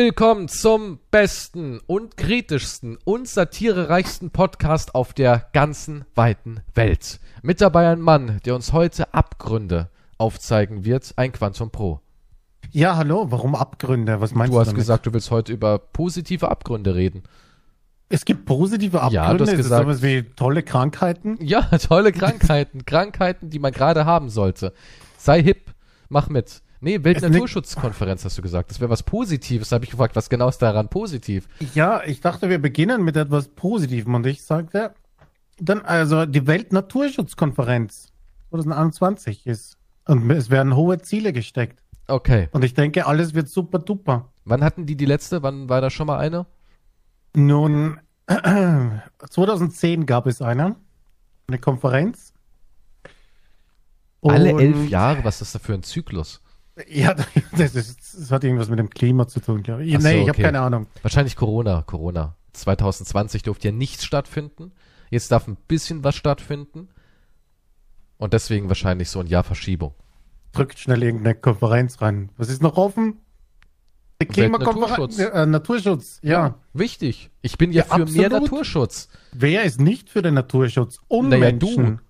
Willkommen zum besten und kritischsten und satirereichsten Podcast auf der ganzen weiten Welt. Mit dabei ein Mann, der uns heute Abgründe aufzeigen wird, ein Quantum Pro. Ja, hallo, warum Abgründe? Was meinst Du du? hast damit? gesagt, du willst heute über positive Abgründe reden. es gibt positive Abgründe. Ja, du hast es gesagt- ist sowas wie tolle Krankheiten. Ja, tolle Krankheiten, Krankheiten, die man gerade haben sollte. Sei hip, mach mit. Nee, Weltnaturschutzkonferenz hast du gesagt. Das wäre was Positives. Da habe ich gefragt, was genau ist daran positiv? Ja, ich dachte, wir beginnen mit etwas Positivem und ich sagte, dann also die Weltnaturschutzkonferenz 2021 ist und es werden hohe Ziele gesteckt Okay. und ich denke, alles wird super duper. Wann hatten die die letzte? Wann war da schon mal eine? Nun, 2010 gab es eine, eine Konferenz. Alle elf Jahre? Was ist das da für ein Zyklus? Ja, das, ist, das hat irgendwas mit dem Klima zu tun, glaube ich. Ach so, nee, ich habe okay. keine Ahnung. Wahrscheinlich Corona. Corona. 2020 durfte ja nichts stattfinden. Jetzt darf ein bisschen was stattfinden. Und deswegen wahrscheinlich so ein Jahr Verschiebung. Drückt schnell irgendeine Konferenz rein. Was ist noch offen? Die Klimakonferenz. Naturschutz. Äh, Naturschutz, ja. Wichtig. Ich bin ja, Ja, für mehr absolut. Naturschutz. Wer ist nicht für den Naturschutz? Naja, Unmenschen.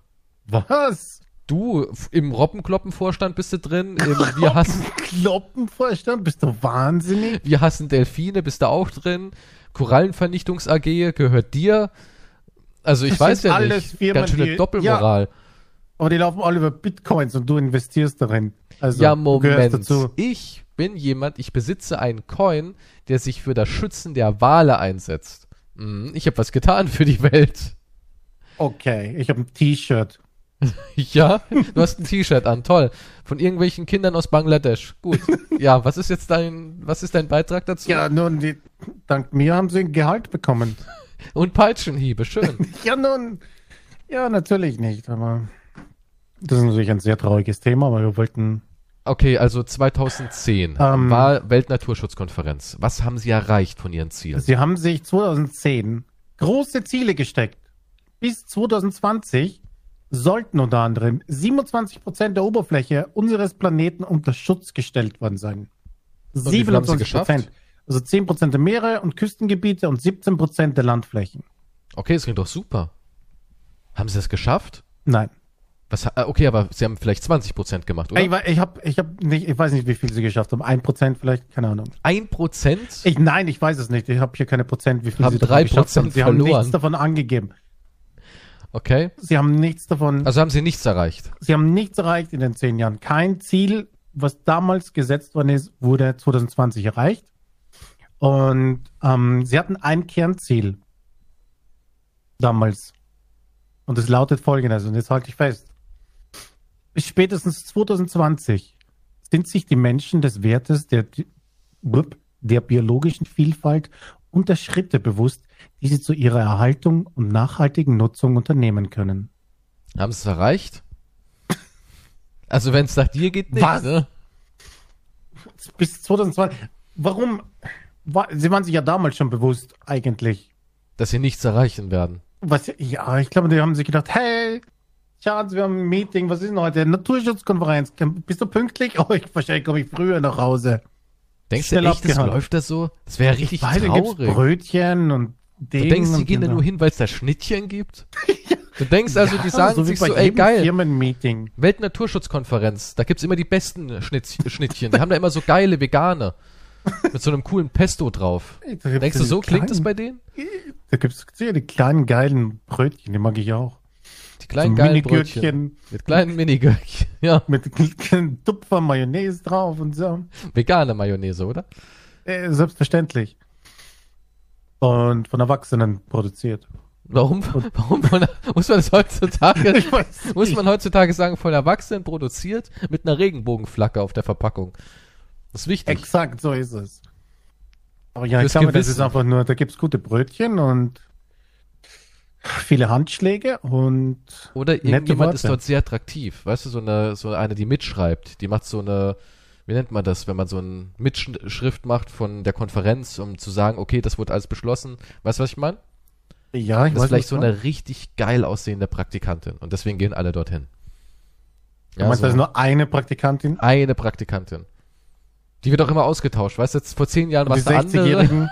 Was? Du, im Robbenkloppenvorstand bist du drin. Im, wir, hassen, Kloppenvorstand? Bist du wahnsinnig? wir hassen Delfine, bist du auch drin. Korallenvernichtungs AG gehört dir. Also ich Das weiß ja alles nicht. Firmen, Ganz schöne die- Doppelmoral. Aber die laufen alle über Bitcoins und du investierst darin. Also, Ja, Moment. Ich bin jemand, ich besitze einen Coin, der sich für das Schützen der Wale einsetzt. Mhm, Ich habe was getan für die Welt. Okay, ich habe ein T-Shirt. Ja, du hast ein T-Shirt an, toll. Von irgendwelchen Kindern aus Bangladesch. Gut. Ja, was ist jetzt dein, was ist dein Beitrag dazu? Ja, nun, die, dank mir haben sie ein Gehalt bekommen. Und Peitschenhiebe, schön. Ja, nun, ja, natürlich nicht, aber das ist natürlich ein sehr trauriges Thema, aber wir wollten, Okay, also 2010 Ähm. war Weltnaturschutzkonferenz. Was haben Sie erreicht von Ihren Zielen? sie haben sich 2010 große Ziele gesteckt. Bis 2020 sollten unter anderem 27 Prozent der Oberfläche unseres Planeten unter Schutz gestellt worden sein. wie viel haben Sie 27 geschafft? Prozent. Also 10 Prozent der Meere und Küstengebiete und 17 Prozent der Landflächen. Okay, das klingt doch super. Haben Sie das geschafft? Nein. Was, äh, okay, aber Sie haben vielleicht 20% gemacht, oder? Ich, ich, hab, ich, hab nicht, ich weiß nicht, wie viel sie geschafft haben. Ein Prozent vielleicht, keine Ahnung. Ein Prozent? Ich, nein, ich weiß es nicht. Ich habe hier keine Prozent, wie viel Haben sie davon 3% geschafft haben. Sie haben verloren. nichts davon angegeben. Okay. Sie haben nichts davon. Also haben Sie nichts erreicht. sie haben nichts erreicht in den zehn Jahren. Kein Ziel, was damals gesetzt worden ist, wurde 2020 erreicht. Und ähm, sie hatten ein Kernziel damals. Und es lautet folgendes, und jetzt halte ich fest. Bis spätestens 2020 sind sich die Menschen des Wertes der, der biologischen Vielfalt und der Schritte bewusst, die sie zu ihrer Erhaltung und nachhaltigen Nutzung unternehmen können. Haben Sie es erreicht? Also wenn es nach dir geht, nicht, Was? ne? bis 2020. Warum? War, sie waren sich ja damals schon bewusst, eigentlich. Dass Sie nichts erreichen werden. Was, ja, ich glaube, die haben sich gedacht, hey, Schatz, wir haben ein Meeting, was ist denn heute? Naturschutzkonferenz. Bist du pünktlich? Oh, ich, wahrscheinlich komme ich früher nach Hause. Denkst Schnell du echt, das läuft das so? Das wäre richtig gibt's traurig. Brötchen und Du Ding. denkst, die gehen da nur hin, weil es da Schnittchen gibt? Du denkst also, die sagen so sich so, ey geil, Firmenmeeting. Weltnaturschutzkonferenz, da gibt's immer die besten Schnitz Schnittchen. Die haben da immer so geile Vegane. Mit so einem coolen Pesto drauf. Denkst du, so klingt es kleinen- bei denen? Da gibt es die kleinen geilen Brötchen, die mag ich auch. Die kleinen so geilen Brötchen. Mit kleinen Minigürkchen. Ja, mit kleinen Tupfer Mayonnaise drauf und so. vegane Mayonnaise, oder? Äh, selbstverständlich. Und von Erwachsenen produziert. Warum, warum von, muss man das heutzutage, Ich muss man heutzutage sagen, von Erwachsenen produziert mit einer Regenbogenflagge auf der Verpackung? Das ist wichtig. Exakt, so ist es. Aber ja, ich Fürs glaube, das ist einfach nur, da gibt's gute Brötchen und viele Handschläge und Oder irgendjemand ist dort sehr attraktiv. Weißt du, so eine, so eine, die mitschreibt. Die macht so eine, wie nennt man das, wenn man so eine Mitschrift macht von der Konferenz, um zu sagen, okay, das wurde alles beschlossen. Weißt du, was ich meine? ja, ich Das ist vielleicht so eine richtig geil aussehende Praktikantin. Und deswegen gehen alle dorthin. Du meinst, so das ist nur eine Praktikantin? eine Praktikantin. Die wird auch immer ausgetauscht. Weißt du, jetzt vor zehn Jahren war es eine andere. 60-Jährigen,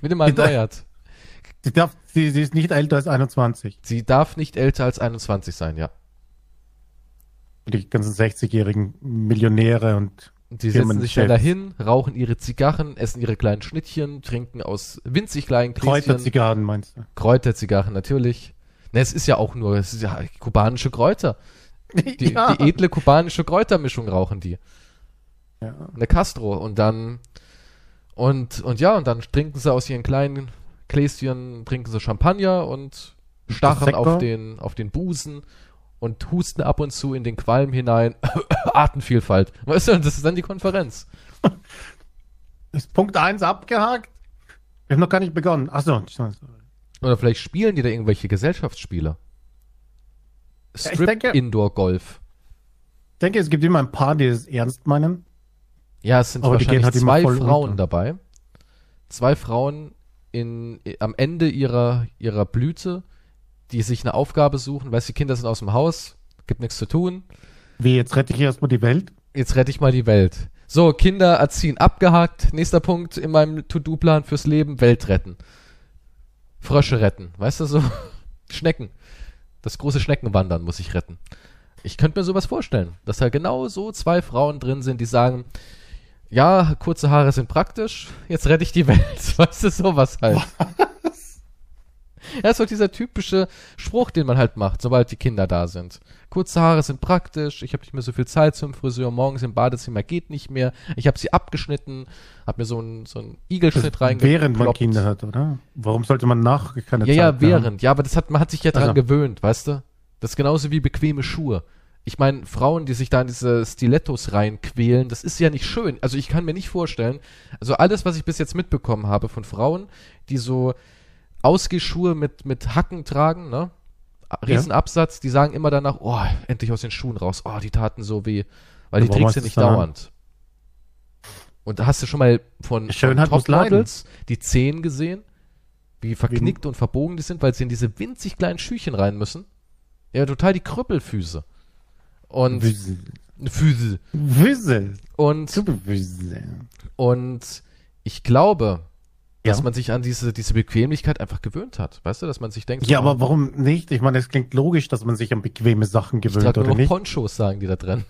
Wird immer erneuert. die, darf, sie, sie ist nicht älter als 21. Sie darf nicht älter als 21 sein, ja. Die ganzen 60-jährigen Millionäre und Die setzen sich dann dahin, rauchen ihre Zigarren, essen ihre kleinen Schnittchen, trinken aus winzig kleinen Gläschen. Kräuterzigarren, meinst du? Kräuterzigarren, natürlich. Ne, es ist ja auch nur, es ist ja kubanische Kräuter. Die, ja. die edle kubanische Kräutermischung rauchen die. ja. Eine Castro. Und dann, und, und ja, und dann trinken sie aus ihren kleinen Gläschen, trinken sie Champagner und starren Prosecco? auf den, auf den Busen und husten ab und zu in den Qualm hinein. Artenvielfalt. Weißt du, das ist dann die Konferenz. Ist Punkt 1 abgehakt? Wir haben noch gar nicht begonnen. Achso, Oder vielleicht spielen die da irgendwelche Gesellschaftsspiele. Ja, ich Strip denke- Indoor Golf. ich denke, es gibt immer ein paar, die es ernst meinen. Ja, es sind Aber wahrscheinlich halt zwei Frauen unter. dabei. Zwei Frauen in, am Ende ihrer, ihrer Blüte, die sich eine Aufgabe suchen, weil die Kinder sind aus dem Haus, gibt nichts zu tun. Wie, jetzt rette ich erstmal die Welt? Jetzt rette ich mal die Welt. So, Kinder erziehen abgehakt. Nächster Punkt in meinem To-Do-Plan fürs Leben, Welt retten. Frösche retten. Weißt du so? Schnecken. Das große Schneckenwandern muss ich retten. Ich könnte mir sowas vorstellen, dass da genau so zwei Frauen drin sind, die sagen, ja, kurze Haare sind praktisch, jetzt rette ich die Welt. Weißt du, sowas halt. Ja, ist doch dieser typische Spruch, den man halt macht, sobald die Kinder da sind. Kurze Haare sind praktisch, ich habe nicht mehr so viel Zeit zum Friseur, morgens im Badezimmer geht nicht mehr. Ich habe sie abgeschnitten, habe mir so einen so einen Igelschnitt reingekloppt. Während man Kinder hat, oder? Warum sollte man nach keine Ja, ja, Zeit haben? während. Ja, aber das hat, man hat sich ja dran Also. gewöhnt, weißt du? Das ist genauso wie bequeme Schuhe. Ich meine, Frauen, die sich da in diese Stilettos reinquälen, das ist ja nicht schön. Also ich kann mir nicht vorstellen, also alles, was ich bis jetzt mitbekommen habe von Frauen, die so Ausgehschuhe mit, mit Hacken tragen, ne? Riesenabsatz, die sagen immer danach, oh, endlich aus den Schuhen raus. Oh, die taten so weh. Weil Ja, die trägst du nicht dauernd. Und da hast du schon mal von, Schönheit von. Topmodels die Zehen gesehen, wie verknickt und verbogen die sind, weil sie in diese winzig kleinen Schüchen rein müssen. Ja, total die Krüppelfüße. Und Wüsel. Füße. Wüsel. Und, Wüsel. und ich glaube, dass Ja. man sich an diese, diese Bequemlichkeit einfach gewöhnt hat. Weißt du, dass man sich denkt, Ja, so, aber warum nicht? Ich meine, es klingt logisch, dass man sich an bequeme Sachen ich gewöhnt, trage nur oder noch nicht? Ponchos, sagen die da drin.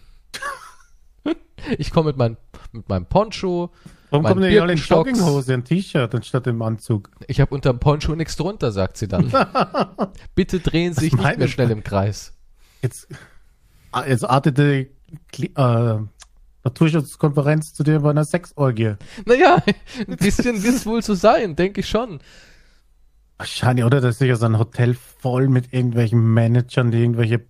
ich komme mit, mein, mit meinem Poncho, Warum kommen denn die alle in Birkenstocks. Jogginghose, ein T-Shirt anstatt im Anzug? ich habe unterm Poncho nichts drunter, sagt sie dann. Bitte drehen Sie sich nicht mehr schnell im Kreis. Jetzt, ah, jetzt artete äh, Naturschutzkonferenz zu dir bei einer Sexorgie. Naja, ein bisschen wird es wohl so sein, denke ich schon. Wahrscheinlich, oder? Das ist sicher so ein Hotel voll mit irgendwelchen Managern, die irgendwelche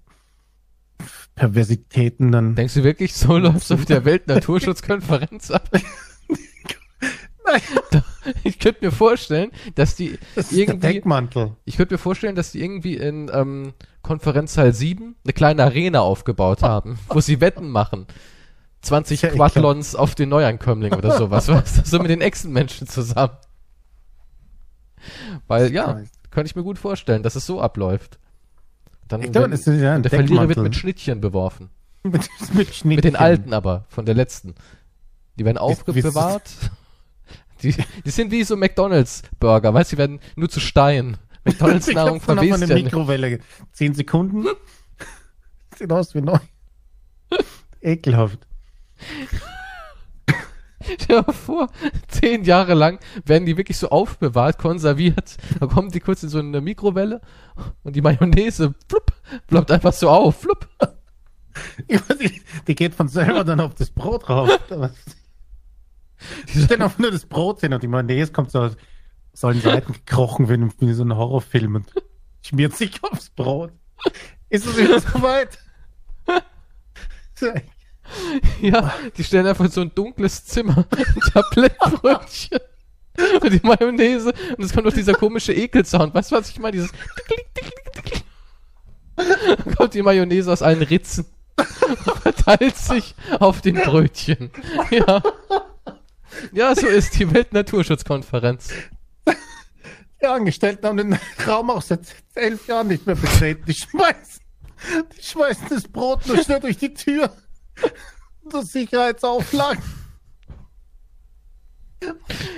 Perversitäten dann. Denkst du wirklich, so läuft auf der Weltnaturschutzkonferenz ab? Da- ich könnte mir vorstellen, dass die Das ist irgendwie, Deckmantel. ich könnte mir vorstellen, dass die irgendwie in ähm, Konferenzsaal 7 eine kleine Arena aufgebaut haben, wo sie Wetten machen. 20 Ja, Quathlons auf den Neuankömmling oder sowas, weißt so mit den Echsenmenschen zusammen. Weil, ja, könnte ich mir gut vorstellen, dass es so abläuft. Dann, Ich glaube, wenn- ist ja ein der Verlierer wird mit Schnittchen beworfen. mit, mit, Schnittchen. Mit den alten aber, von der letzten. Die werden aufbewahrt. Die, die sind wie so McDonalds-Burger, weißt du, die werden nur zu Stein. McDonalds-Nahrung Ich glaub, von verwest nicht. Mikrowelle. Zehn Sekunden. Sieht aus wie neu. Ekelhaft. Stell dir mal vor, zehn Jahre lang werden die wirklich so aufbewahrt, konserviert. Da kommen die kurz in so eine Mikrowelle und die Mayonnaise, flupp, ploppt einfach so auf, flupp. Die, geht von selber dann auf das Brot rauf. Die stellen auch nur das Brot hin und die Mayonnaise kommt so aus solchen Seiten gekrochen wie in, wie so einem Horrorfilm und schmiert sich aufs Brot. Ist es wieder soweit? Ja, die stellen einfach in so ein dunkles Zimmer, Tablettbrötchen und die Mayonnaise und es kommt noch dieser komische Ekelsound. Weißt du, was ich meine? Dieses. Dann kommt die Mayonnaise aus allen Ritzen und verteilt sich auf den Brötchen. Ja. Ja, so ist die Weltnaturschutzkonferenz. Die Angestellten haben den Raum auch seit elf Jahren nicht mehr betreten. Die schmeißen, die schmeißen das Brot nur schnell durch die Tür. Das Sicherheitsauflagen.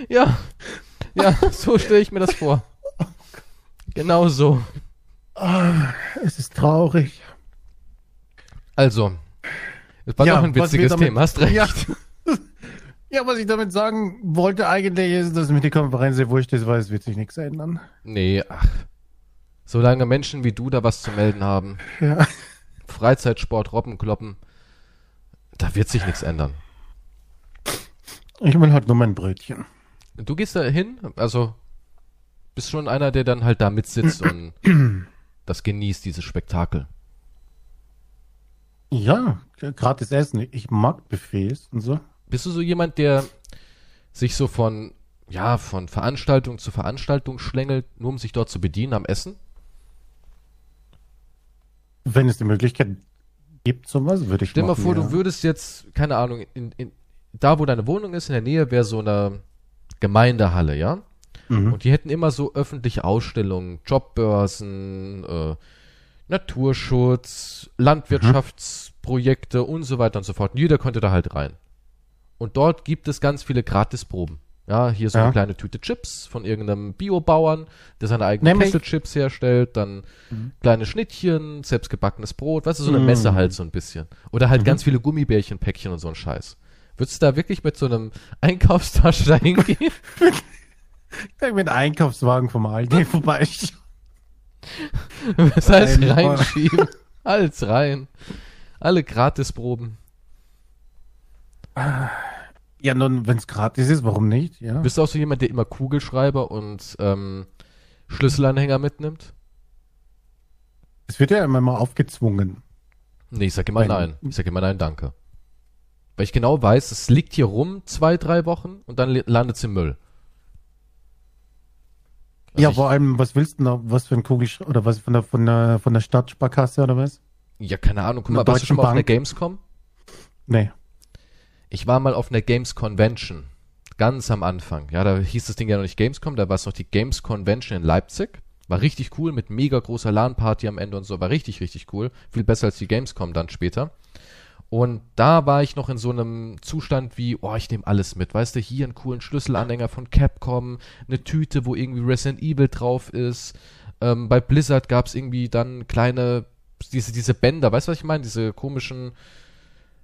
Ja. Ja, so stelle ich mir das vor. Genau so. Ah, es ist traurig. Also, es war Ja, doch ein witziges damit- Thema, hast recht. Ja. ja, was ich damit sagen wollte eigentlich ist, dass mir die Konferenz sehr wurscht ist, weil es wird sich nichts ändern. Nee, ach. Solange Menschen wie du da was zu melden haben, Ja. Freizeitsport, Robbenkloppen, da wird sich nichts ändern. Ich will halt nur mein Brötchen. Du gehst da hin, also bist schon einer, der dann halt da mitsitzt und das genießt, dieses Spektakel. Ja, gratis Essen. Ich mag Buffets und so. Bist du so jemand, der sich so von, ja, von Veranstaltung zu Veranstaltung schlängelt, nur um sich dort zu bedienen am Essen? Wenn es die Möglichkeit gibt, sowas, würde ich Stell dir mal vor, ja. du würdest jetzt, keine Ahnung, in, in, da wo deine Wohnung ist, in der Nähe wäre so eine Gemeindehalle, ja? Mhm. Und die hätten immer so öffentliche Ausstellungen, Jobbörsen, äh, Naturschutz, Landwirtschaftsprojekte und so weiter und so fort. Und jeder konnte da halt rein. Und dort gibt es ganz viele Gratisproben. Ja, hier so Ja. eine kleine Tüte Chips von irgendeinem Biobauern, der seine eigenen Kesselchips herstellt, dann kleine Schnittchen, selbstgebackenes Brot, weißt du, so eine Mhm. Messe halt so ein bisschen. Oder halt ganz viele Gummibärchenpäckchen und so ein Scheiß. Würdest du da wirklich mit so einem Einkaufstasche da hingehen? Ich mit einem Einkaufswagen vom Aldi vorbei. Das heißt Rein, reinschieben. Alles rein. Alle Gratisproben. Ja, nun, wenn es gratis ist, warum nicht? Ja. Bist du auch so jemand, der immer Kugelschreiber und ähm, Schlüsselanhänger mitnimmt? Es wird ja immer mal aufgezwungen. Nee, ich sag immer Nein. nein. Ich sag immer nein, danke. Weil ich genau weiß, es liegt hier rum zwei, drei Wochen und dann landet es im Müll. Also ja, ich, vor allem, was willst du noch? Was für ein Kugelschreiber? Oder was von der, von der, von der Stadtsparkasse oder was? ja, keine Ahnung. Guck mal, der warst du schon mal auf Bank? Gamescom? Nee. Ich war mal auf einer Games Convention. Ganz am Anfang. Ja, da hieß das Ding ja noch nicht Gamescom, da war es noch die Games Convention in Leipzig. War richtig cool mit mega großer LAN-Party am Ende und so. War richtig, richtig cool. Viel besser als die Gamescom dann später. Und da war ich noch in so einem Zustand wie, oh, ich nehme alles mit. Weißt du, hier einen coolen Schlüsselanhänger von Capcom, eine Tüte, wo irgendwie Resident Evil drauf ist. Ähm, bei Blizzard gab es irgendwie dann kleine, diese, diese Bänder, weißt du, was ich meine? Diese komischen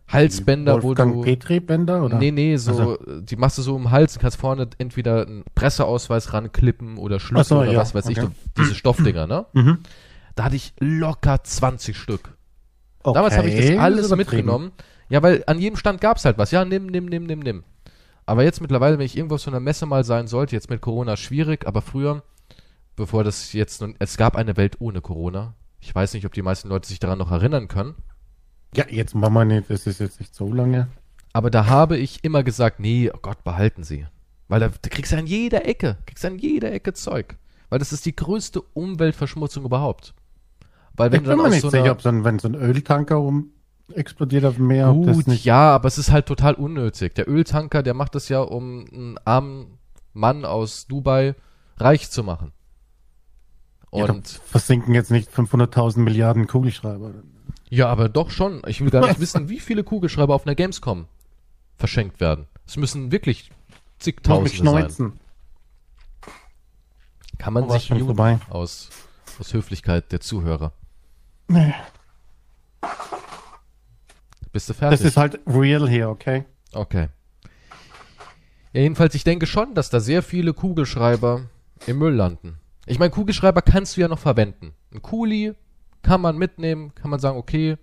Halsbänder, wo Wolfgang du. Petri-Bänder, oder? Nee, nee, so, Also- die machst du so im Hals und kannst vorne entweder einen Presseausweis ranklippen oder Schlüssel so, oder ja, was weiß ich, okay. diese Stoffdinger, ne? Mhm. Da hatte ich locker 20 Stück. Okay. Damals habe ich das alles übertrieben. mitgenommen. Ja, weil an jedem Stand gab's halt was. Ja, nimm, nimm, nimm, nimm, nimm. Aber jetzt mittlerweile, wenn ich irgendwo auf so einer Messe mal sein sollte, jetzt mit Corona schwierig, aber früher, bevor das jetzt nun, es gab eine Welt ohne Corona. Ich weiß nicht, ob die meisten Leute sich daran noch erinnern können. Ja, jetzt machen wir nicht, das ist jetzt nicht so lange. Aber da habe ich immer gesagt, nee, oh Gott, behalten Sie. Weil da, da kriegst du an jeder Ecke, kriegst du an jeder Ecke Zeug. Weil das ist die größte Umweltverschmutzung überhaupt. Weil wenn ich bin mir nicht so sicher, ob so ein, wenn so ein Öltanker um explodiert auf dem Meer, Gut, ja, aber es ist halt total unnötig. Der Öltanker, der macht das ja, um einen armen Mann aus Dubai reich zu machen. Ja, Und versinken jetzt nicht 500.000 Milliarden Kugelschreiber. Ja, aber doch schon. Ich will gar nicht wissen, wie viele Kugelschreiber auf einer Gamescom verschenkt werden. Es müssen wirklich zigtausende sein. Kann man Oh, sich muten vorbei. aus, aus Höflichkeit der Zuhörer. Nee. Bist du fertig? Das ist halt real hier, okay? Okay. Ja, jedenfalls, ich denke schon, dass da sehr viele Kugelschreiber im Müll landen. Ich meine, Kugelschreiber kannst du ja noch verwenden. Ein Kuli kann man mitnehmen, kann man sagen, okay,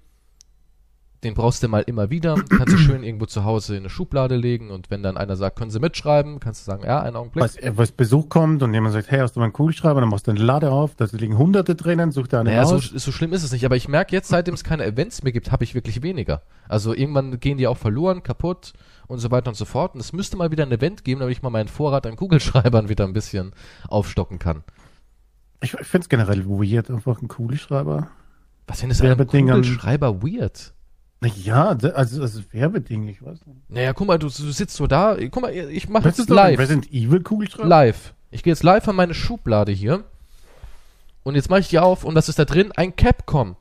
den brauchst du mal immer wieder, kannst du schön irgendwo zu Hause in eine Schublade legen und wenn dann einer sagt, können Sie mitschreiben, kannst du sagen, ja, einen Augenblick. Was, äh, was Besuch kommt und jemand sagt, hey, hast du mal einen Kugelschreiber? Dann machst du eine Lade auf, da liegen Hunderte drinnen, such dir einen Naja, so, aus. so schlimm ist es nicht, aber ich merke jetzt, seitdem es keine Events mehr gibt, habe ich wirklich weniger. Also irgendwann gehen die auch verloren, kaputt und so weiter und so fort. Und es müsste mal wieder ein Event geben, damit ich mal meinen Vorrat an Kugelschreibern wieder ein bisschen aufstocken kann. Ich, ich finde es generell weird, einfach ein Kugelschreiber. Was findest du an Kugelschreiber weird? Naja, also, also Werbeding, ich weiß nicht. Naja, guck mal, du, du sitzt so da. Guck mal, ich mache jetzt ist live. Resident Evil Kugelschreiber? Live. Ich gehe jetzt live an meine Schublade hier. Und jetzt mache ich die auf und was ist da drin? Ein Capcom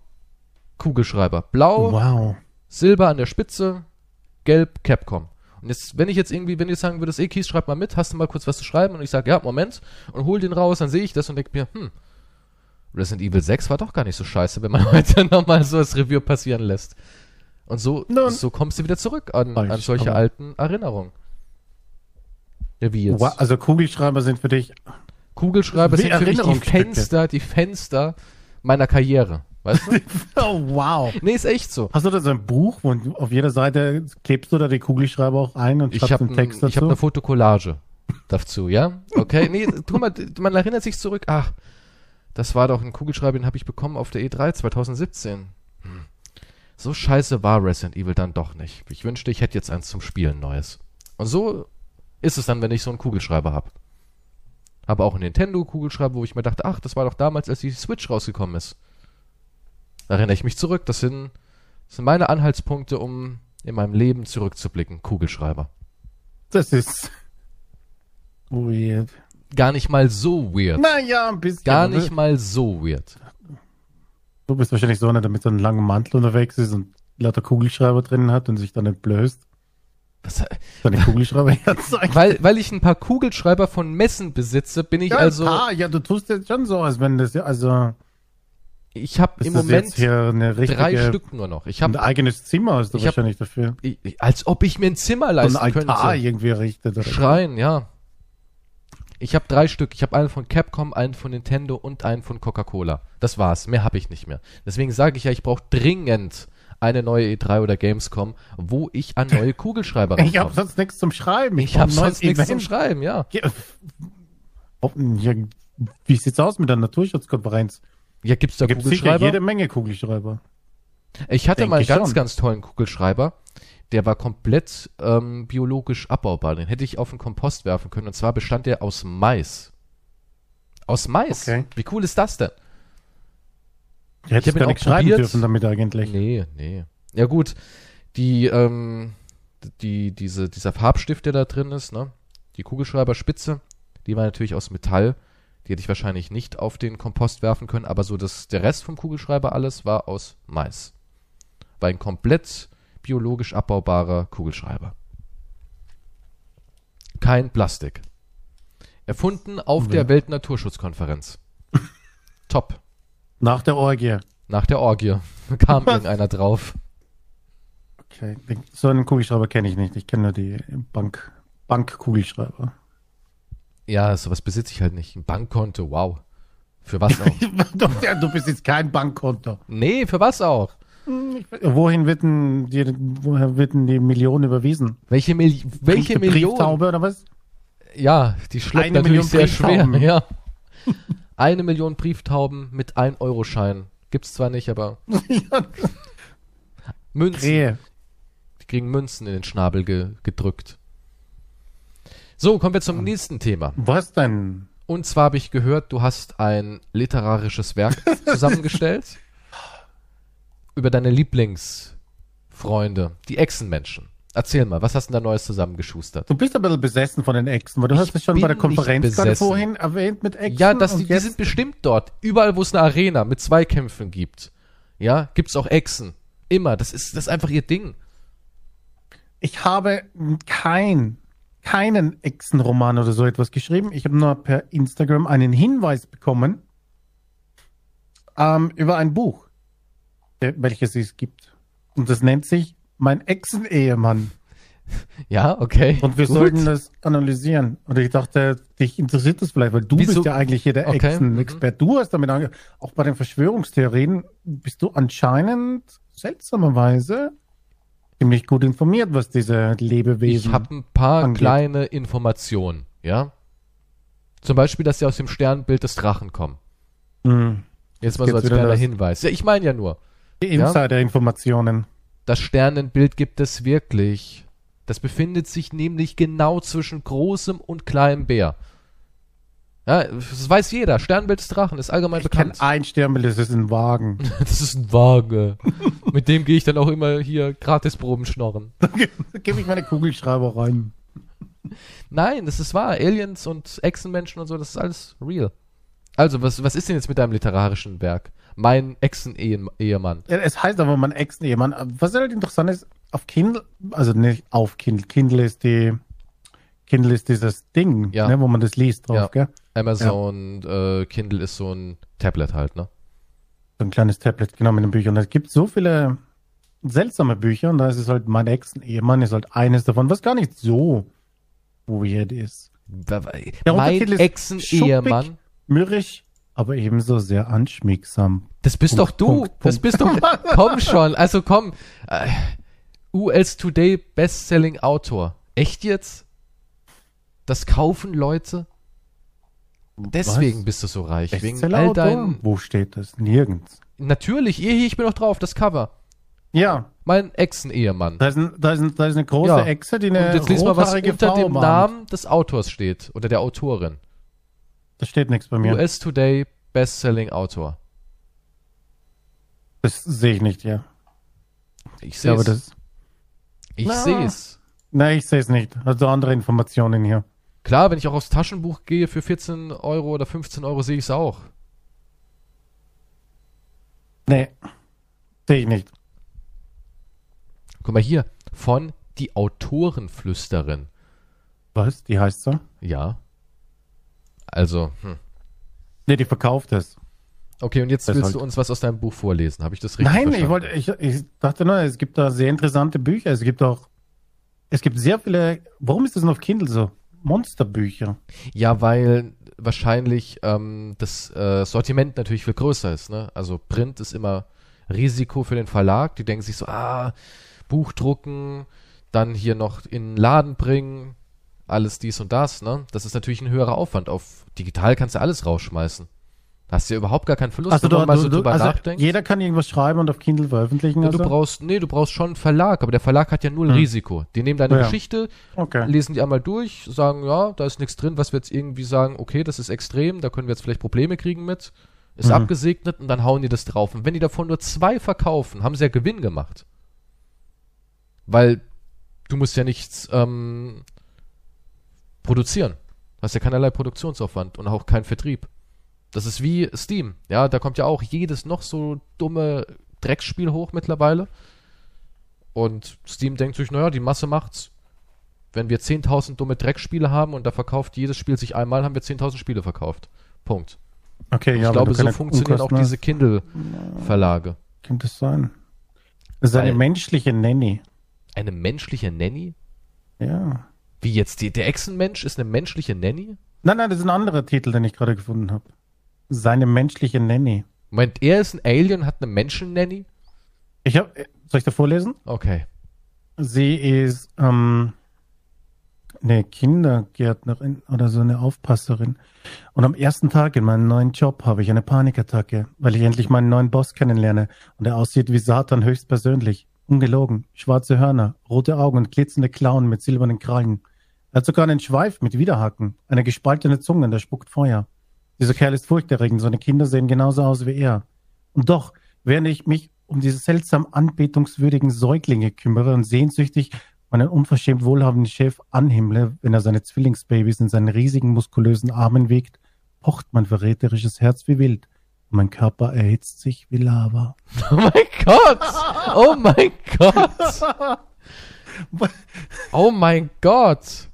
Kugelschreiber. Blau, Wow. Silber an der Spitze, gelb Capcom. Und jetzt, wenn ich jetzt irgendwie, wenn du jetzt sagen würdest, ey Kies, schreib mal mit, hast du mal kurz was zu schreiben? Und ich sage, ja, Moment, und hol den raus, dann sehe ich das und denke mir, hm, Resident Evil 6 war doch gar nicht so scheiße, wenn man heute nochmal so das Review passieren lässt. Und so, Nun. so kommst du wieder zurück an, an solche alten Erinnerungen. Ja, wie jetzt? Also Kugelschreiber sind für dich. Kugelschreiber sind für mich die. Fenster, die Fenster meiner Karriere. Weißt du? Oh, wow. nee, ist echt so. Hast du da so ein Buch, wo auf jeder Seite klebst du da die Kugelschreiber auch ein und Ich schreibst habe einen Text ich hab dazu? eine Fotokollage dazu, ja? Okay, nee, guck mal, man erinnert sich zurück. Ach, das war doch ein Kugelschreiber, den habe ich bekommen auf der E3 2017. Hm. So scheiße war Resident Evil dann doch nicht. Ich wünschte, ich hätte jetzt eins zum Spielen Neues. Und so ist es dann, wenn ich so einen Kugelschreiber habe. Habe auch einen Nintendo-Kugelschreiber, wo ich mir dachte, ach, das war doch damals, als die Switch rausgekommen ist. Da erinnere ich mich zurück. Das sind, das sind meine Anhaltspunkte, um in meinem Leben zurückzublicken. Kugelschreiber. das ist weird. Gar nicht mal so weird. Naja, ein bisschen. Gar nicht mal so weird. Du bist wahrscheinlich so einer, der mit so einem langen Mantel unterwegs ist und lauter Kugelschreiber drin hat und sich dann entblößt. Was, Seine Kugelschreiber weil, weil ich ein paar Kugelschreiber von Messen besitze, bin ich Ja, also. ah, ja, du tust jetzt schon so, als wenn das ja, also Ich habe im Moment richtige, drei Stück nur noch. Ich ein habe, eigenes Zimmer hast du Ich hab- wahrscheinlich dafür. als ob ich mir ein Zimmer So ein leisten Altar könnte. irgendwie errichtet. Schreien, ja. Ich habe drei Stück. Ich habe einen von Capcom, einen von Nintendo und einen von Coca-Cola. Das war's. Mehr habe ich nicht mehr. Deswegen sage ich ja, ich brauche dringend eine neue E3 oder Gamescom, wo ich an neue Kugelschreiber Ich habe rankomme. sonst nichts zum Schreiben. Ich brauch habe ein sonst nichts zum. Schreiben, ja, wie sieht's aus mit der Naturschutzkonferenz? Ja, gibt's da Da gibt's Kugelschreiber? jede Menge Kugelschreiber. Ich hatte Denke mal einen ganz, schon. ganz tollen Kugelschreiber. Der war komplett ähm, biologisch abbaubar. Den hätte ich auf den Kompost werfen können. Und zwar bestand der aus Mais. Aus Mais. Okay. Wie cool ist das denn? Du hättest gar auch nicht schreiben dürfen damit eigentlich. Nee, nee. Ja gut, die, ähm, die, diese, dieser Farbstift, der da drin ist, ne? Die Kugelschreiberspitze, die war natürlich aus Metall. Die hätte ich wahrscheinlich nicht auf den Kompost werfen können, aber so das, der Rest vom Kugelschreiber alles war aus Mais. War ein komplett biologisch abbaubarer Kugelschreiber. Kein Plastik. Erfunden auf Ja. der Weltnaturschutzkonferenz. Top. Nach der Orgie. Nach der Orgie kam irgendeiner drauf. Okay. So einen Kugelschreiber kenne ich nicht. Ich kenne nur die Bank, Bankkugelschreiber. Ja, sowas besitze ich halt nicht. Ein Bankkonto, wow. Für was auch? du, ja, bist jetzt kein Bankkonto. nee, für was auch? Wohin wird denn die, woher wird denn die Million überwiesen? Welche, Mil welche Million? Brieftaube oder was? Ja, die schleppt Eine natürlich Million sehr schwer. Ja. Eine Million Brieftauben mit 1-Euro-Schein. Gibt's zwar nicht, aber Münzen. Krähe. Die kriegen Münzen in den Schnabel ge gedrückt. So, kommen wir zum nächsten Thema. Was denn? Und zwar habe ich gehört, du hast ein literarisches Werk zusammengestellt über deine Lieblingsfreunde, die Echsenmenschen. Erzähl mal, was hast du denn da Neues zusammengeschustert? Du bist ein bisschen besessen von den Echsen, weil du Ich hast es schon bei der Konferenz gerade vorhin erwähnt mit Echsen. Ja, das, die, die sind bestimmt dort. Überall, wo es eine Arena mit Zweikämpfen gibt. Ja, gibt's auch Echsen. Immer. Das ist, das ist einfach ihr Ding. Ich habe kein, keinen Echsenroman oder so etwas geschrieben. Ich habe nur per Instagram einen Hinweis bekommen ähm, über ein Buch, äh, welches es gibt. Und das nennt sich Mein Echsen-Ehemann. Ja, okay. Und wir Gut. sollten das analysieren. Und ich dachte, dich interessiert das vielleicht, weil du Wieso? bist ja eigentlich hier der Okay, Echsen-Experte. Du hast damit ange auch bei den Verschwörungstheorien bist du anscheinend seltsamerweise ziemlich gut informiert, was diese Lebewesen. Ich habe ein paar angeht. kleine Informationen, ja. Zum Beispiel, dass sie aus dem Sternbild des Drachen kommen. Hm. Jetzt mal Jetzt so als kleiner das. Hinweis. Ja, ich meine ja nur, Die Insider-Informationen. das Sternenbild gibt es wirklich. Das befindet sich nämlich genau zwischen großem und kleinem Bär. Ja, das weiß jeder. Sternbild des Drachen ist allgemein Ich bekannt. ein Sternbild, das ist ein Wagen. Das ist ein Waage. Mit dem gehe ich dann auch immer hier Gratisproben schnorren. da gebe ich meine Kugelschreiber rein. Nein, das ist wahr. Aliens und Echsenmenschen und so, das ist alles real. Also, was, was ist denn jetzt mit deinem literarischen Werk? Mein Echsen-Ehemann. Ja, Es heißt aber mein Echsen-Ehemann. Was halt interessant ist, auf Kindle, also nicht auf Kindle, Kindle ist die, Kindle ist dieses Ding, Ja. ne, wo man das liest drauf, Ja. gell? Amazon äh, Kindle ist so ein Tablet halt, ne? So ein kleines Tablet, genau, mit den Büchern. Es gibt so viele seltsame Bücher und da ist es halt mein Ex-Ehemann ist halt eines davon, was gar nicht so weird ist. Der mein schuppig, Mürrisch, aber ebenso sehr anschmiegsam. Das bist Punkt, doch du. Punkt, das Punkt. bist doch. komm schon. Also komm. Äh, US Today Bestselling Autor. Echt jetzt? Das kaufen Leute? Deswegen Was? bist du so reich. Wegen all deinen. Wo steht das? Nirgends. Natürlich, hier, hier, ich bin noch drauf, das Cover. Ja, Mein Exen-Ehemann. da da, da ist eine große Ja. Echse, die Und eine jetzt lies mal, was unter Frau dem umarmt. Namen des Autors steht. Oder der Autorin. Da steht nichts bei mir. US Today Bestselling Autor. Das sehe ich nicht, ja. Ich sehe es. Ich sehe es. Nein, ich sehe es nicht. Also andere Informationen hier. Klar, wenn ich auch aufs Taschenbuch gehe für 14 Euro oder 15 Euro, sehe ich es auch. Nee. Sehe ich nicht. Guck mal hier. Von die Autorenflüsterin. Was? Die heißt so? Ja. Also, hm. Nee, die verkauft es. Okay, und jetzt Das willst halt- du uns was aus deinem Buch vorlesen. Habe ich das richtig Nein, verstanden? ich wollte, ich, ich dachte nur, es gibt da sehr interessante Bücher. Es gibt auch, es gibt sehr viele, warum ist das noch auf Kindle so? Monsterbücher. Ja, weil wahrscheinlich ähm, das äh, Sortiment natürlich viel größer ist. Ne? Also Print ist immer Risiko für den Verlag. Die denken sich so, ah, Buch drucken, dann hier noch in den Laden bringen, alles dies und das. Ne? Das ist natürlich ein höherer Aufwand. Auf digital kannst du alles rausschmeißen. Da hast du ja überhaupt gar keinen Verlust, Also, wenn du, man mal so du, drüber also nachdenkt. jeder kann irgendwas schreiben und auf Kindle veröffentlichen. Ja, Also? du brauchst, nee, du brauchst schon einen Verlag, aber der Verlag hat ja null Hm. Risiko. Die nehmen deine Ja. Geschichte, okay. lesen die einmal durch, sagen, ja, da ist nichts drin, was wir jetzt irgendwie sagen, okay, das ist extrem, da können wir jetzt vielleicht Probleme kriegen mit. Ist Mhm. abgesegnet und dann hauen die das drauf. Und wenn die davon nur zwei verkaufen, haben sie ja Gewinn gemacht. Weil du musst ja nichts ähm, produzieren. Du hast ja keinerlei Produktionsaufwand und auch keinen Vertrieb. Das ist wie Steam. Ja, da kommt ja auch jedes noch so dumme Drecksspiel hoch mittlerweile. Und Steam denkt sich, naja, die Masse macht's. Wenn wir 10.000 dumme Dreckspiele haben und da verkauft jedes Spiel sich einmal, haben wir 10.000 Spiele verkauft. Punkt. Okay, ich ja, glaube, aber du so funktionieren auch diese Kindle-Verlage. Könnte es sein. Das ist eine Weil- menschliche Nanny. Eine menschliche Nanny? Ja. Wie jetzt? Die, der Echsenmensch ist eine menschliche Nanny? Nein, nein, das ist ein anderer Titel, den ich gerade gefunden habe. Seine menschliche Nanny. Meint er ist ein Alien, hat eine Menschen-Nanny? Ich habe, soll ich da vorlesen? Okay. Sie ist ähm, eine Kindergärtnerin oder so eine Aufpasserin. Und am ersten Tag in meinem neuen Job habe ich eine Panikattacke, weil ich endlich meinen neuen Boss kennenlerne und er aussieht wie Satan höchstpersönlich. Ungelogen. Schwarze Hörner, rote Augen und glitzernde Klauen mit silbernen Krallen. Er hat sogar einen Schweif mit Widerhaken, eine gespaltene Zunge und er spuckt Feuer. Dieser Kerl ist furchterregend, seine Kinder sehen genauso aus wie er. Und doch, während ich mich um diese seltsam anbetungswürdigen Säuglinge kümmere und sehnsüchtig meinen unverschämt wohlhabenden Chef anhimmle, wenn er seine Zwillingsbabys in seinen riesigen, muskulösen Armen wiegt, pocht mein verräterisches Herz wie wild und mein Körper erhitzt sich wie Lava. Oh mein Gott! Oh mein Gott! Oh mein Gott!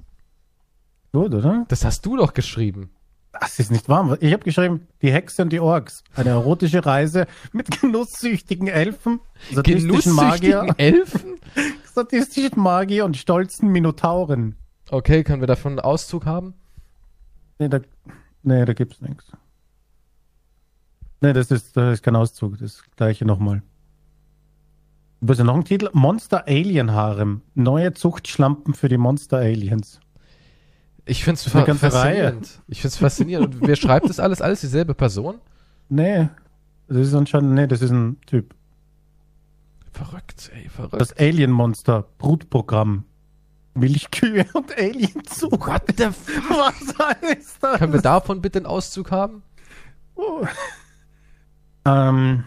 Gut, oder? Das hast du doch geschrieben. Das ist nicht warm. Ich habe geschrieben, die Hexe und die Orks. Eine erotische Reise mit genusssüchtigen Elfen, sadistischen Magier, Elfen? sadistischen Magier und stolzen Minotauren. Okay, können wir davon einen Auszug haben? Nee, da, nee, da gibt's nichts. Nee, das ist, das ist kein Auszug. Das gleiche nochmal. Was ist noch ein Titel? Monster Alien Harem. Neue Zuchtschlampen für die Monster Aliens. Ich find's eine fa faszinierend. Ich find's faszinierend. Und wer schreibt das alles? Alles dieselbe Person? Nee, das ist anscheinend, nee, das ist ein Typ. Verrückt, ey, verrückt. Das Alien Monster Brutprogramm. Milchkühe und Alienzug. What the f Was ist das? Können wir davon bitte einen Auszug haben? Oh. Ähm.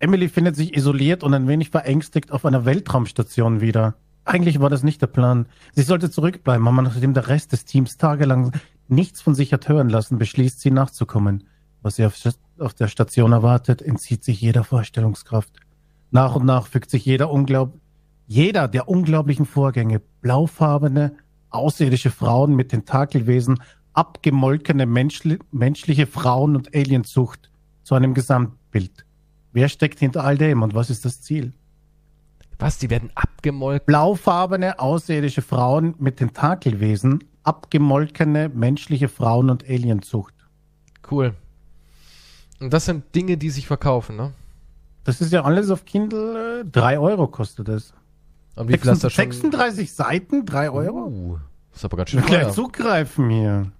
Emily findet sich isoliert und ein wenig verängstigt auf einer Weltraumstation wieder. Eigentlich war das nicht der Plan. Sie sollte zurückbleiben, aber nachdem der Rest des Teams tagelang nichts von sich hat hören lassen, beschließt sie nachzukommen. Was sie auf, der Station erwartet, entzieht sich jeder Vorstellungskraft. Nach und nach fügt sich jeder unglaub jeder der unglaublichen Vorgänge, blaufarbene, außerirdische Frauen mit Tentakelwesen, abgemolkene menschli menschliche Frauen und Alienzucht zu einem Gesamtbild. Wer steckt hinter all dem und was ist das Ziel? Was, die werden abgemolken? Blaufarbene, außerirdische Frauen mit Tentakelwesen, abgemolkene menschliche Frauen und Alienzucht. Cool. Und das sind Dinge, die sich verkaufen, ne? Das ist ja alles auf Kindle. Äh, 3 Euro kostet das. Und wie viel hast du schon? 36 Seiten, 3 Euro? Uh, das ist aber ganz schön Gleich zugreifen hier.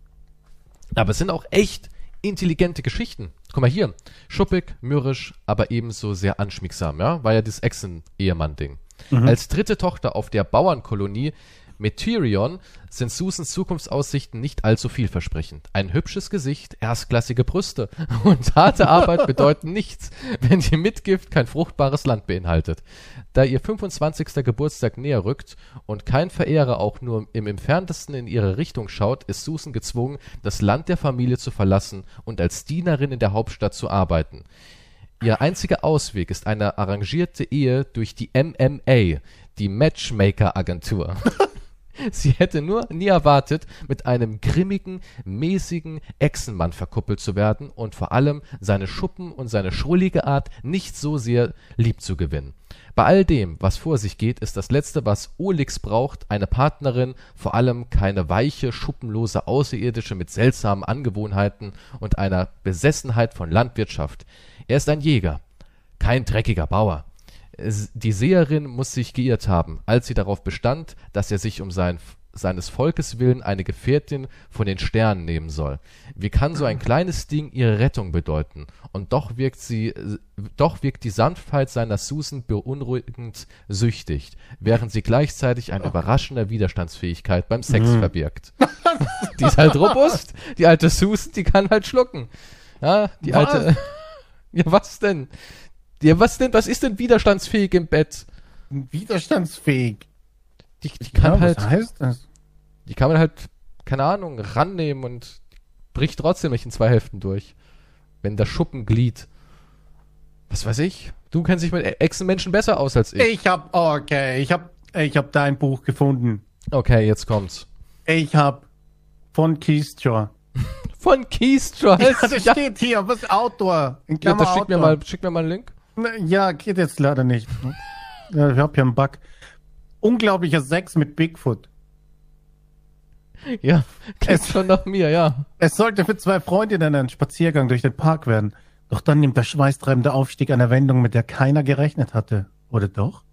Aber es sind auch echt intelligente Geschichten. Guck mal hier. Schuppig, mürrisch, aber ebenso sehr anschmiegsam, ja? War ja das Echsen-Ehemann-Ding. Als dritte Tochter auf der Bauernkolonie Meteorion sind Susans Zukunftsaussichten nicht allzu vielversprechend. Ein hübsches Gesicht, erstklassige Brüste und harte Arbeit bedeuten nichts, wenn die Mitgift kein fruchtbares Land beinhaltet. Da ihr 25. Geburtstag näher rückt und kein Verehrer auch nur im entferntesten in ihre Richtung schaut, ist Susan gezwungen, das Land der Familie zu verlassen und als Dienerin in der Hauptstadt zu arbeiten. Ihr einziger Ausweg ist eine arrangierte Ehe durch die MMA, die Matchmaker-Agentur. Sie hätte nur nie erwartet, mit einem grimmigen, mäßigen Echsenmann verkuppelt zu werden und vor allem seine Schuppen und seine schrullige Art nicht so sehr lieb zu gewinnen. Bei all dem, was vor sich geht, ist das Letzte, was Olix braucht, eine Partnerin, vor allem keine weiche, schuppenlose Außerirdische mit seltsamen Angewohnheiten und einer Besessenheit von Landwirtschaft. Er ist ein Jäger, kein dreckiger Bauer. Die Seherin muss sich geirrt haben, als sie darauf bestand, dass er sich um sein, seines Volkes willen eine Gefährtin von den Sternen nehmen soll. Wie kann so ein kleines Ding ihre Rettung bedeuten? Und doch wirkt sie, doch wirkt die Sanftheit seiner Susan beunruhigend süchtig, während sie gleichzeitig eine überraschende Widerstandsfähigkeit beim Sex verbirgt. die ist halt robust. Die alte Susan, die kann halt schlucken. Ja, die Was? alte. Ja, was denn? Ja, was denn? Was ist denn widerstandsfähig im Bett? Widerstandsfähig. Die, die kann ja, halt, Was heißt das? die kann man halt, keine Ahnung, rannehmen und bricht trotzdem nicht in zwei Hälften durch. Wenn das Schuppenglied. Was weiß ich? Du kennst dich mit E- Echsenmenschen besser aus als ich. Ich hab, okay, ich hab, ich hab dein Buch gefunden. Okay, jetzt kommt's. Ich hab von Keystra. Von Keystra. Ja, das steht hier, was Autor. In Ja, das schick mir Autor. mal, schick mir mal einen Link. Ja, geht jetzt leider nicht. Ich hab hier einen Bug. Unglaublicher Sex mit Bigfoot. Ja, klingt Es- schon nach mir, ja. Es sollte für zwei Freundinnen ein Spaziergang durch den Park werden. Doch dann nimmt der schweißtreibende Aufstieg eine Wendung, mit der keiner gerechnet hatte. Oder doch?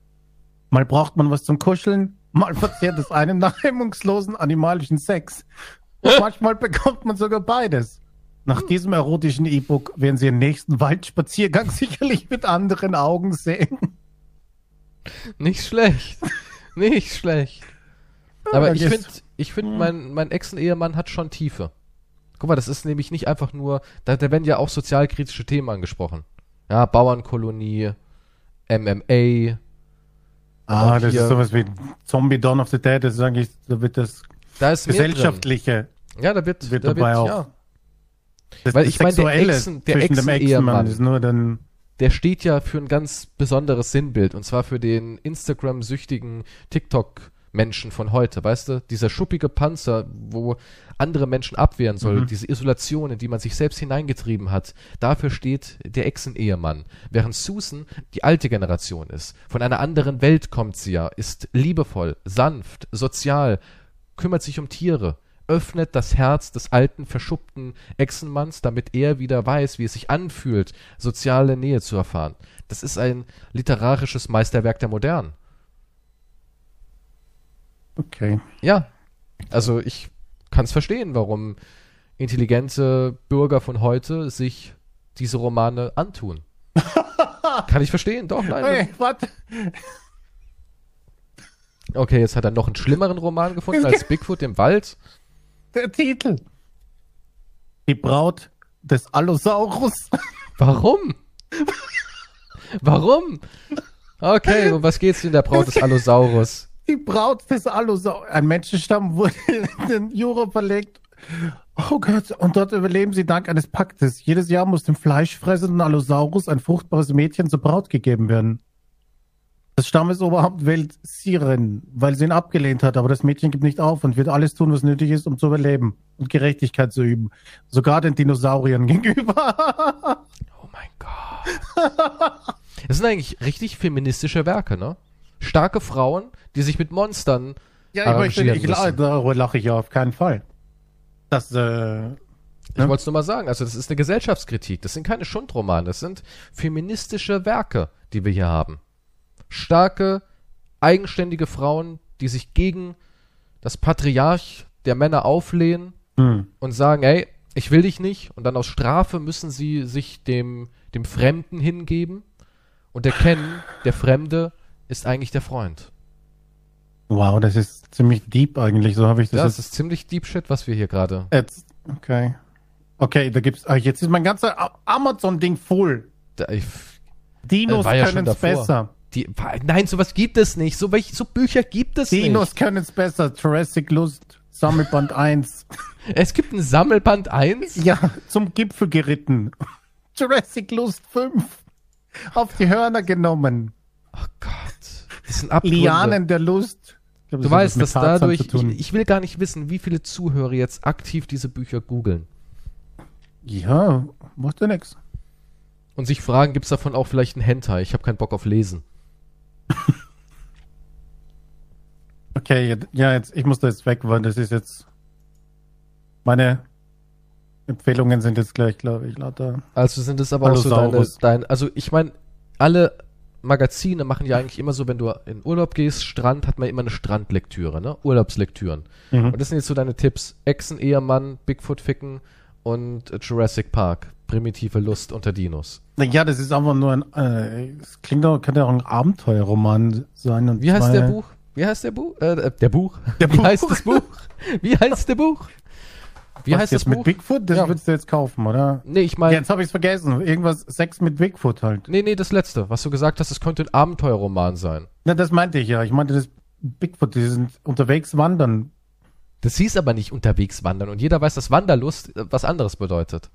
Mal braucht man was zum Kuscheln, mal verzehrt es einen nach hemmungslosen animalischen Sex. Und manchmal bekommt man sogar beides. Nach diesem erotischen E-Book werden Sie Ihren nächsten Waldspaziergang sicherlich mit anderen Augen sehen. Nicht schlecht. Nicht schlecht. Aber ich finde, ich find, mein, mein Ex-Ehemann hat schon Tiefe. Guck mal, das ist nämlich nicht einfach nur, da, da werden ja auch sozialkritische Themen angesprochen. Ja, Bauernkolonie, MMA, Ah, das hier- ist sowas wie Zombie Dawn of the Dead. Das ist eigentlich, da wird das da ist. Gesellschaftliche Ja, da wird, wird da dabei auch. ja. Das, Weil das ich meine, der Echsen- der Echsenmann ist nur dann. der steht ja für ein ganz besonderes Sinnbild und zwar für den Instagram-süchtigen TikTok-Menschen von heute, weißt du? Dieser schuppige Panzer, wo andere Menschen abwehren soll, diese Isolation, in die man sich selbst hineingetrieben hat, dafür steht der Echsen-Ehemann. Während Susan die alte Generation ist. Von einer anderen Welt kommt sie ja, ist liebevoll, sanft, sozial, kümmert sich um Tiere, öffnet das Herz des alten, verschuppten Echsenmanns, damit er wieder weiß, wie es sich anfühlt, soziale Nähe zu erfahren. Das ist ein literarisches Meisterwerk der Modernen. Okay. Ja, also ich kann es verstehen, warum intelligente Bürger von heute sich diese Romane antun. kann ich verstehen, doch, nein. Hey, warte. Okay, jetzt hat er noch einen schlimmeren Roman gefunden als Bigfoot im Wald. Der Titel. Die Braut des Allosaurus. Warum? Warum? Okay, um was geht's in der Braut des Allosaurus? Die Braut des Allosaurus. Ein Menschenstamm wurde in den Euro verlegt Oh Gott, und dort überleben sie dank eines Paktes. Jedes Jahr muss dem fleischfressenden Allosaurus ein fruchtbares Mädchen zur Braut gegeben werden. Das Stammesoberhaupt wählt Siren, weil sie ihn abgelehnt hat, aber das Mädchen gibt nicht auf und wird alles tun, was nötig ist, um zu überleben und Gerechtigkeit zu üben. Sogar den Dinosauriern gegenüber. Oh mein Gott. Das sind eigentlich richtig feministische Werke, ne? Starke Frauen, die sich mit Monstern ja, ich möchte nicht, la- darüber lache ich ja auf keinen Fall. Das, äh, Ich wollte es nur mal sagen, also das ist eine Gesellschaftskritik. Das sind keine Schundromane, das sind feministische Werke, die wir hier haben. Starke, eigenständige Frauen, die sich gegen das Patriarch der Männer auflehnen hm. und sagen, ey, ich will dich nicht. Und dann aus Strafe müssen sie sich dem, dem Fremden hingeben und erkennen, der Fremde ist eigentlich der Freund. wow, das ist ziemlich deep eigentlich, so habe ich das Das jetzt ist ziemlich Deep Shit, was wir hier gerade. Jetzt, okay. Okay, da gibt's, ah, jetzt ist mein ganzer Amazon-Ding voll. Da, ich, Dinos Äh, ja können es besser. Die, nein, sowas gibt es nicht. So, welche, so Bücher gibt es Dinos nicht. können es besser. Jurassic Lust, Sammelband 1. Es gibt ein Sammelband 1. Ja, zum Gipfel geritten. Jurassic Lust 5. Auf die Hörner genommen. Oh Gott. Das sind Abgründe. Lianen der Lust. Glaub, Du das weißt, dass Tarzan dadurch, ich, ich will gar nicht wissen, wie viele Zuhörer jetzt aktiv diese Bücher googeln ja, macht ja nix. und sich fragen, gibt's davon auch vielleicht einen Hentai? Ich habe keinen Bock auf Lesen. Okay, ja, jetzt, ich muss da jetzt weg, weil das ist jetzt. Meine Empfehlungen sind jetzt gleich, glaube ich, lauter. Also sind es aber auch so deine, Allosaurus. dein, also ich meine, alle Magazine machen ja eigentlich immer so, wenn du in Urlaub gehst, Strand, hat man immer eine Strandlektüre, ne? Urlaubslektüren. Mhm. Und das sind jetzt so deine Tipps. Echsen, Ehemann, Bigfoot ficken und Jurassic Park. Primitive Lust unter Dinos. Ja, das ist aber nur ein, äh, es klingt auch, könnte auch ein Abenteuerroman sein. Und Wie heißt der Buch? Wie heißt der Buch? Äh, äh, der Buch. Der Wie Buch. heißt das Buch? Wie heißt der Buch? Wie Was heißt jetzt das mit Buch? Bigfoot? Das Ja. würdest du jetzt kaufen, oder? Nee, ich meine, Jetzt habe ich es vergessen. Irgendwas Sex mit Bigfoot halt. nee, nee, das letzte, was du gesagt hast, es könnte ein Abenteuerroman sein. Na, das meinte ich ja. Ich meinte das Bigfoot, die sind unterwegs wandern. Das hieß aber nicht unterwegs wandern und jeder weiß, dass Wanderlust äh, was anderes bedeutet.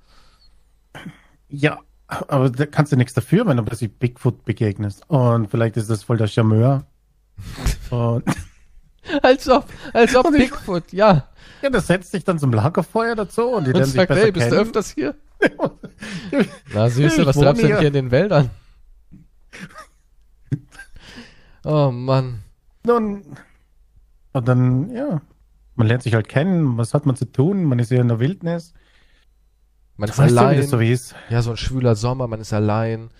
Ja, aber da kannst du nichts dafür, wenn du plötzlich Bigfoot begegnest. Und vielleicht ist das voll der Charmeur. Und Als ob, als ob ich- Bigfoot, ja. ja, das setzt sich dann zum Lagerfeuer dazu und die Und lernen sich sagt, besser hey, bist du kennen. öfters hier? Na, Süße, was treibst du denn hier. hier in den Wäldern? Oh Mann. Nun, und dann, ja, man lernt sich halt kennen, was hat man zu tun, man ist ja in der Wildnis. Man ist wie allein. das so ist? Ja, so ein schwüler Sommer, man ist allein.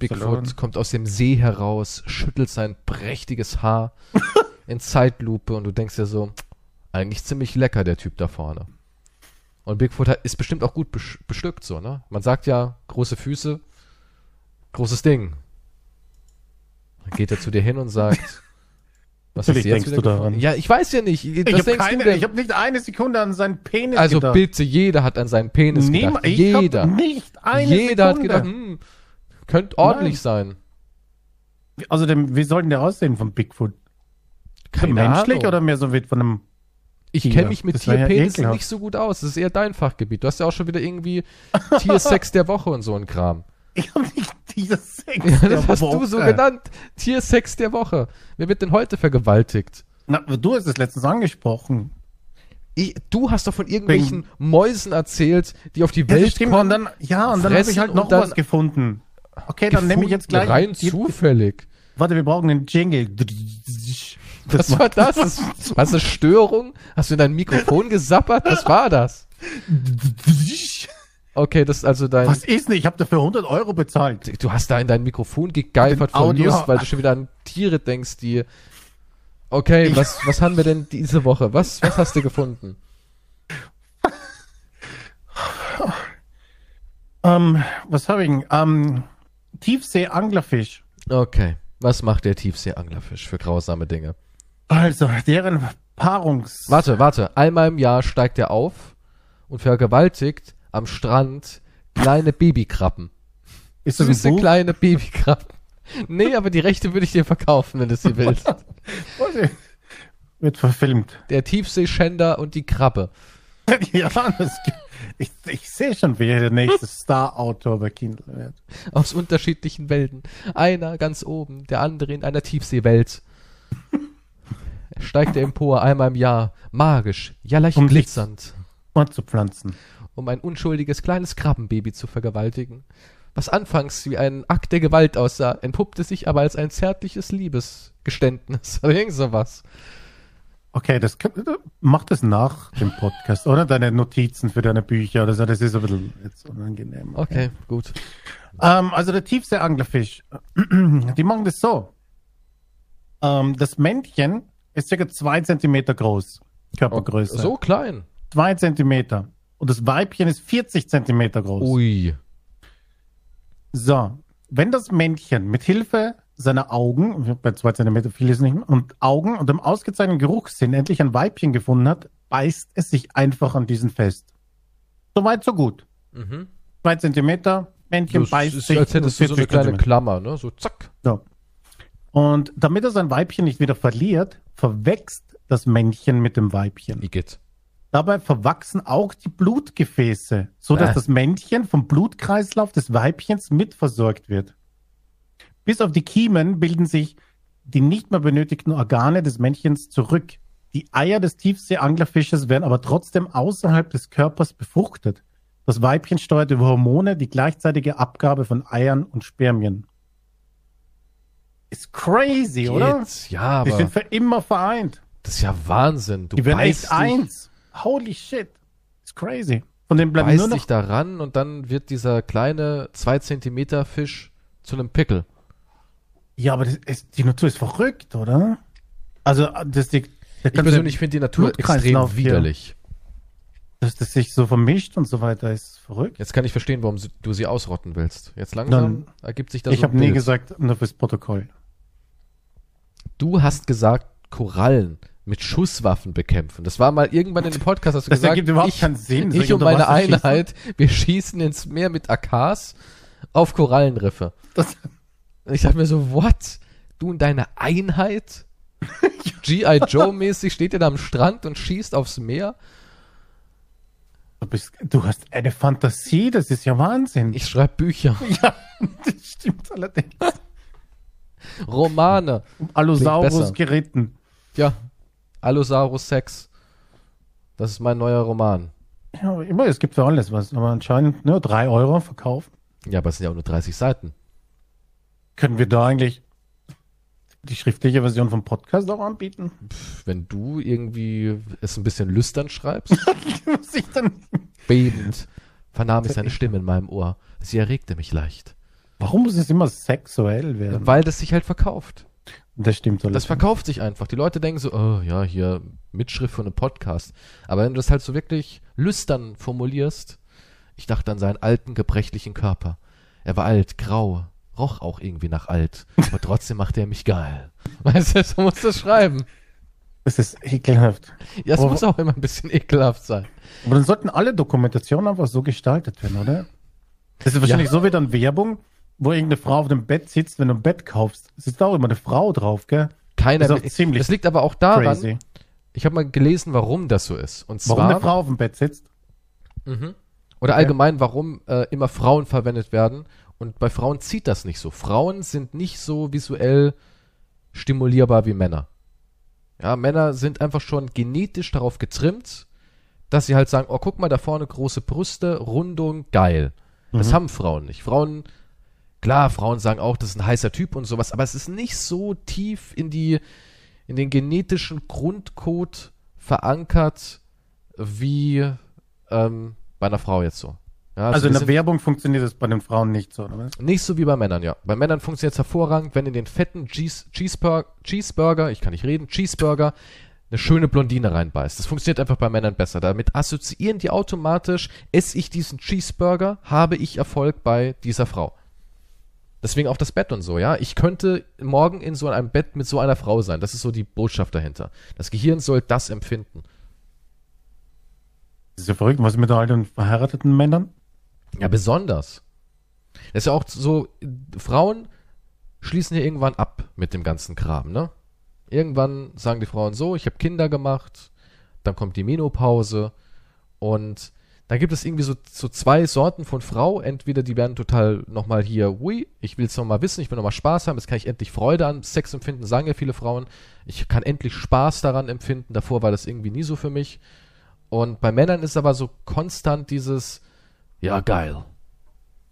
Bigfoot kommt aus dem See heraus, schüttelt sein prächtiges Haar in Zeitlupe und du denkst dir so, eigentlich ziemlich lecker, der Typ da vorne. Und Bigfoot hat, ist bestimmt auch gut bestückt, so, ne? Man sagt ja, große Füße, großes Ding. Dann geht er zu dir hin und sagt, was Natürlich denkst du daran. Ja, ich weiß ja nicht. Ich habe habe nicht eine Sekunde an seinen Penis also gedacht. bitte, jeder hat an seinen Penis Niem- gedacht. ich Jeder. Hab nicht eine Jeder hat Sekunde. gedacht, hm, könnte ordentlich sein. Also, dem, wie soll denn der aussehen von Bigfoot? Keine menschlich Ahnung. oder mehr so wie von einem. Ich kenne mich mit wär ja nicht so gut aus. Das ist eher dein Fachgebiet. Du hast ja auch schon wieder irgendwie Tiersex der Woche und so ein Kram. Ich habe nicht dieses Sex. Ja, der das hast du so genannt. Tiersex der Woche. Wer wird denn heute vergewaltigt? Na, du hast es letztens angesprochen. Ich, du hast doch von irgendwelchen Mäusen erzählt, die auf die Ja, das Welt stimmt. kommen. Und dann, ja, und dann habe ich halt noch was gefunden. Okay, dann nehme ich jetzt gleich. Rein zufällig. Warte, wir brauchen einen Jingle. Was war das? das hast du eine Störung? Hast du in dein Mikrofon gesappert? Was war das? Okay, das ist also dein. Was ist denn? Ich habe dafür 100 Euro bezahlt. Du hast da in dein Mikrofon gegeifert vor Audio- Lust, weil du schon wieder an Tiere denkst, die. Okay, Ich- was, was haben wir denn diese Woche? Was, was hast du gefunden? Ähm, was habe ich denn? Ähm, Tiefsee-Anglerfisch. Okay. Was macht der Tiefsee-Anglerfisch für grausame Dinge? Also, deren Paarungs... Warte, warte. Einmal im Jahr steigt er auf und vergewaltigt am Strand kleine Babykrabben. Ist das ein Süße Buch? kleine Babykrabben. Nee, aber die Rechte würde ich dir verkaufen, wenn du sie willst. Wird verfilmt. Der Tiefseeschänder und die Krabbe. ja, das, ich, ich sehe schon, wer der nächste Star-Autor bei Kindle wird. Aus unterschiedlichen Welten. Einer ganz oben, der andere in einer Tiefseewelt. Steigt er empor einmal im Jahr, magisch, ja leicht Um glitzernd, Und zu pflanzen. Um ein unschuldiges kleines Krabbenbaby zu vergewaltigen. Was anfangs wie ein Akt der Gewalt aussah, entpuppte sich aber als ein zärtliches Liebesgeständnis oder irgend sowas. Okay, das kann, mach das nach dem Podcast, oder? Deine Notizen für deine Bücher oder so, das ist ein bisschen jetzt unangenehm. Okay, gut. Ähm, also der Tiefsee-Anglerfisch, die machen das so. Ähm, das Männchen ist circa zwei Zentimeter groß, Körpergröße. So klein. Zwei Zentimeter. Und das Weibchen ist 40 Zentimeter groß. Ui. So, wenn das Männchen mit Hilfe seiner Augen, bei zwei Zentimeter viel ist nicht mehr, und Augen und dem ausgezeichneten Geruchssinn endlich ein Weibchen gefunden hat, beißt es sich einfach an diesen fest. Soweit, so gut. Mhm. Zwei Zentimeter, Männchen Das beißt ist, sich. als hättest du so eine 40 kleine Zentimeter. Klammer, ne? So zack. So. Und damit er sein Weibchen nicht wieder verliert, verwächst das Männchen mit dem Weibchen. Igitt. Dabei verwachsen auch die Blutgefäße, so dass Äh. das Männchen vom Blutkreislauf des Weibchens mitversorgt wird. Bis auf die Kiemen bilden sich die nicht mehr benötigten Organe des Männchens zurück. Die Eier des Tiefseeanglerfisches werden aber trotzdem außerhalb des Körpers befruchtet. Das Weibchen steuert über Hormone die gleichzeitige Abgabe von Eiern und Spermien. Ist crazy, oder? Geht. Ja, Die aber sind für immer vereint. das ist ja Wahnsinn. Du Die werden echt dich, eins. Holy shit. Ist crazy. Von denen bleiben nur noch. dich da ran und dann wird dieser kleine 2 Zentimeter Fisch zu einem Pickel. Ja, aber ist, die Natur ist verrückt, oder? Also, das, die, da Ich persönlich finde die Natur extrem widerlich. dass das sich so vermischt und so weiter, ist verrückt. Jetzt kann ich verstehen, warum du sie ausrotten willst. Jetzt langsam ergibt sich das ich so habe nie gesagt, nur fürs Protokoll. Du hast gesagt, Korallen mit Schusswaffen bekämpfen. Das war mal irgendwann in dem Podcast, hast du Das gesagt, ergibt überhaupt ich, keinen Sinn. Ich ich und meine Wasser schießen? Einheit, wir schießen ins Meer mit AKs auf Korallenriffe. Das, ich dachte mir so, what? Du und deine Einheit? G.I. Joe-mäßig steht ihr da am Strand und schießt aufs Meer? du, bist, du hast eine Fantasie, das ist ja Wahnsinn. Ich schreibe Bücher, ja, das stimmt allerdings. Romane. Um. Allosaurus geritten. Ja, Allosaurus Sex. Das ist mein neuer Roman. Ja, immer, es gibt für alles was. Aber anscheinend nur drei Euro verkaufen. Ja, aber es sind ja auch nur 30 Seiten. Können wir da eigentlich die schriftliche Version vom Podcast auch anbieten? Pff, Wenn du irgendwie es ein bisschen lüstern schreibst, Muss ich dann bebend, vernahm ich seine Stimme in meinem Ohr. Sie erregte mich leicht. Warum muss es immer sexuell werden? Weil das sich halt verkauft. Das stimmt Das verkauft sich einfach. Die Leute denken so, oh ja, hier Mitschrift von einem Podcast. Aber wenn du das halt so wirklich lüstern formulierst, ich dachte an seinen alten, gebrechlichen Körper. Er war alt, grau, roch auch irgendwie nach alt. Aber trotzdem machte er mich geil. Weißt du, so muss das schreiben. Das ist ekelhaft. Ja, es Aber- muss auch immer ein bisschen ekelhaft sein. Aber dann sollten alle Dokumentationen einfach so gestaltet werden, oder? Das ist wahrscheinlich so wie dann Werbung, wo irgendeine Frau auf dem Bett sitzt, wenn du ein Bett kaufst. Ist auch immer eine Frau drauf, gell? Keiner. Das ist ziemlich das liegt aber auch daran, Crazy. ich habe mal gelesen, warum das so ist. Und Warum zwar, eine Frau auf dem Bett sitzt? Mhm. Oder allgemein, warum äh, immer Frauen verwendet werden. Und bei Frauen zieht das nicht so. Frauen sind nicht so visuell stimulierbar wie Männer. Ja, Männer sind einfach schon genetisch darauf getrimmt, dass sie halt sagen, oh, guck mal, da vorne große Brüste, Rundung, geil. Das Mhm. haben Frauen nicht. Frauen, klar, Frauen sagen auch, das ist ein heißer Typ und sowas, aber es ist nicht so tief in die, in den genetischen Grundcode verankert, wie ähm, bei einer Frau jetzt so. Ja, Also in der Werbung funktioniert das bei den Frauen nicht so, oder was? nicht so wie bei Männern, ja. Bei Männern funktioniert es hervorragend, wenn in den fetten Cheese, Cheeseburger, Cheeseburger, ich kann nicht reden, Cheeseburger, eine schöne Blondine reinbeißt. Das funktioniert einfach bei Männern besser. Damit assoziieren die automatisch, esse ich diesen Cheeseburger, habe ich Erfolg bei dieser Frau. Deswegen auch das Bett und so, ja. Ich könnte morgen in so einem Bett mit so einer Frau sein. Das ist so die Botschaft dahinter. Das Gehirn soll das empfinden. Das ist ja verrückt. Was ist mit alten verheirateten Männern? Ja, besonders. Das ist ja auch so, Frauen schließen hier irgendwann ab mit dem ganzen Kram, ne? Irgendwann sagen die Frauen so, ich habe Kinder gemacht, dann kommt die Menopause Und da gibt es irgendwie so, so zwei Sorten von Frau. Entweder die werden total nochmal hier, ui, ich will es nochmal wissen, ich will nochmal Spaß haben, jetzt kann ich endlich Freude an Sex empfinden, sagen ja viele Frauen. Ich kann endlich Spaß daran empfinden. Davor war das irgendwie nie so für mich. Und bei Männern ist aber so konstant dieses, ja, geil.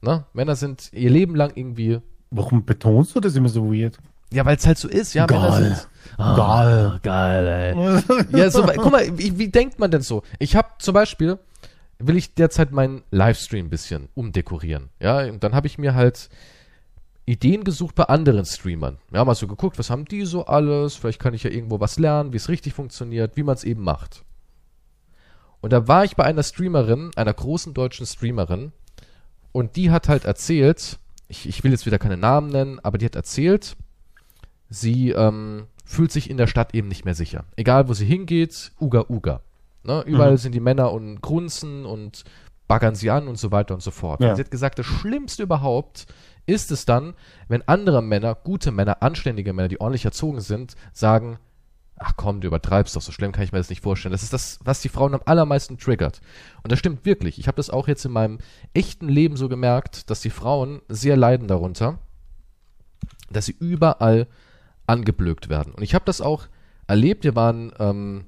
Ne? Männer sind ihr Leben lang irgendwie. Warum betonst du das immer so weird? Ja, weil es halt so ist, ja. Geil. sind. Ah, geil, ey. Ja, so, guck mal, wie, wie denkt man denn so? Ich habe zum Beispiel, will ich derzeit meinen Livestream ein bisschen umdekorieren. Ja, und dann habe ich mir halt Ideen gesucht bei anderen Streamern. Ja, mal so geguckt, was haben die so alles? Vielleicht kann ich ja irgendwo was lernen, wie es richtig funktioniert, wie man es eben macht. Und da war ich bei einer Streamerin, einer großen deutschen Streamerin, und die hat halt erzählt, ich, ich will jetzt wieder keine Namen nennen, aber die hat erzählt, sie ähm, fühlt sich in der Stadt eben nicht mehr sicher. Egal, wo sie hingeht, Uga Uga. Ne? Überall Mhm. sind die Männer und grunzen und baggern sie an und so weiter und so fort. Ja. Und sie hat gesagt, das Schlimmste überhaupt ist es dann, wenn andere Männer, gute Männer, anständige Männer, die ordentlich erzogen sind, sagen, ach komm, du übertreibst doch, so schlimm kann ich mir das nicht vorstellen. Das ist das, was die Frauen am allermeisten triggert. Und das stimmt wirklich. Ich habe das auch jetzt in meinem echten Leben so gemerkt, dass die Frauen sehr leiden darunter, dass sie überall angeblökt werden. Und ich habe das auch erlebt. Wir waren ähm,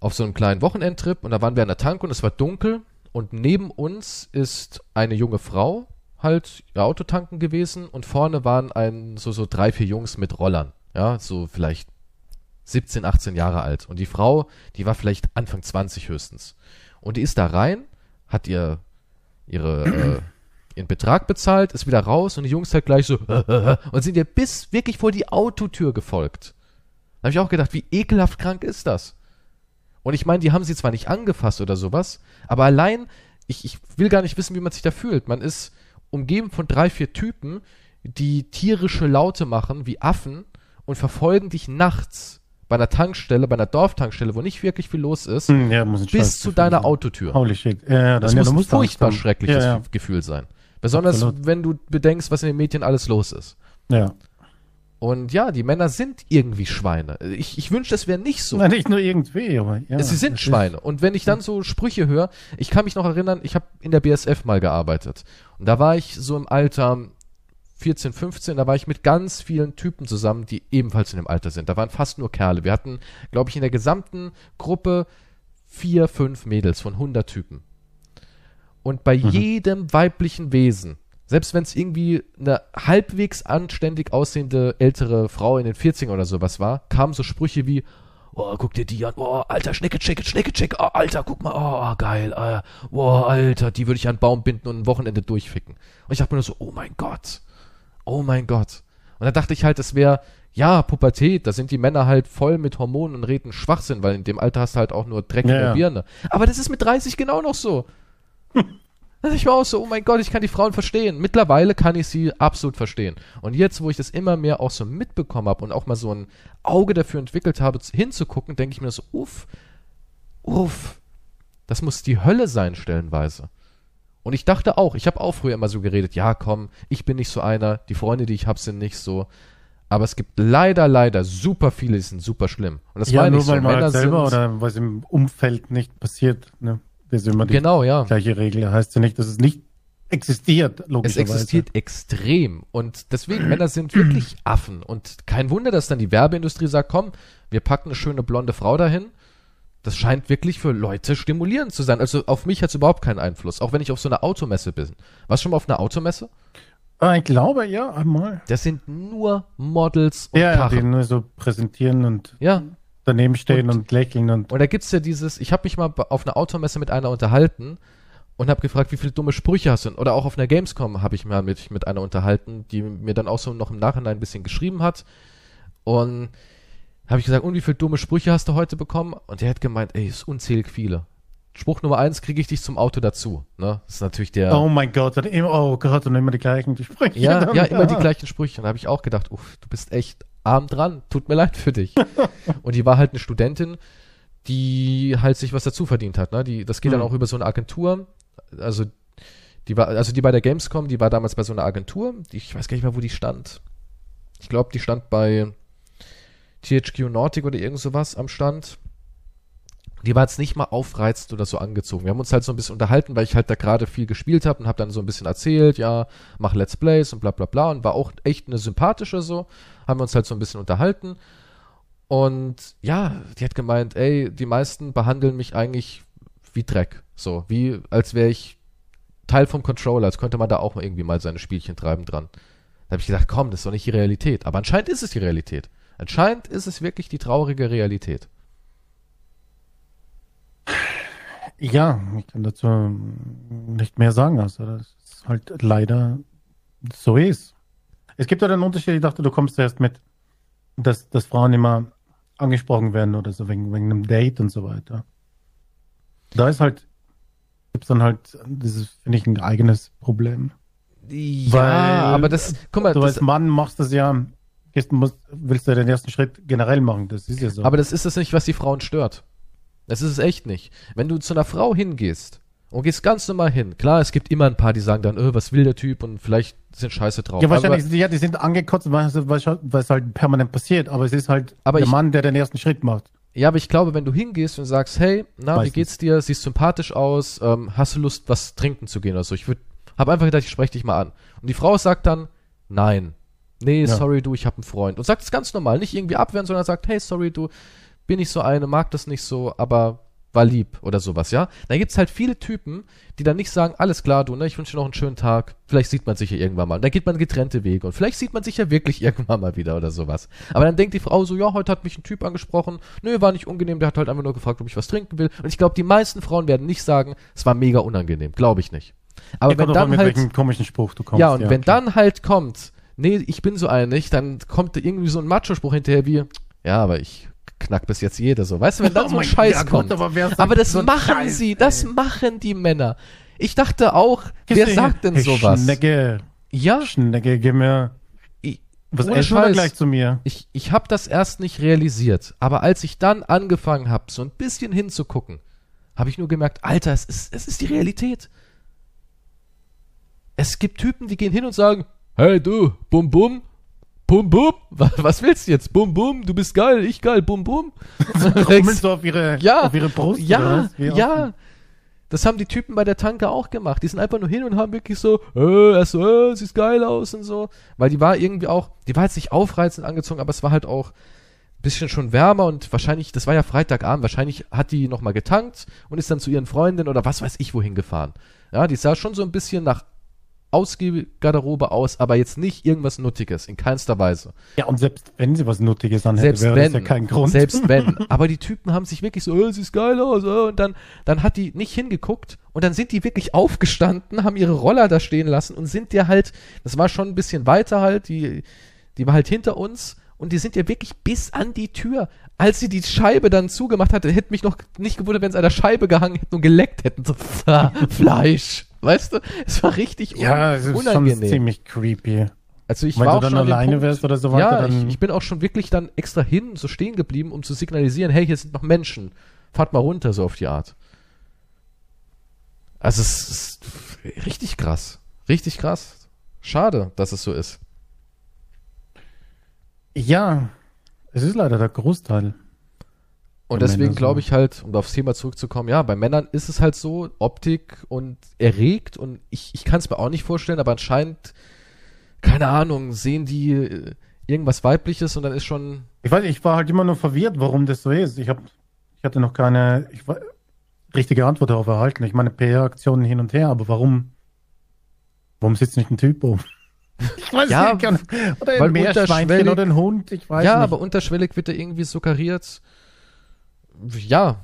auf so einem kleinen Wochenendtrip und da waren wir an der Tanke und es war dunkel und neben uns ist eine junge Frau halt ihr Auto tanken gewesen und vorne waren ein, so, so drei, vier Jungs mit Rollern. Ja, so vielleicht 17, 18 Jahre alt. Und die Frau, die war vielleicht Anfang 20 höchstens. Und die ist da rein, hat ihr ihre, äh, ihren Betrag bezahlt, ist wieder raus und die Jungs halt gleich so und sind ihr bis wirklich vor die Autotür gefolgt. Da habe ich auch gedacht, wie ekelhaft krank ist das? Und ich meine, die haben sie zwar nicht angefasst oder sowas, aber allein, ich, ich will gar nicht wissen, wie man sich da fühlt. Man ist umgeben von drei, vier Typen, die tierische Laute machen wie Affen und verfolgen dich nachts bei einer Tankstelle, bei einer Dorftankstelle, wo nicht wirklich viel los ist, Hm, ja, bis zu deiner sein. Autotür. Holy shit. Ja, ja, Das ja, muss ein furchtbar schreckliches. Gefühl sein. Besonders, Absolut. wenn du bedenkst, was in den Medien alles los ist. ja. Und ja, die Männer sind irgendwie Schweine. Ich, ich wünschte, es wäre nicht so. Na, nicht nur irgendwie, aber ja. Sie sind Schweine. Und wenn ich dann so Sprüche höre, ich kann mich noch erinnern, ich habe in der BSF mal gearbeitet. Und da war ich so im Alter 14, 15, da war ich mit ganz vielen Typen zusammen, die ebenfalls in dem Alter sind. Da waren fast nur Kerle. Wir hatten, glaube ich, in der gesamten Gruppe vier, fünf Mädels von 100 Typen. Und bei jedem weiblichen Wesen, selbst wenn es irgendwie eine halbwegs anständig aussehende ältere Frau in den 40ern oder sowas war, kamen so Sprüche wie, oh, guck dir die an, oh, alter, Schnecke, Schnecke, Schnecke, Schnecke, oh, alter, guck mal, oh, geil, äh, oh, alter, die würde ich an einen Baum binden und ein Wochenende durchficken. Und ich dachte mir nur so, oh mein Gott, oh mein Gott. Und da dachte ich halt, das wäre, ja, Pubertät, da sind die Männer halt voll mit Hormonen und reden Schwachsinn, weil in dem Alter hast du halt auch nur Dreck in Ja, der. Birne. Aber das ist mit 30 genau noch so. Da ich war auch so, oh mein Gott, ich kann die Frauen verstehen. Mittlerweile kann ich sie absolut verstehen. Und jetzt, wo ich das immer mehr auch so mitbekommen habe und auch mal so ein Auge dafür entwickelt habe, hinzugucken, denke ich mir so, uff, uff, das muss die Hölle sein, stellenweise. Und ich dachte auch, ich habe auch früher immer so geredet, ja komm, ich bin nicht so einer, die Freunde, die ich habe, sind nicht so. Aber es gibt leider, leider super viele, die sind super schlimm. Und das ja, meine nur ich so. weil man halt selber sind, oder was im Umfeld nicht passiert. Ne? Das ist immer die Genau, ja. gleiche Regel. Heißt ja nicht, dass es nicht existiert, Es logischerweise. existiert extrem. Und deswegen, Männer sind wirklich Affen. Und kein Wunder, dass dann die Werbeindustrie sagt, komm, wir packen eine schöne blonde Frau dahin. Das scheint wirklich für Leute stimulierend zu sein. Also auf mich hat es überhaupt keinen Einfluss. Auch wenn ich auf so einer Automesse bin. Warst du schon mal auf einer Automesse? Ah, ich glaube, ja, einmal. Das sind nur Models und Ja, ja, die nur so präsentieren und Ja. Daneben stehen Und- und, lächeln und Und da gibt's ja dieses, ich habe mich mal auf einer Automesse mit einer unterhalten und habe gefragt, wie viele dumme Sprüche hast du? Oder auch auf einer Gamescom habe ich mal mit, mit einer unterhalten, die mir dann auch so noch im Nachhinein ein bisschen geschrieben hat. Und habe ich gesagt, und wie viele dumme Sprüche hast du heute bekommen? Und der hat gemeint, ey, ist unzählig viele. Spruch Nummer eins, kriege ich dich zum Auto dazu. Ne? Das ist natürlich der. oh mein Gott, und immer, oh Gott, und immer die gleichen Gespräche. Ja, dann. ja, immer die gleichen Sprüche. Und da habe ich auch gedacht, uff, du bist echt arm dran. Tut mir leid für dich. und die war halt eine Studentin, die halt sich was dazu verdient hat. Ne? Die, das geht dann Hm. auch über so eine Agentur. Also die war, also die bei der Gamescom, die war damals bei so einer Agentur. Die, ich weiß gar nicht mehr, wo die stand. Ich glaube, die stand bei THQ Nordic oder irgend sowas am Stand. Die war jetzt nicht mal aufreizend oder so angezogen. Wir haben uns halt so ein bisschen unterhalten, weil ich halt da gerade viel gespielt habe und habe dann so ein bisschen erzählt, ja, mach Let's Plays und bla bla bla und war auch echt eine sympathische so. Haben wir uns halt so ein bisschen unterhalten. Und ja, die hat gemeint, ey, die meisten behandeln mich eigentlich wie Dreck. So, wie als wäre ich Teil vom Controller, als könnte man da auch irgendwie mal seine Spielchen treiben dran. Da habe ich gedacht, komm, das ist doch nicht die Realität. Aber anscheinend ist es die Realität. Anscheinend ist es wirklich die traurige Realität. Ja, ich kann dazu nicht mehr sagen, also das ist halt leider so ist. Es gibt ja den Unterschied, ich dachte, du kommst erst mit, dass, dass Frauen immer angesprochen werden oder so wegen, wegen einem Date und so weiter. Da ist halt, gibt's dann halt, das ist, finde ich, ein eigenes Problem. Ja, Weil aber das, guck mal, du das, als Mann machst das ja, gehst, musst, willst du ja den ersten Schritt generell machen, das ist ja so. aber das ist es nicht, was die Frauen stört. Das ist es echt nicht. Wenn du zu einer Frau hingehst und gehst ganz normal hin, klar, es gibt immer ein paar, die sagen dann, öh, was will der Typ und vielleicht sind scheiße drauf. ja, wahrscheinlich, aber, ja, die sind angekotzt, weil es weil es halt permanent passiert, aber es ist halt Aber der ich- Mann, der den ersten Schritt macht. ja, aber ich glaube, wenn du hingehst und sagst, hey, na, wie Meistens. geht's dir? Siehst sympathisch aus, ähm, hast du Lust, was trinken zu gehen oder so? Ich würde, hab einfach gedacht, ich spreche dich mal an. Und die Frau sagt dann, nein. Nee, Ja. sorry, du, ich habe einen Freund. Und sagt es ganz normal, nicht irgendwie abwehren, sondern sagt, hey, sorry, du, bin ich so eine, mag das nicht so, aber war lieb oder sowas, ja? Da gibt's halt viele Typen, die dann nicht sagen, alles klar, du, ne, ich wünsche dir noch einen schönen Tag, vielleicht sieht man sich ja irgendwann mal. Und dann geht man getrennte Wege und vielleicht sieht man sich ja wirklich irgendwann mal wieder oder sowas. Aber dann denkt die Frau so, ja, heute hat mich ein Typ angesprochen, nö, war nicht unangenehm, der hat halt einfach nur gefragt, ob ich was trinken will. Und ich glaube, die meisten Frauen werden nicht sagen, es war mega unangenehm, glaube ich nicht. Aber Ja, wenn dann halt komischen Spruch du kommst. ja, und wenn klar. dann halt kommt, nee, ich bin so einig, dann kommt da irgendwie so ein Macho-Spruch hinterher wie, ja, aber ich knack bis jetzt jeder so. Weißt du, wenn dann Oh so ein Scheiß ja, Gott, kommt. aber wer sagt aber das so machen Scheiß, sie, das ey? machen die Männer. Ich dachte auch, wer Gehst du sagt denn hin? sowas? Schnecke, Ja, Schnecke, gib mir. ich, Was wir Scheiß. gleich zu mir? ich, ich habe das erst nicht realisiert. Aber als ich dann angefangen habe, so ein bisschen hinzugucken, habe ich nur gemerkt, Alter, es ist, es ist die Realität. Es gibt Typen, die gehen hin und sagen, hey du, bum bum, bum bum, was, willst du jetzt? Bum bum, du bist geil, ich geil, bum bum. Krummeln so auf ihre, ja, auf ihre Brust? ja, ja. Das haben die Typen bei der Tanke auch gemacht. Die sind einfach nur hin und haben wirklich so, äh, erst so, äh, sieht geil aus und so. Weil die war irgendwie auch, die war jetzt nicht aufreizend angezogen, aber es war halt auch ein bisschen schon wärmer und wahrscheinlich, das war ja Freitagabend, wahrscheinlich hat die nochmal getankt und ist dann zu ihren Freundinnen oder was weiß ich wohin gefahren. Ja, die sah schon so ein bisschen nach Ausgarderobe aus, aber jetzt nicht irgendwas Nuttiges, in keinster Weise. Ja, und selbst wenn sie was Nuttiges anhätte, Selbst wäre wenn, das ja kein Grund. selbst wenn. Aber die Typen haben sich wirklich so, oh, siehst geil aus, oh, und dann, dann hat die nicht hingeguckt und dann sind die wirklich aufgestanden, haben ihre Roller da stehen lassen und sind dir halt, das war schon ein bisschen weiter halt, die, die war halt hinter uns und die sind ja wirklich bis an die Tür. Als sie die Scheibe dann zugemacht hatte, hätte mich noch nicht gewundert, wenn sie an der Scheibe gehangen hätten und geleckt hätten. So, Fleisch. Weißt du? Es war richtig un ja, es ist schon unangenehm. ziemlich creepy. Also ich Wenn war du dann alleine Punkt, wärst oder so weiter, ja, ich, dann ich bin auch schon wirklich dann extra hin, so stehen geblieben, um zu signalisieren, hey, hier sind noch Menschen. Fahrt mal runter, so auf die Art. Also es ist richtig krass. Richtig krass. Schade, dass es so ist. ja, es ist leider der Großteil. Und Bei deswegen so. glaube ich halt, um aufs Thema zurückzukommen, ja, bei Männern ist es halt so, Optik und erregt und ich, ich kann es mir auch nicht vorstellen, aber anscheinend, keine Ahnung, sehen die äh, irgendwas Weibliches und dann ist schon, Ich weiß, ich war halt immer nur verwirrt, warum das so ist. Ich habe, ich hatte noch keine ich war, richtige Antwort darauf erhalten. Ich meine, PR-Aktionen hin und her, aber warum, warum sitzt nicht ein Typ oben? Ich weiß Ja, nicht, oder weil ein Meerschweinchen oder ein Hund, ich weiß ja, nicht. aber unterschwellig wird da irgendwie suggeriert, ja,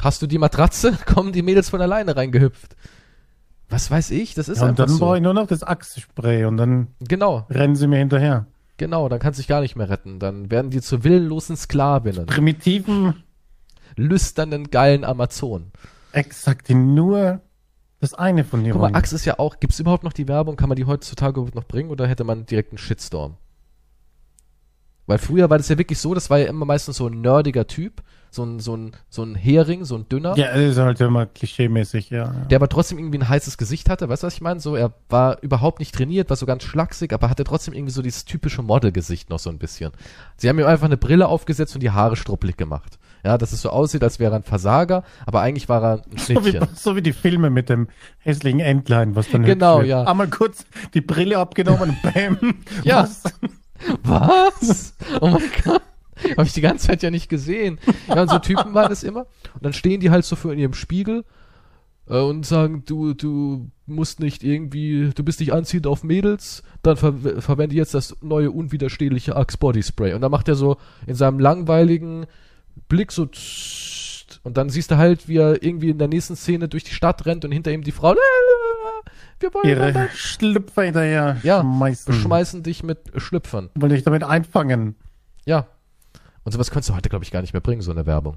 hast du die Matratze, kommen die Mädels von alleine reingehüpft. Was weiß ich, das ist ja, und dann so. brauche ich nur noch das Achsspray und dann Genau, rennen sie mir hinterher. genau, dann kannst du dich gar nicht mehr retten. Dann werden die zu willenlosen Sklavinnen, Primitiven, lüsternen, geilen Amazonen. exakt, die nur das eine von dir Guck mal. Axe ist ja auch, gibt's überhaupt noch die Werbung? Kann man die heutzutage überhaupt noch bringen oder hätte man direkt einen Shitstorm? Weil früher war das ja wirklich so, das war ja immer meistens so ein nerdiger Typ, so ein, so ein, so ein Hering, so ein dünner. Ja, das ist halt immer klischeemäßig, ja. Der aber trotzdem irgendwie ein heißes Gesicht hatte, weißt du, was ich meine? So, er war überhaupt nicht trainiert, war so ganz schlaksig, aber hatte trotzdem irgendwie so dieses typische Modelgesicht noch so ein bisschen. Sie haben ihm einfach eine Brille aufgesetzt und die Haare struppelig gemacht. Ja, dass es so aussieht, als wäre er ein Versager, aber eigentlich war er ein So wie, Schnittchen. so wie die Filme mit dem hässlichen Entlein, was dann Genau, ja. Einmal kurz die Brille abgenommen und bam. Ja. Was? Was? Oh mein Gott. Habe ich die ganze Zeit ja nicht gesehen. Ja, und so Typen waren es immer. Und dann stehen die halt so vor in ihrem Spiegel äh, und sagen, du, du musst nicht irgendwie, du bist nicht anziehend auf Mädels, dann ver verwende jetzt das neue unwiderstehliche Axe Body Spray. Und dann macht er so in seinem langweiligen Blick so und dann siehst du halt, wie er irgendwie in der nächsten Szene durch die Stadt rennt und hinter ihm die Frau, wir wollen Ihre dann Schlüpfer hinterher Ja, schmeißen. schmeißen dich mit Schlüpfern. Wollte ich damit einfangen. Ja. Und sowas könntest du heute, glaube ich, gar nicht mehr bringen, so eine Werbung.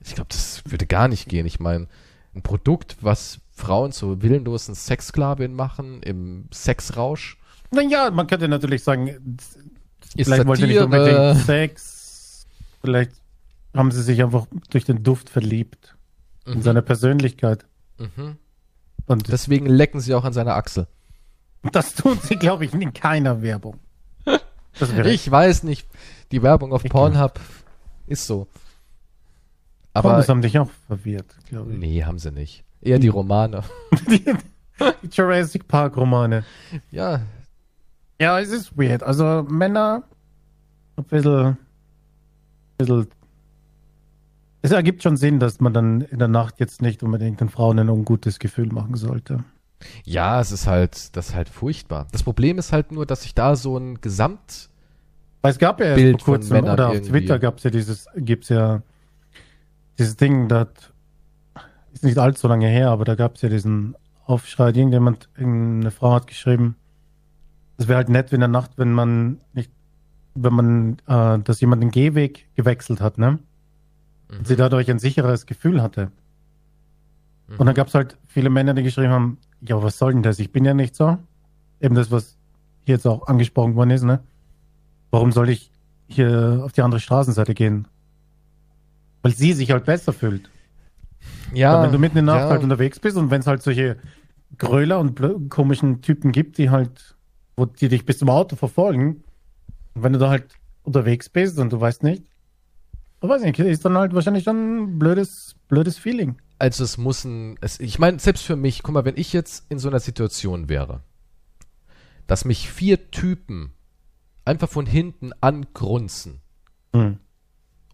Ich glaube, das würde gar nicht gehen. Ich meine, ein Produkt, was Frauen zu willenlosen Sexsklavinnen machen, im Sexrausch, Naja, man könnte natürlich sagen, ist vielleicht wollte nicht unbedingt Sex. Vielleicht haben sie sich einfach durch den Duft verliebt. In Mhm. seine Persönlichkeit. Mhm. Und Deswegen lecken sie auch an seiner Achsel. das tun sie, glaube ich, in keiner Werbung. Ich weiß nicht. Die Werbung auf Ekelhaft. Pornhub ist so. Aber das haben dich auch verwirrt, glaube ich. nee, haben sie nicht. Eher die Romane. Die, die Jurassic Park Romane. Ja, Ja, es ist weird. Also Männer ein bisschen, ein bisschen. Es ergibt schon Sinn, dass man dann in der Nacht jetzt nicht unbedingt den Frauen ein ungutes Gefühl machen sollte. ja, es ist halt, das ist halt furchtbar. Das Problem ist halt nur, dass sich da so ein Gesamt es gab ja erst Bild vor kurzem, oder auf irgendwie. Twitter gab es ja dieses, gibt's ja dieses Ding, das ist nicht allzu lange her, aber da gab es ja diesen Aufschrei, irgendjemand, eine Frau hat geschrieben, es wäre halt nett in der Nacht, wenn man nicht, wenn man, äh, dass jemand den Gehweg gewechselt hat, ne? Und sie dadurch ein sicheres Gefühl hatte. Mhm. Und dann gab es halt viele Männer, die geschrieben haben, ja, was soll denn das? Ich bin ja nicht so. Eben das, was hier jetzt auch angesprochen worden ist, ne? Warum soll ich hier auf die andere Straßenseite gehen? Weil sie sich halt besser fühlt. ja, Aber wenn du mitten in der Nacht ja, halt unterwegs bist und wenn es halt solche Gröler und komischen Typen gibt, die halt, wo die dich bis zum Auto verfolgen, und wenn du da halt unterwegs bist und du weißt nicht, ich weiß nicht, ist dann halt wahrscheinlich dann ein blödes, blödes Feeling. Also es muss ein, es, ich meine, selbst für mich, guck mal, wenn ich jetzt in so einer Situation wäre, dass mich vier Typen einfach von hinten angrunzen Hm.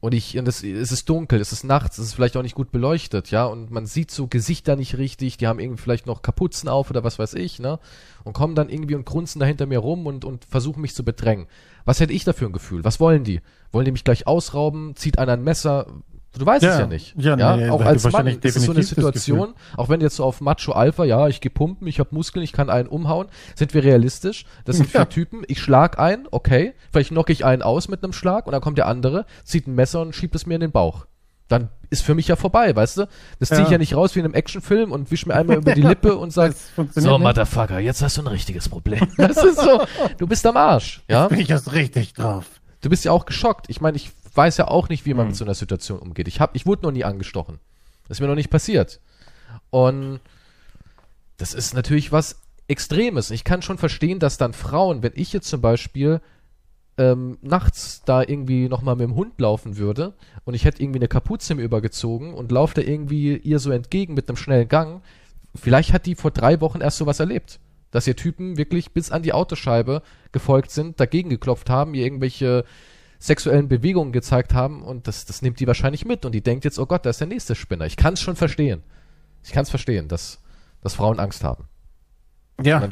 und ich, und es, es ist dunkel, es ist nachts, es ist vielleicht auch nicht gut beleuchtet, ja, und man sieht so Gesichter nicht richtig, die haben irgendwie vielleicht noch Kapuzen auf oder was weiß ich, ne, und kommen dann irgendwie und grunzen da hinter mir rum und, und versuchen mich zu bedrängen. Was hätte ich dafür ein Gefühl? Was wollen die? Wollen die mich gleich ausrauben? Zieht einer ein Messer? Du weißt es Ja. ja nicht. Ja, Ja, nee, auch als Mann ist es so eine Situation, auch wenn jetzt so auf Macho Alpha, ja, ich geh pumpen, ich habe Muskeln, ich kann einen umhauen, sind wir realistisch? Das sind vier Ja. Typen, ich schlag ein, okay, vielleicht knocke ich einen aus mit einem Schlag und dann kommt der andere, zieht ein Messer und schiebt es mir in den Bauch. Dann ist für mich ja vorbei, weißt du? Das ziehe ich Ja. ja nicht raus wie in einem Actionfilm und wisch mir einmal über die Lippe und sag, so. Motherfucker, jetzt hast du ein richtiges Problem. Das ist so, du bist am Arsch, ja? Bin ich erst richtig drauf. Du bist ja auch geschockt. Ich meine, ich weiß ja auch nicht, wie man Hm. mit so einer Situation umgeht. Ich hab, ich wurde noch nie angestochen. Das ist mir noch nicht passiert. Und das ist natürlich was Extremes. Ich kann schon verstehen, dass dann Frauen, wenn ich jetzt zum Beispiel ähm, nachts da irgendwie nochmal mit dem Hund laufen würde und ich hätte irgendwie eine Kapuze mir übergezogen und laufe da irgendwie ihr so entgegen mit einem schnellen Gang, vielleicht hat die vor drei Wochen erst sowas erlebt. Dass ihr Typen wirklich bis an die Autoscheibe gefolgt sind, dagegen geklopft haben, ihr irgendwelche sexuellen Bewegungen gezeigt haben und das, das nimmt die wahrscheinlich mit und die denkt jetzt, oh Gott, da ist der nächste Spinner. Ich kann es schon verstehen. Ich kann es verstehen, dass, dass Frauen Angst haben. Ja.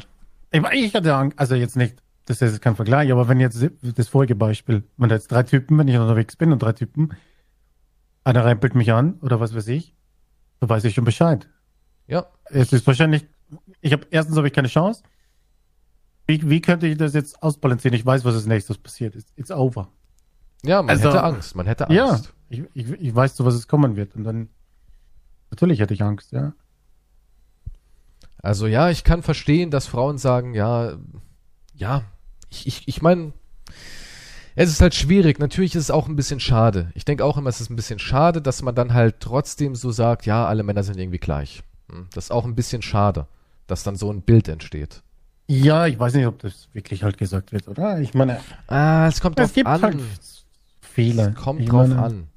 Ich, ich hatte Angst, also jetzt nicht, das ist kein Vergleich, aber wenn jetzt das vorige Beispiel, wenn da jetzt drei Typen, wenn ich unterwegs bin und drei Typen, einer rempelt mich an oder was weiß ich, dann weiß ich schon Bescheid. Ja, Es ist wahrscheinlich, ich habe erstens habe ich keine Chance. Wie, wie könnte ich das jetzt ausbalancieren? Ich weiß, was als nächstes passiert ist. It's over. Ja, man Also- hätte Angst, man hätte Ja, Angst. ich, ich, ich weiß, zu was es kommen wird. Und dann, natürlich hätte ich Angst, ja. Also ja, ich kann verstehen, dass Frauen sagen, ja, ja, ich, ich, ich meine, Es ist halt schwierig. Natürlich ist es auch ein bisschen schade. Ich denke auch immer, es ist ein bisschen schade, dass man dann halt trotzdem so sagt, ja, alle Männer sind irgendwie gleich. Hm, Das ist auch ein bisschen schade, dass dann so ein Bild entsteht. Ja, ich weiß nicht, ob das wirklich halt gesagt wird, oder? Ich meine, Ah, es kommt es drauf gibt an. halt Fehler. es kommt ich drauf meine, an.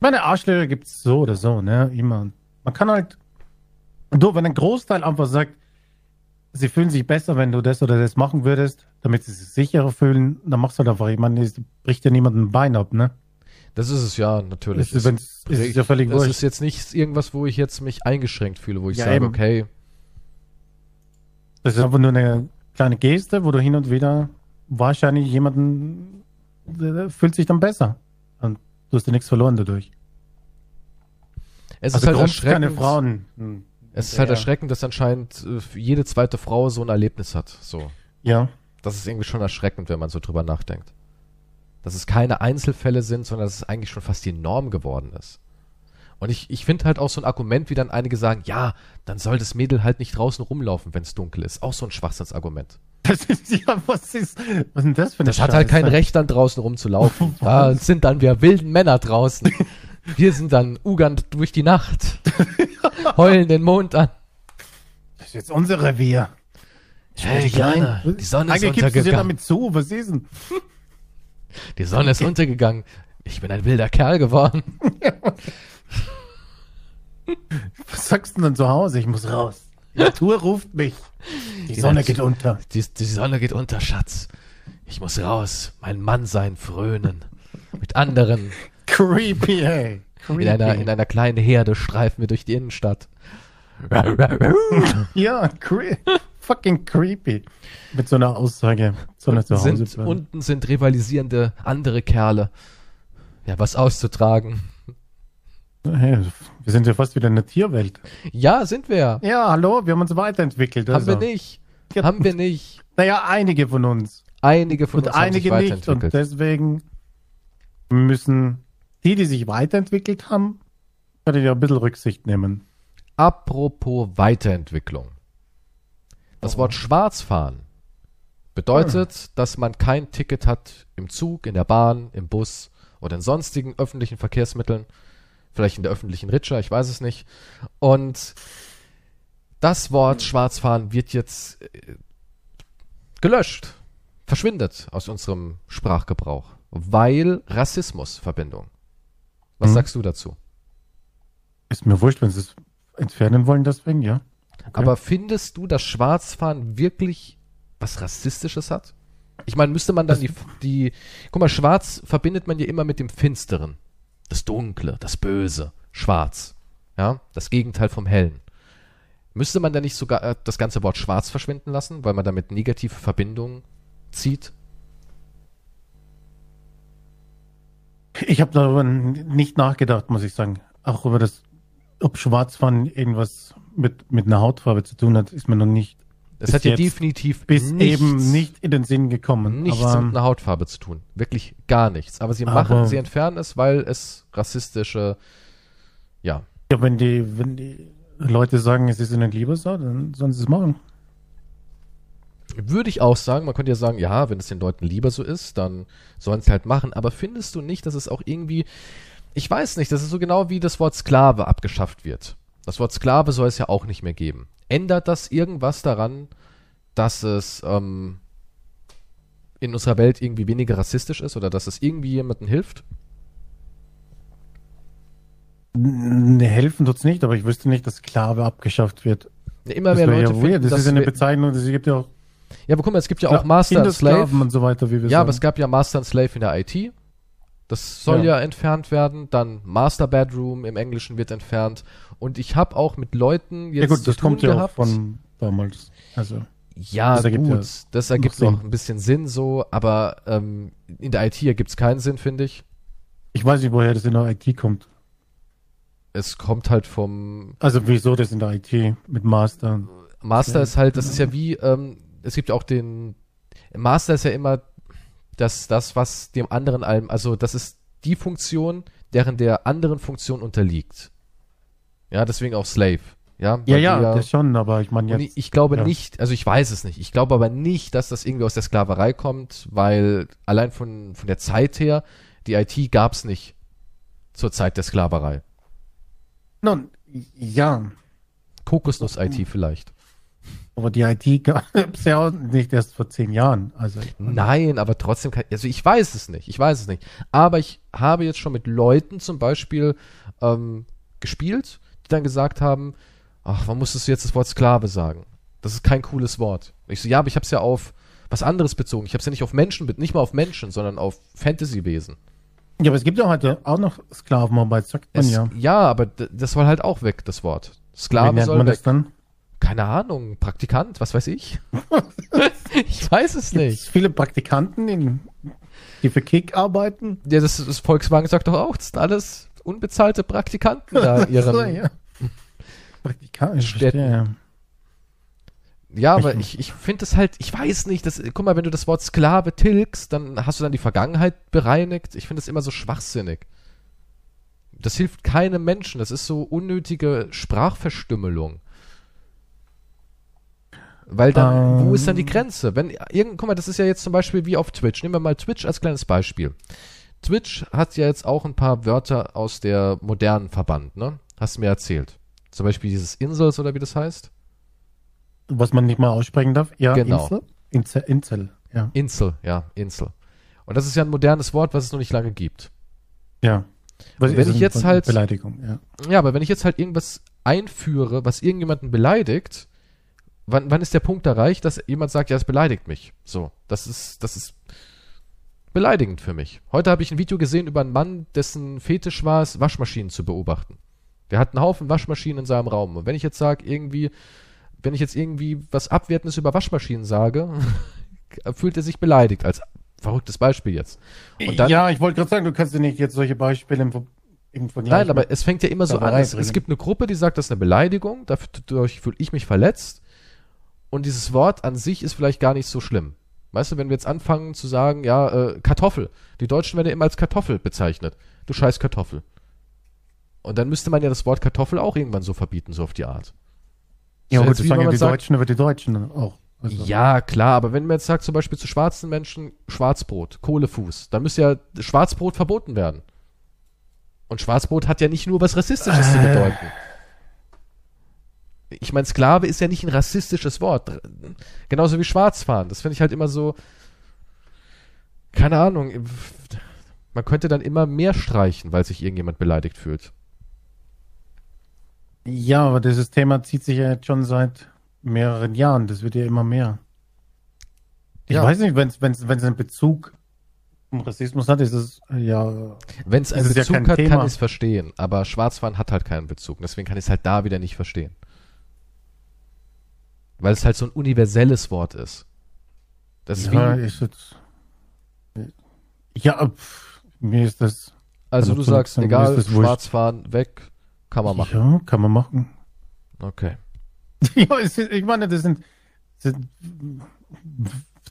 Meine Arschlöcher gibt's so oder so, ne? Immer. Man kann halt, du, wenn ein Großteil einfach sagt, sie fühlen sich besser, wenn du das oder das machen würdest, damit sie sich sicherer fühlen, dann machst du halt einfach, ich meine, es bricht ja niemandem ein Bein ab, ne? Das ist es ja, natürlich. Das ist, wenn's, ist es ja völlig das ist jetzt nicht irgendwas, wo ich jetzt mich eingeschränkt fühle, wo ich Ja, sage, eben. okay, Das ist einfach nur eine kleine Geste, wo du hin und wieder wahrscheinlich jemanden fühlt sich dann besser. Und du hast ja nichts verloren dadurch. es also ist halt grundsätzlich keine erschreckend. Frauen. Hm. Es ist halt Ja. erschreckend, dass anscheinend äh, jede zweite Frau so ein Erlebnis hat. So. Ja. Das ist irgendwie schon erschreckend, wenn man so drüber nachdenkt. Dass es keine Einzelfälle sind, sondern dass es eigentlich schon fast die Norm geworden ist. Und ich, ich finde halt auch so ein Argument, wie dann einige sagen, ja, dann soll das Mädel halt nicht draußen rumlaufen, wenn es dunkel ist. Auch so ein Schwachsinnsargument. Das ist ja, was ist, was ist denn das für eine Das hat halt kein Scheiße? Recht, dann draußen rumzulaufen. Da sind dann wir wilden Männer draußen. Wir sind dann Ugand durch die Nacht. Heulen den Mond an. Das ist jetzt unser Revier. Hey, Kleiner, die Sonne ist du dir untergegangen. damit zu. Was ist denn? Die Sonne ist untergegangen. Ich bin ein wilder Kerl geworden. Was sagst du denn zu Hause? Ich muss raus. Die Natur ruft mich. Die Sonne Natur- geht unter. Die, die Sonne geht unter, Schatz. Ich muss raus, mein Mann sein, frönen. Mit anderen. Creepy, ey. Creepy. In einer, in einer kleinen Herde streifen wir durch die Innenstadt. ja, cre fucking creepy. Mit so einer Aussage. So einer Hause sind, unten sind rivalisierende andere Kerle. Ja, was auszutragen. Hey, wir sind ja fast wieder in der Tierwelt. Ja, sind wir ja. Hallo, wir haben uns weiterentwickelt. Haben wir also. nicht. Ja. Haben wir nicht. Naja, einige von uns. Einige von Und uns haben sich einige nicht. Und weiterentwickelt. deswegen müssen die, die sich weiterentwickelt haben, können ja ein bisschen Rücksicht nehmen. Apropos Weiterentwicklung. Das Oh. Wort Schwarzfahren bedeutet, dass man kein Ticket hat im Zug, in der Bahn, im Bus oder in sonstigen öffentlichen Verkehrsmitteln. Vielleicht in der öffentlichen Ritscher, ich weiß es nicht. Und das Wort Schwarzfahren wird jetzt äh, gelöscht, verschwindet aus unserem Sprachgebrauch, weil Rassismusverbindung. Was Mhm. sagst du dazu? Ist mir wurscht, wenn sie es entfernen wollen, deswegen, ja. Okay. Aber findest du, dass Schwarzfahren wirklich was Rassistisches hat? Ich meine, müsste man dann die, die. Guck mal, Schwarz verbindet man ja immer mit dem Finsteren. Das Dunkle, das Böse. Schwarz. Ja, das Gegenteil vom Hellen. Müsste man dann nicht sogar äh, das ganze Wort Schwarz verschwinden lassen, weil man damit negative Verbindungen zieht? Ich habe darüber nicht nachgedacht, muss ich sagen. Auch über das, ob Schwarzfahren irgendwas mit, mit einer Hautfarbe zu tun hat, ist mir noch nicht Das Bis hat ja definitiv bis nichts, eben nicht in den Sinn gekommen. nichts aber, mit einer Hautfarbe zu tun. Wirklich gar nichts. Aber sie Aber- machen, sie entfernen es, weil es rassistische, ja, ja, wenn die, wenn die Leute sagen, es ist ihnen lieber so, dann sollen sie es machen. Würde ich auch sagen, man könnte ja sagen, ja, wenn es den Leuten lieber so ist, dann sollen sie halt machen. Aber findest du nicht, dass es auch irgendwie, ich weiß nicht, das ist so genau wie das Wort Sklave abgeschafft wird. Das Wort Sklave soll es ja auch nicht mehr geben. Ändert das irgendwas daran, dass es ähm, in unserer Welt irgendwie weniger rassistisch ist oder dass es irgendwie jemandem hilft? Ne, helfen tut's nicht, aber ich wüsste nicht, dass Sklave abgeschafft wird. Ja, immer Das mehr Leute ja finden. Das ist eine wir- Bezeichnung, es gibt ja auch Ja, aber guck mal, es gibt ja auch Master and Slave. und so weiter, wie wir Ja, sagen. aber es gab ja Master and Slave in der IT. Das soll ja. Ja. entfernt werden. Dann Master Bedroom im Englischen wird entfernt. Und ich habe auch mit Leuten jetzt ja gut, zu das tun kommt ja auch gehabt. von damals. Also, ja, das ergibt gut. ja das ergibt noch ein bisschen Sinn so. Aber ähm, in der IT ergibt es keinen Sinn, finde ich. ich weiß nicht, woher das in der IT kommt. Es kommt halt vom Also wieso das in der IT mit Master? Master Ja, ist halt, das ist ja wie, ähm, es gibt auch den Master ist ja immer das, das, was dem anderen allem, also das ist die Funktion, deren der anderen Funktion unterliegt. Ja, deswegen auch Slave. Ja, Ja, ja, die das schon, aber ich meine jetzt. ich, glaube ja. nicht, also ich weiß es nicht. Ich glaube aber nicht, dass das irgendwie aus der Sklaverei kommt, weil allein von, von der Zeit her, die IT gab's nicht zur Zeit der Sklaverei. Nun, ja, Kokosnuss-IT vielleicht. Aber die IT gab es ja auch nicht erst vor zehn Jahren. Also, Nein, aber trotzdem kann, also ich weiß es nicht, ich weiß es nicht. Aber ich habe jetzt schon mit Leuten zum Beispiel ähm, gespielt, die dann gesagt haben, ach, warum musstest du jetzt das Wort Sklave sagen? Das ist kein cooles Wort. Ich so, ja, aber ich habe es ja auf was anderes bezogen. Ich habe es ja nicht auf Menschen, nicht mal auf Menschen, sondern auf Fantasy-Wesen. ja, aber es gibt ja heute auch noch Sklavenarbeit, sagt man Es- ja. ja, aber das soll halt auch weg, das Wort. Wie Sklave nennt soll man weg. das dann? Keine Ahnung, Praktikant, was weiß ich? ich weiß es nicht. es viele Praktikanten, in, die für Kick arbeiten? Ja, das, das Volkswagen sagt doch auch, das sind alles unbezahlte Praktikanten da ihren. So, ja. Praktikanten, verstehe. Ja, aber Ich- ich, finde es halt, ich weiß nicht, das, guck mal, wenn du das Wort Sklave tilgst, dann hast du dann die Vergangenheit bereinigt. Ich finde das immer so schwachsinnig. Das hilft keinem Menschen. Das ist so unnötige Sprachverstümmelung. Weil dann, Ähm. wo ist dann die Grenze? Wenn irgend, guck mal, das ist ja jetzt zum Beispiel wie auf Twitch. Nehmen wir mal Twitch als kleines Beispiel. Twitch hat ja jetzt auch ein paar Wörter aus der modernen Verband, ne? Hast du mir erzählt. Zum Beispiel dieses Insels oder wie das heißt? Was man nicht mal aussprechen darf? Ja, Genau. Insel? Insel, ja. Insel, ja, Insel. Und das ist ja ein modernes Wort, was es noch nicht lange gibt. Ja. Was wenn ich jetzt halt- Beleidigung, ja. Ja, aber wenn ich jetzt halt irgendwas einführe, was irgendjemanden beleidigt, wann, wann ist der Punkt erreicht, dass jemand sagt, ja, es beleidigt mich? So, das ist, das ist beleidigend für mich. Heute habe ich ein Video gesehen über einen Mann, dessen Fetisch war es, Waschmaschinen zu beobachten. Der hat einen Haufen Waschmaschinen in seinem Raum. Und wenn ich jetzt sage, irgendwie, wenn ich jetzt irgendwie was Abwertendes über Waschmaschinen sage, fühlt er sich beleidigt, als verrücktes Beispiel jetzt. Dann, ja, ich wollte gerade sagen, du kannst dir nicht jetzt solche Beispiele im, im Vergleich Nein, aber es fängt ja immer so an. Es, es gibt eine Gruppe, die sagt, das ist eine Beleidigung, dadurch fühle ich mich verletzt. Und dieses Wort an sich ist vielleicht gar nicht so schlimm. Weißt du, wenn wir jetzt anfangen zu sagen, ja, äh, Kartoffel. Die Deutschen werden ja immer als Kartoffel bezeichnet. Du scheiß Kartoffel. Und dann müsste man ja das Wort Kartoffel auch irgendwann so verbieten, so auf die Art. ja, So gut, das sagen ja die sagt- Deutschen über die Deutschen auch. Also, Ja, klar, aber wenn man jetzt sagt, zum Beispiel zu schwarzen Menschen Schwarzbrot, Kohlefuß, dann müsste ja Schwarzbrot verboten werden. Und Schwarzbrot hat ja nicht nur was Rassistisches zu Äh. bedeuten. Ich meine, Sklave ist ja nicht ein rassistisches Wort. Genauso wie Schwarzfahren. Das finde ich halt immer so. Keine Ahnung. Man könnte dann immer mehr streichen, weil sich irgendjemand beleidigt fühlt. Ja, aber dieses Thema zieht sich ja jetzt schon seit mehreren Jahren. Das wird ja immer mehr. Ich Ja. weiß nicht, wenn es einen Bezug zum Rassismus hat, ist es ja. Wenn es einen ja Bezug kein hat, kann Thema. ich es verstehen. Aber Schwarzfahren hat halt keinen Bezug. Deswegen kann ich es halt da wieder nicht verstehen. Weil es halt so ein universelles Wort ist. Das ist ja, wie, ist jetzt, ja, pff, mir ist das. also also du sagst, nutzen, egal, das. Schwarzfahren weg, kann man machen. Ja, kann man machen. Okay. ja, es ich meine, das sind, sind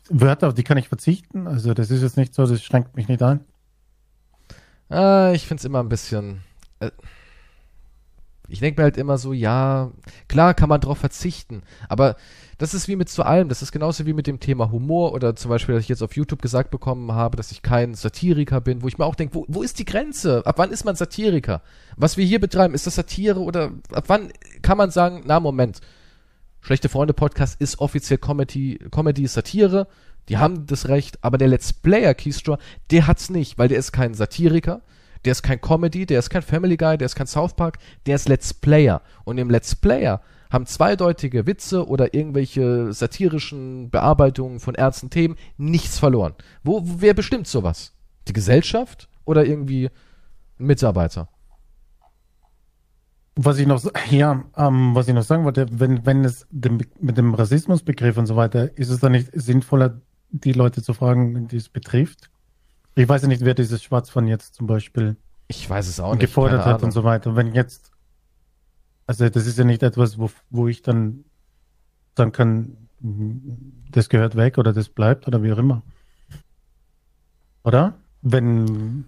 Wörter, auf die kann ich verzichten. Also das ist jetzt nicht so, das schränkt mich nicht ein. Ah, ich find's immer ein bisschen. Äh, ich denke mir halt immer so, ja, klar kann man drauf verzichten, aber das ist wie mit zu allem. Das ist genauso wie mit dem Thema Humor oder zum Beispiel, dass ich jetzt auf YouTube gesagt bekommen habe, dass ich kein Satiriker bin, wo ich mir auch denke, wo, wo ist die Grenze? Ab wann ist man Satiriker? Was wir hier betreiben, ist das Satire oder ab wann kann man sagen, na Moment, Schlechte Freunde Podcast ist offiziell Comedy, Comedy Satire. Die haben das Recht, aber der Let's Player Keystra, der hat's nicht, weil der ist kein Satiriker, der ist kein Comedy, der ist kein Family Guy, der ist kein South Park, der ist Let's Player. Und im Let's Player haben zweideutige Witze oder irgendwelche satirischen Bearbeitungen von ernsten Themen nichts verloren. Wo, wer bestimmt sowas? Die Gesellschaft oder irgendwie ein Mitarbeiter? Was ich noch, ja, ähm, was ich noch sagen wollte, wenn, wenn es dem, mit dem Rassismusbegriff und so weiter, ist es dann nicht sinnvoller, die Leute zu fragen, die es betrifft? Ich weiß ja nicht, wer dieses Schwarzfahren jetzt zum Beispiel Ich weiß es auch nicht. gefordert hat und so weiter. Wenn jetzt, also das ist ja nicht etwas, wo, wo ich dann sagen kann, mm, das gehört weg oder das bleibt oder wie auch immer. Oder? Wenn,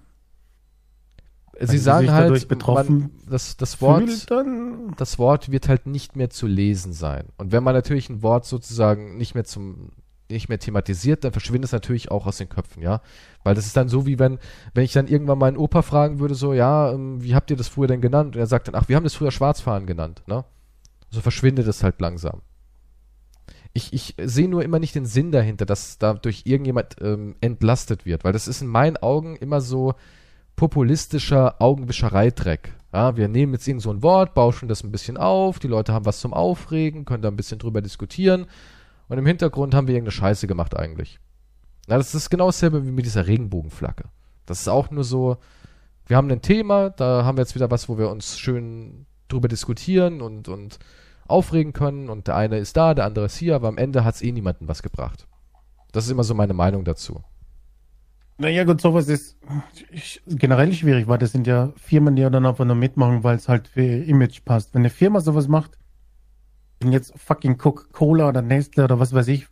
Sie sie sagen halt, man, das, das Wort, dann. das Wort wird halt nicht mehr zu lesen sein. Und wenn man natürlich ein Wort sozusagen nicht mehr zum nicht mehr thematisiert, dann verschwindet es natürlich auch aus den Köpfen, ja. Weil das ist dann so, wie wenn, wenn ich dann irgendwann meinen Opa fragen würde, so, ja, ähm, wie habt ihr das früher denn genannt? Und er sagt dann, ach, wir haben das früher Schwarzfahren genannt, ne? So verschwindet es halt langsam. Ich, ich sehe nur immer nicht den Sinn dahinter, dass dadurch irgendjemand ähm, entlastet wird, weil das ist in meinen Augen immer so populistischer Augenwischereidreck. Ja, wir nehmen jetzt irgend so ein Wort, bauschen das ein bisschen auf, die Leute haben was zum Aufregen, können da ein bisschen drüber diskutieren und im Hintergrund haben wir irgendeine Scheiße gemacht eigentlich. Na, das ist genau dasselbe wie mit dieser Regenbogenflagge. Das ist auch nur so, wir haben ein Thema, da haben wir jetzt wieder was, wo wir uns schön drüber diskutieren und, und aufregen können und der eine ist da, der andere ist hier, aber am Ende hat es eh niemandem was gebracht. Das ist immer so meine Meinung dazu. Naja, gut, sowas ist generell schwierig, weil das sind ja Firmen, die ja dann einfach nur mitmachen, weil es halt für ihr Image passt. Wenn eine Firma sowas macht, wenn jetzt fucking Coca-Cola oder Nestle oder was weiß ich,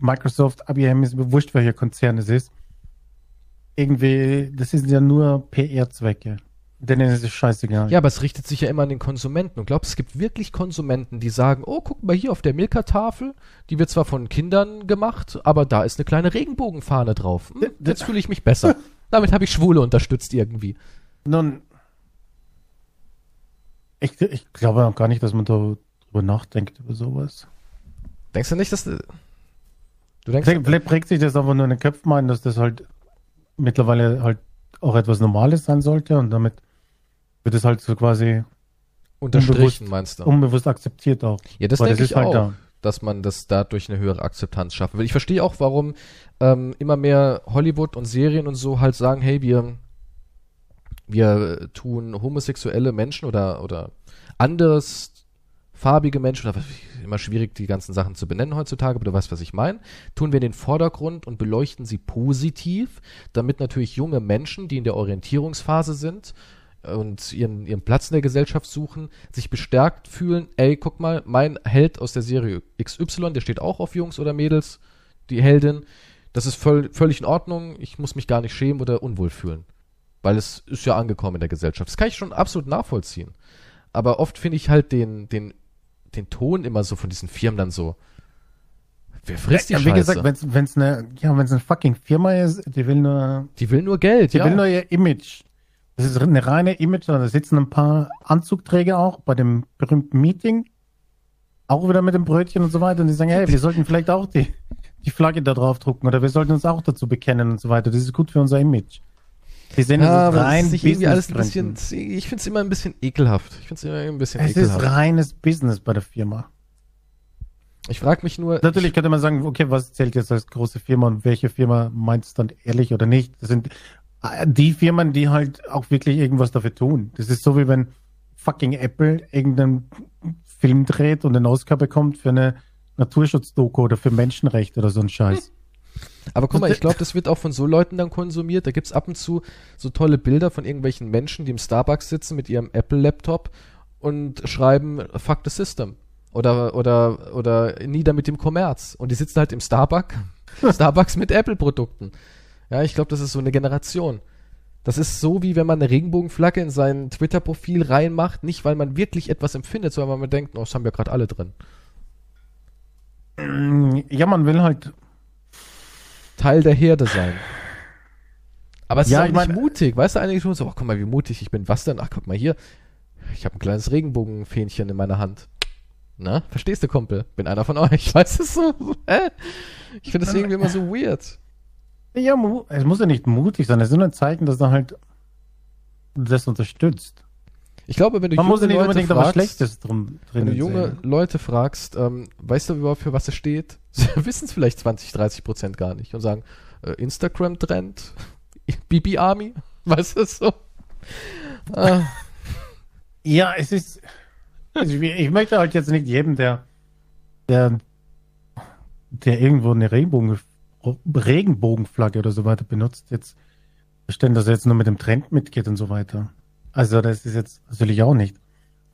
Microsoft, IBM ist mir wurscht, welcher Konzern es ist, irgendwie, das sind ja nur PR-Zwecke. Denen ist es scheißegal. Ja, aber es richtet sich ja immer an den Konsumenten. Und glaubst, es gibt wirklich Konsumenten, die sagen, oh, guck mal hier auf der Milka-Tafel, die wird zwar von Kindern gemacht, aber da ist eine kleine Regenbogenfahne drauf. Hm, jetzt fühle ich mich besser. Damit habe ich Schwule unterstützt irgendwie. Nun, ich, ich glaube auch gar nicht, dass man da drüber nachdenkt, über sowas. Denkst du nicht, dass du... Denkst, Vielleicht, vielleicht prägt sich das einfach nur in den Köpfen ein, dass das halt mittlerweile halt auch etwas Normales sein sollte und damit wird es halt so quasi unterstrichen, meinst du? unbewusst akzeptiert auch. Ja, das Weil denke das ich halt auch, da. dass man das dadurch eine höhere Akzeptanz schaffen will. Ich verstehe auch, warum ähm, immer mehr Hollywood und Serien und so halt sagen, hey, wir, wir tun homosexuelle Menschen oder, oder anderes farbige Menschen, oder immer schwierig, die ganzen Sachen zu benennen heutzutage, aber du weißt, was ich meine, tun wir in den Vordergrund und beleuchten sie positiv, damit natürlich junge Menschen, die in der Orientierungsphase sind, und ihren, ihren Platz in der Gesellschaft suchen, sich bestärkt fühlen, ey, guck mal, mein Held aus der Serie XY, der steht auch auf Jungs oder Mädels, die Heldin, das ist voll, völlig in Ordnung, ich muss mich gar nicht schämen oder unwohl fühlen. Weil es ist ja angekommen in der Gesellschaft. Das kann ich schon absolut nachvollziehen. Aber oft finde ich halt den, den, den Ton immer so von diesen Firmen dann so. Wer frisst die Ja, wie Scheiße? gesagt, wenn's wenn's eine, ja, wenn's eine fucking Firma ist, die will nur, die will nur Geld, die ja. will nur ihr Image. Das ist eine reine Image, da sitzen ein paar Anzugträger auch bei dem berühmten Meeting, auch wieder mit dem Brötchen und so weiter und die sagen, hey, wir sollten vielleicht auch die, die Flagge da drauf drucken oder wir sollten uns auch dazu bekennen und so weiter. Das ist gut für unser Image. Die sehen ja, ist rein ist irgendwie alles ein bisschen, ich finde es immer ein bisschen ekelhaft. Ich finde es immer ein bisschen Es ist ekelhaft. reines Business bei der Firma. Ich frage mich nur, Natürlich könnte man sagen, okay, was zählt jetzt als große Firma und welche Firma meint es dann ehrlich oder nicht? Das sind äh, die Firmen, die halt auch wirklich irgendwas dafür tun. Das ist so wie wenn fucking Apple irgendeinen Film dreht und einen Oscar bekommt für eine Naturschutzdoku oder für Menschenrechte oder so ein Scheiß. Aber guck mal, ich glaube, das wird auch von so Leuten dann konsumiert. Da gibt's ab und zu so tolle Bilder von irgendwelchen Menschen, die im Starbucks sitzen mit ihrem Apple-Laptop und schreiben Fuck the System. Oder, oder, oder nieder mit dem Kommerz. Und die sitzen halt im Starbucks, Starbucks mit Apple-Produkten. Ja, ich glaube, das ist so eine Generation. Das ist so, wie wenn man eine Regenbogenflagge in sein Twitter-Profil reinmacht, nicht weil man wirklich etwas empfindet, sondern weil man denkt, oh, das haben ja gerade alle drin. Ja, man will halt, Teil der Herde sein. Aber es Ja, ist auch nicht mein- mutig. Weißt du, einige tun so, oh, guck mal, wie mutig ich bin. Was denn? Ach, guck mal hier. Ich habe ein kleines Regenbogenfähnchen in meiner Hand. Na, verstehst du, Kumpel? Bin einer von euch. Weißt du so? Hä? Ich finde das irgendwie immer so weird. ja, es muss ja nicht mutig sein, es ist nur ein Zeichen, dass er halt das unterstützt. Ich glaube, wenn du Man muss ja nicht Leute unbedingt fragst, Schlechtes drum wenn drin du junge Leute fragst, ähm, weißt du überhaupt, für was es steht? Sie wissen es vielleicht 20, 30 Prozent gar nicht und sagen, äh, Instagram-Trend, Bibi Army, weißt du so? Ah, Ja, es ist. Also ich, ich möchte halt jetzt nicht jedem, der, der, der irgendwo eine Regenbogen, Regenbogenflagge oder so weiter benutzt, jetzt verstehen, dass er jetzt nur mit dem Trend mitgeht und so weiter. Also das ist jetzt natürlich auch nicht.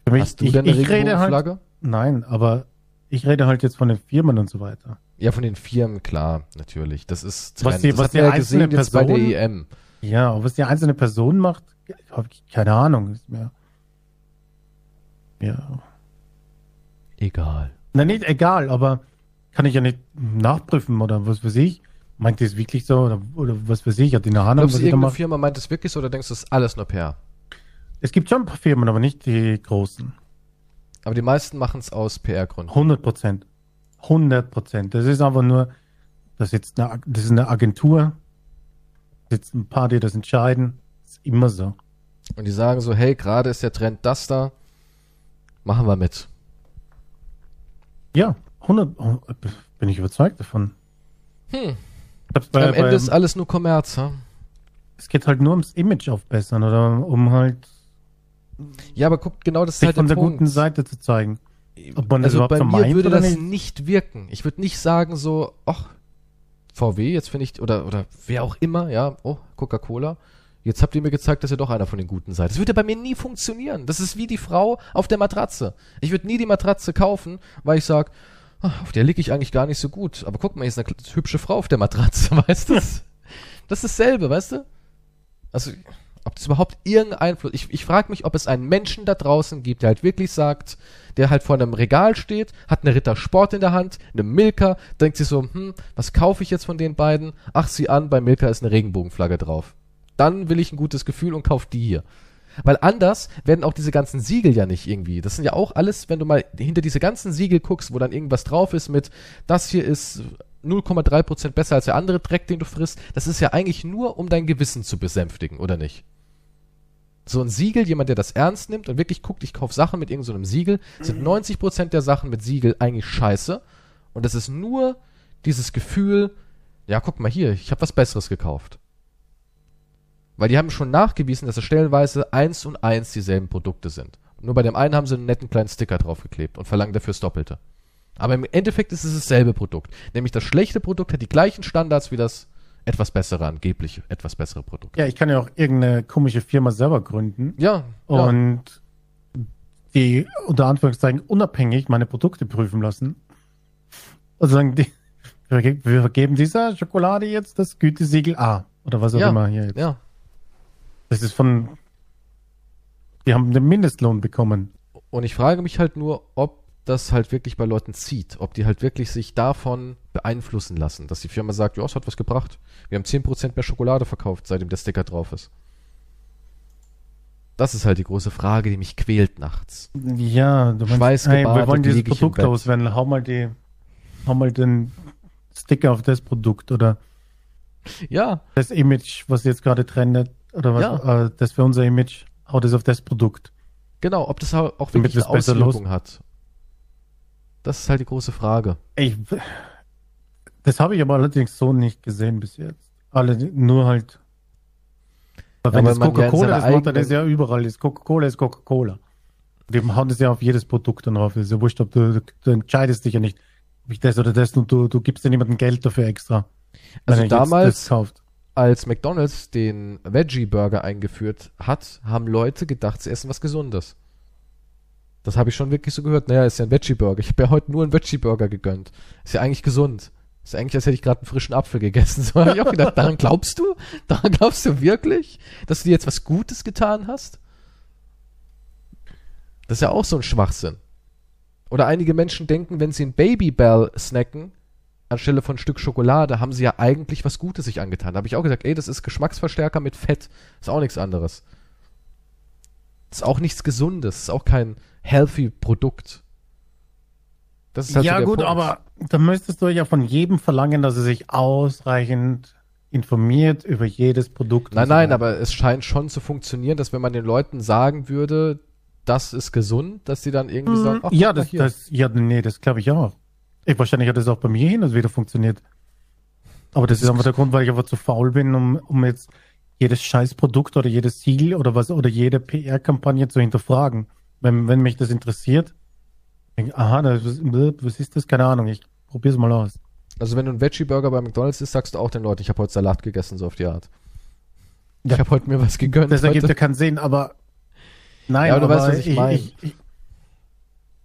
Für mich, hast du ich, denn eine ich rede halt, nein, aber ich rede halt jetzt von den Firmen und so weiter. Ja, von den Firmen, klar, natürlich. Das ist Was die- das was die ja einzelne gesehen jetzt bei der Person- EM. Ja, aber was die einzelne Person macht, keine Ahnung. Ist mir, ja. Egal. Na, nicht egal, aber kann ich ja nicht nachprüfen oder was weiß ich. Meint ihr es wirklich so oder, oder was weiß ich? Hat die eine Ahnung, Glaubst was ich da mache? Firma meint es wirklich so oder denkst du, es ist alles nur PR? Es gibt schon ein paar Firmen, aber nicht die großen. Aber die meisten machen es aus PR-Gründen. 100 Prozent. 100 Prozent. Das ist einfach nur, das, ist eine, das ist eine Agentur. Sitzen ein paar, die das entscheiden. ist immer so. Und die sagen so, hey, gerade ist der Trend das da, machen wir mit. Ja, 100, oh, bin ich überzeugt davon. Hm. Bei, Am Ende bei, ist alles nur Kommerz, ha? es geht halt nur ums Image aufbessern oder um halt Ja, aber guck, genau das sich halt von der der guten Seite zu zeigen. Ob man das also überhaupt bei so mir meint würde das nicht? nicht? wirken. Ich würde nicht sagen so, ach, VW, jetzt finde ich, oder, oder wer auch immer, ja, oh, Coca-Cola, jetzt habt ihr mir gezeigt, dass ihr doch einer von den Guten seid. Das würde bei mir nie funktionieren. Das ist wie die Frau auf der Matratze. Ich würde nie die Matratze kaufen, weil ich sage, auf der liege ich eigentlich gar nicht so gut. Aber guck mal, hier ist eine hübsche Frau auf der Matratze, weißt du? Das das ist dasselbe, weißt du? Also, ob das überhaupt irgendeinen Einfluss. Ich, ich frage mich, ob es einen Menschen da draußen gibt, der halt wirklich sagt, der halt vor einem Regal steht, hat eine Ritter Sport in der Hand, eine Milka, denkt sich so, hm, was kaufe ich jetzt von den beiden? Ach, sieh an, bei Milka ist eine Regenbogenflagge drauf. Dann will ich ein gutes Gefühl und kauf die hier. Weil anders werden auch diese ganzen Siegel ja nicht irgendwie. Das sind ja auch alles, wenn du mal hinter diese ganzen Siegel guckst, wo dann irgendwas drauf ist mit, das hier ist 0,3% besser als der andere Dreck, den du frisst. Das ist ja eigentlich nur, um dein Gewissen zu besänftigen, oder nicht? So ein Siegel, jemand, der das ernst nimmt und wirklich guckt, ich kaufe Sachen mit irgendeinem so Siegel, sind 90% der Sachen mit Siegel eigentlich scheiße. Und das ist nur dieses Gefühl, ja, guck mal hier, ich habe was Besseres gekauft. Weil die haben schon nachgewiesen, dass es stellenweise eins und eins dieselben Produkte sind. Nur bei dem einen haben sie einen netten kleinen Sticker draufgeklebt und verlangen dafür das Doppelte. Aber im Endeffekt ist es dasselbe Produkt. Nämlich das schlechte Produkt hat die gleichen Standards wie das etwas bessere, angeblich etwas bessere Produkt. Ja, ich kann ja auch irgendeine komische Firma selber gründen Ja, ja. und die unter Anführungszeichen unabhängig meine Produkte prüfen lassen. Also sagen die, wir vergeben dieser Schokolade jetzt das Gütesiegel A oder was auch ja, immer hier jetzt. ja. Das ist von, die haben den Mindestlohn bekommen. Und ich frage mich halt nur, ob das halt wirklich bei Leuten zieht. Ob die halt wirklich sich davon beeinflussen lassen. Dass die Firma sagt, ja, es hat was gebracht. Wir haben 10% mehr Schokolade verkauft, seitdem der Sticker drauf ist. Das ist halt die große Frage, die mich quält nachts. Ja, du meinst, hey, wir wollen dieses Produkt loswerden. Hau mal die, hau mal den Sticker auf das Produkt oder Ja, das Image, was jetzt gerade trendet, oder was, Ja. äh, das für unser Image, hau das auf das Produkt. genau, ob das auch wirklich eine Auswirkung hat. Das ist halt die große Frage. Ich, das habe ich aber allerdings so nicht gesehen bis jetzt. Alle, nur halt. Aber wenn das in Coca-Cola das macht, dann eigenen- ist ja überall. Das Coca-Cola ist Coca-Cola. Die hauen das ja auf jedes Produkt dann drauf. Das ist ja wurscht, ob du, du, entscheidest dich ja nicht, ob ich das oder das und du, du gibst ja niemandem Geld dafür extra. Also er damals- das. Als McDonald's den Veggie-Burger eingeführt hat, haben Leute gedacht, sie essen was Gesundes. Das habe ich schon wirklich so gehört. Naja, ist ja ein Veggie-Burger. Ich habe ja heute nur einen Veggie-Burger gegönnt. Ist ja eigentlich gesund. Ist ja eigentlich, als hätte ich gerade einen frischen Apfel gegessen. So habe ich auch gedacht, daran glaubst du? Daran glaubst du wirklich, dass du dir jetzt was Gutes getan hast? Das ist ja auch so ein Schwachsinn. Oder einige Menschen denken, wenn sie ein Babybell snacken, anstelle von Stück Schokolade, haben sie ja eigentlich was Gutes sich angetan. Da habe ich auch gesagt, ey, das ist Geschmacksverstärker mit Fett. Ist auch nichts anderes. Ist auch nichts Gesundes. Ist auch kein healthy Produkt. Das ist halt so ja, der gut, Punkt. aber da müsstest du ja von jedem verlangen, dass er sich ausreichend informiert über jedes Produkt. Nein, so nein, aber es scheint schon zu funktionieren, dass wenn man den Leuten sagen würde, das ist gesund, dass die dann irgendwie sagen, ach, Mhm. ja, das, das, ja, nee, das glaube ich auch. Ich, wahrscheinlich hat das auch bei mir hin und wieder funktioniert. Aber das, ist einfach der Grund, weil ich einfach zu faul bin, um, um jetzt jedes Scheißprodukt oder jedes Siegel oder was oder jede PR-Kampagne zu hinterfragen. Wenn, wenn mich das interessiert, denke ich, aha, das, was, ist das? Keine Ahnung, ich probier's mal aus. Also wenn du einen Veggie-Burger bei McDonalds isst, sagst du auch den Leuten, ich habe heute Salat gegessen, so auf die Art. Ja. Ich habe heute mir was gegönnt. Das ergibt ja keinen Sinn, aber nein, Ja, aber du aber weißt, was ich mein. ich, ich,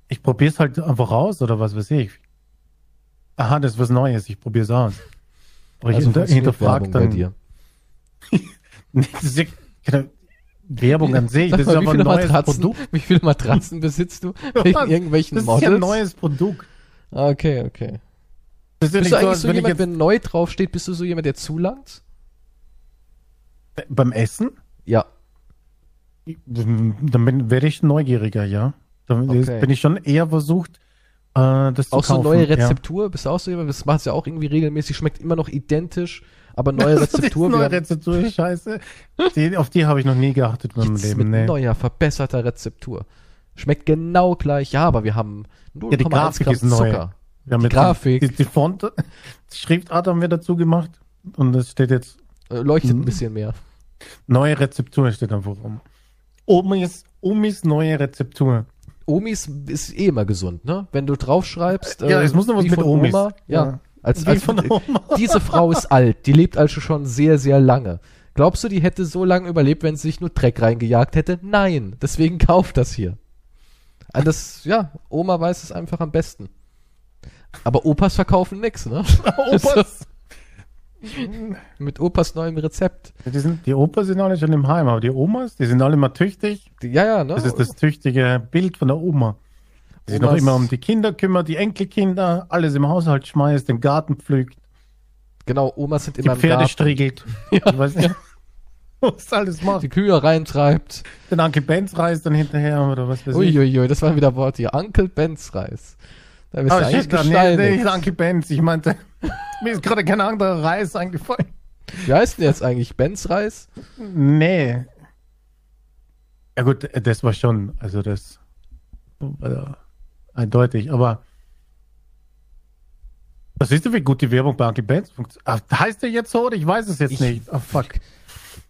ich probiere es halt einfach aus oder was weiß ich. Aha, das ist was Neues, ich probiere es aus. Aber ich also hinter, funktioniert hinterfrage Werbung bei dann. dir. Nee, das ist ja, genau, Werbung an sich. Das ist mal, aber wie ein viele neues Matratzen, Produkt. Wie viele Matratzen besitzt du? Wegen irgendwelchen Das ist Models? ja ein neues Produkt. Ah, Okay, okay. Das ist ja Bist du so, eigentlich als so wenn jemand, jetzt wenn neu draufsteht, bist du so jemand, der zulangt? beim Essen, Ja. dann werde ich neugieriger, ja. Dann Okay. bin ich schon eher versucht, äh, das zu Auch so kaufen. neue ja. Rezeptur, bist du auch so jemand? Das machst du ja auch irgendwie regelmäßig, schmeckt immer noch identisch, aber neue Das Rezeptur. neue Rezeptur ist scheiße. Die, auf die habe ich noch nie geachtet in meinem Jetzt Leben. mit Nee. neuer, verbesserter Rezeptur. Schmeckt genau gleich, ja, aber wir haben 0,1 die Grafik Gramm ist neu. Zucker. Wir haben Die Grafik. Die, die Font, die Schriftart haben wir dazu gemacht. Und es steht jetzt Äh, Leuchtet ein bisschen mehr. neue Rezeptur steht einfach rum. Omis, Omis neue Rezeptur. Omis ist eh immer gesund, ne? Wenn du draufschreibst, Ja, es muss noch was mit Omis. Oma, ja. Ja. Als, als, Oma. diese Frau ist alt, die lebt also schon sehr, sehr lange. Glaubst du, die hätte so lange überlebt, wenn sie sich nur Dreck reingejagt hätte? Nein, deswegen kauft das hier. Ah, Das, ja, Oma weiß es einfach am besten. Aber Opas verkaufen nix, ne? Opas. Mit Opas neuem Rezept. Die, sind, die Opas sind alle schon im Heim, aber die Omas, die sind alle mal tüchtig. Die, ja, ja, ne? Das ist das tüchtige Bild von der Oma. Die sich noch immer um die Kinder kümmert, die Enkelkinder, alles im Haushalt schmeißt, den Garten pflügt, Genau, Omas sind die immer im Pferde Garten. striegelt. Ich weiß nicht, was alles macht. Die Kühe reintreibt. Den Onkel Benz reist dann hinterher oder was weiß ich. Uiuiui, das waren wieder Worte hier. Uncle Benz Reis. Da bist Ah, du eigentlich shit, nee, nee, gesteinigt. nicht Onkel Benz. Ich meinte, mir ist gerade kein anderer Reis eingefallen. Wie heißt denn jetzt eigentlich? Benz Reis? Nee. Ja gut, das war schon, also das äh, eindeutig, aber was siehst du, wie gut die Werbung bei Onkel Benz funktioniert? Ach, heißt der jetzt so oder ich weiß es jetzt Ich- nicht. Ah, fuck.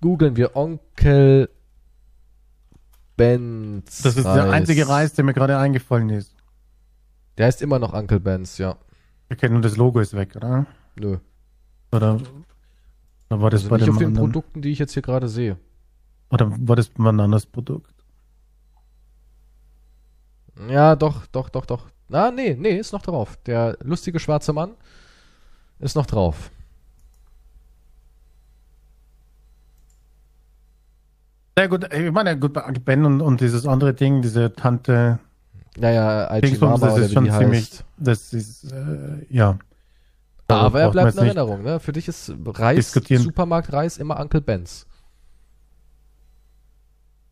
Googeln wir Onkel Benz Das ist der einzige Reis, der mir gerade eingefallen ist. Der heißt immer noch Uncle Benz, ja. Okay, nur das Logo ist weg, oder? Nö. Oder, oder war das Also bei nicht auf den anderen? Produkten, die ich jetzt hier gerade sehe. Oder war das bei einem anderes Produkt? Ja, doch, doch, doch, doch. Ah, nee, nee, ist noch drauf. Der lustige schwarze Mann ist noch drauf. Sehr gut, ich meine, gut, Ben und, und dieses andere Ding, diese Tante Naja, IG Dingsbums, Mama das ist schon ziemlich, heißt. das ist, äh, ja. Aber er bleibt in Erinnerung, ne? Für dich ist Reis, diskutieren. Supermarkt Reis immer Uncle Benz.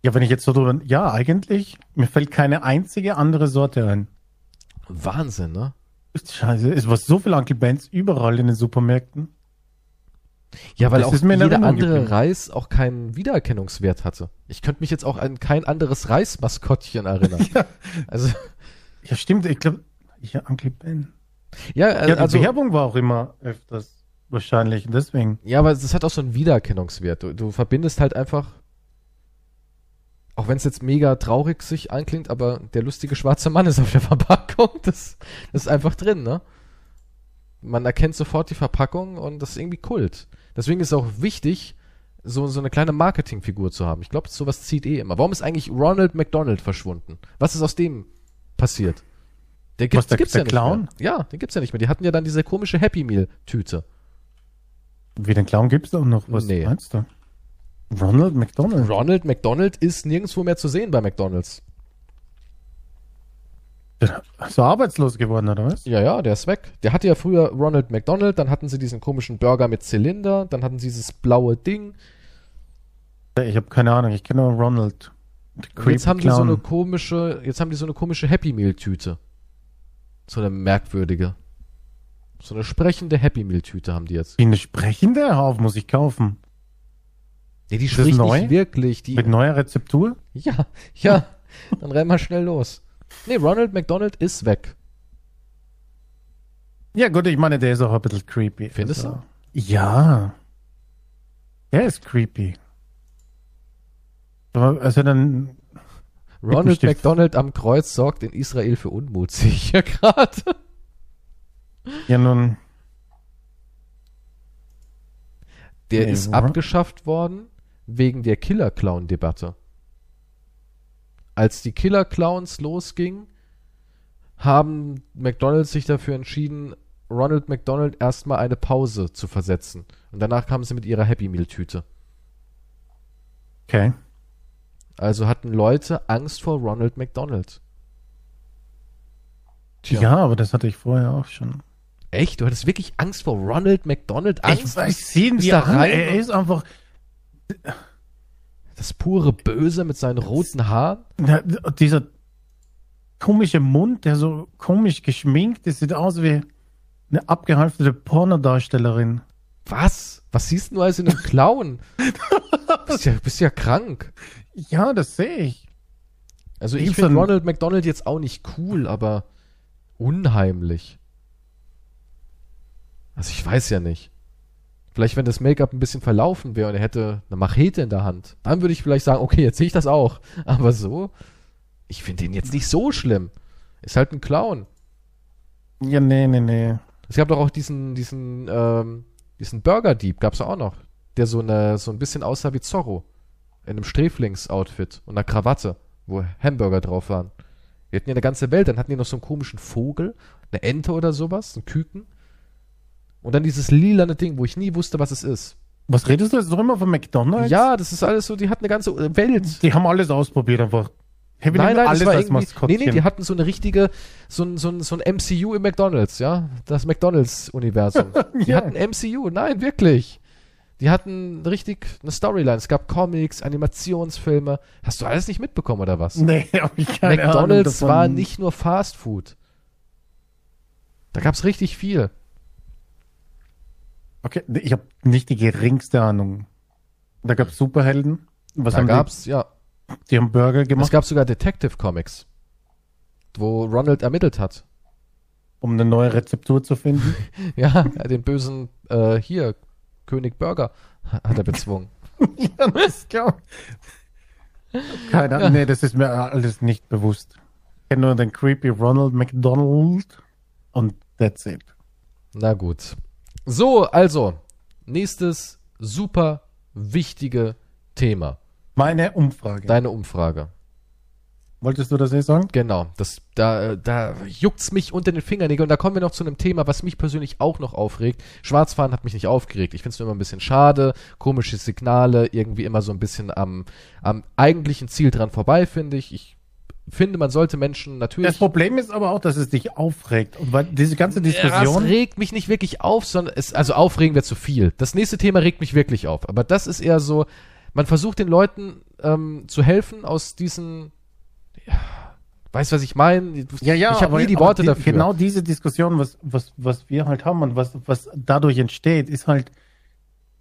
Ja, wenn ich jetzt so drüber, ja, eigentlich, mir fällt keine einzige andere Sorte ein. Wahnsinn, ne? Scheiße, es war so viel Uncle Benz überall in den Supermärkten. Ja, weil Das auch ist mir in jeder andere geblieben. Reis auch keinen Wiedererkennungswert hatte. Ich könnte mich jetzt auch an kein anderes Reismaskottchen erinnern. Ja. Also, Ja, stimmt, ich glaube, ja, Uncle Ben. ja, Ja, die also, Werbung war auch immer öfters wahrscheinlich, deswegen. ja, aber es hat auch so einen Wiedererkennungswert. Du, du verbindest halt einfach, auch wenn es jetzt mega traurig sich anklingt, aber der lustige schwarze Mann ist auf der Verpackung. Das, das ist einfach drin, ne? Man erkennt sofort die Verpackung und das ist irgendwie Kult. Deswegen ist es auch wichtig, so, so eine kleine Marketingfigur zu haben. Ich glaube, sowas zieht eh immer. Warum ist eigentlich Ronald McDonald verschwunden? Was ist aus dem passiert? Der Was, der- gibt's der ja nicht Clown? mehr. Ja, den gibt's ja nicht mehr. Die hatten ja dann diese komische Happy Meal Tüte. Wie den Clown gibt's da noch? Was Nee. meinst du? Ronald McDonald. Ronald McDonald ist nirgendwo mehr zu sehen bei McDonald's. Ist er arbeitslos geworden, oder was? Ja, ja, der ist weg. Der hatte ja früher Ronald McDonald, dann hatten sie diesen komischen Burger mit Zylinder, dann hatten sie dieses blaue Ding. Ich habe keine Ahnung, ich kenne nur Ronald. Jetzt haben die so eine komische, jetzt haben die so eine komische Happy Meal Tüte. So eine merkwürdige. So eine sprechende Happy Meal Tüte haben die jetzt. Wie eine sprechende? Auf, muss ich kaufen. Nee, die spricht nicht wirklich. Die, Mit neuer Rezeptur? ja, ja. Dann renn mal schnell los. Nee, Ronald McDonald ist weg. Ja, gut, ich meine, der ist auch ein bisschen creepy. Findest also, Ja. Der ist creepy. Also dann, Ronald. McDonald am Kreuz sorgt in Israel für Unmut, sehe ich hier gerade. ja nun, Der Nee, ist abgeschafft worden wegen der Killer-Clown-Debatte. Als die Killer-Clowns losging, haben McDonalds sich dafür entschieden, Ronald McDonald erstmal eine Pause zu versetzen. Und danach kamen sie mit ihrer Happy Meal-Tüte. okay. Also hatten Leute Angst vor Ronald McDonald. Tja. Ja, aber das hatte ich vorher auch schon. Echt? Du hattest wirklich Angst vor Ronald McDonald? Angst? ich sehe ihn Bist wie da rein Er ist einfach. Das pure Böse mit seinen roten Haaren? Na, dieser komische Mund, der so komisch geschminkt ist, sieht aus wie eine abgehalftete Pornodarstellerin. Was? Was siehst du als in einem Clown? bist ja, bist ja krank. Ja, das sehe ich. Also ich finde Ronald McDonald jetzt auch nicht cool, aber unheimlich. Also ich weiß ja nicht. Vielleicht, wenn das Make-up ein bisschen verlaufen wäre und er hätte eine Machete in der Hand, dann würde ich vielleicht sagen, okay, jetzt sehe ich das auch. Aber so, ich finde ihn jetzt nicht so schlimm. Ist halt ein Clown. Ja, nee, nee, nee. Es gab doch auch diesen, diesen, ähm, diesen Burger-Dieb, gab's auch noch, der so eine, so ein bisschen aussah wie Zorro. In einem Sträflings-Outfit und einer Krawatte, wo Hamburger drauf waren. Die hatten ja eine ganze Welt, dann hatten die noch so einen komischen Vogel, eine Ente oder sowas, ein Küken. Und dann dieses lilane Ding, wo ich nie wusste, was es ist. Was redest du jetzt noch immer von McDonalds? Ja, das ist alles so, die hatten eine ganze äh, Welt. Die haben alles ausprobiert einfach. Wir Nein, nein, alles das war als irgendwie, nee, Maskottchen. nee, die hatten so eine richtige, so ein, so ein, so ein MCU im McDonalds, ja, das McDonalds-Universum. Die Ja. hatten MCU, nein, wirklich. Die hatten richtig eine Storyline. Es gab Comics, Animationsfilme. Hast du alles nicht mitbekommen oder was? Nee, hab ich keine Ahnung McDonalds davon. war nicht nur Fast Food. Da gab's richtig viel. Okay, ich habe nicht die geringste Ahnung. Da gab es Superhelden. Was da haben gab's, ja, die? Haben Burger es gemacht, gab sogar Detective Comics, wo Ronald ermittelt hat. um eine neue Rezeptur zu finden. Ja, den bösen, äh, hier, König Burger hat er bezwungen. ja, das glaub Keine Ahnung. Nee, das ist mir alles nicht bewusst. Ich kenne nur den creepy Ronald McDonald und that's it. Na gut. So, also, nächstes super wichtige Thema. Meine Umfrage. Deine Umfrage. Wolltest du das eh sagen? Genau, das, da, da juckt's mich unter den Fingernägeln. Und da kommen wir noch zu einem Thema, was mich persönlich auch noch aufregt. Schwarzfahren hat mich nicht aufgeregt. Ich finde es nur immer ein bisschen schade. Komische Signale, irgendwie immer so ein bisschen am, am eigentlichen Ziel dran vorbei, finde ich. Ich finde, man sollte Menschen natürlich. Das Problem ist aber auch, dass es dich aufregt. Und weil diese ganze Diskussion. regt mich nicht wirklich auf, sondern es, also aufregen wäre zu viel. Das nächste Thema regt mich wirklich auf. Aber das ist eher so, man versucht den Leuten ähm, zu helfen aus diesen, ja, weißt was ich meine? ja, ja, ich habe nie die Worte dafür. Genau diese Diskussion, was, was, was wir halt haben und was, was dadurch entsteht, ist halt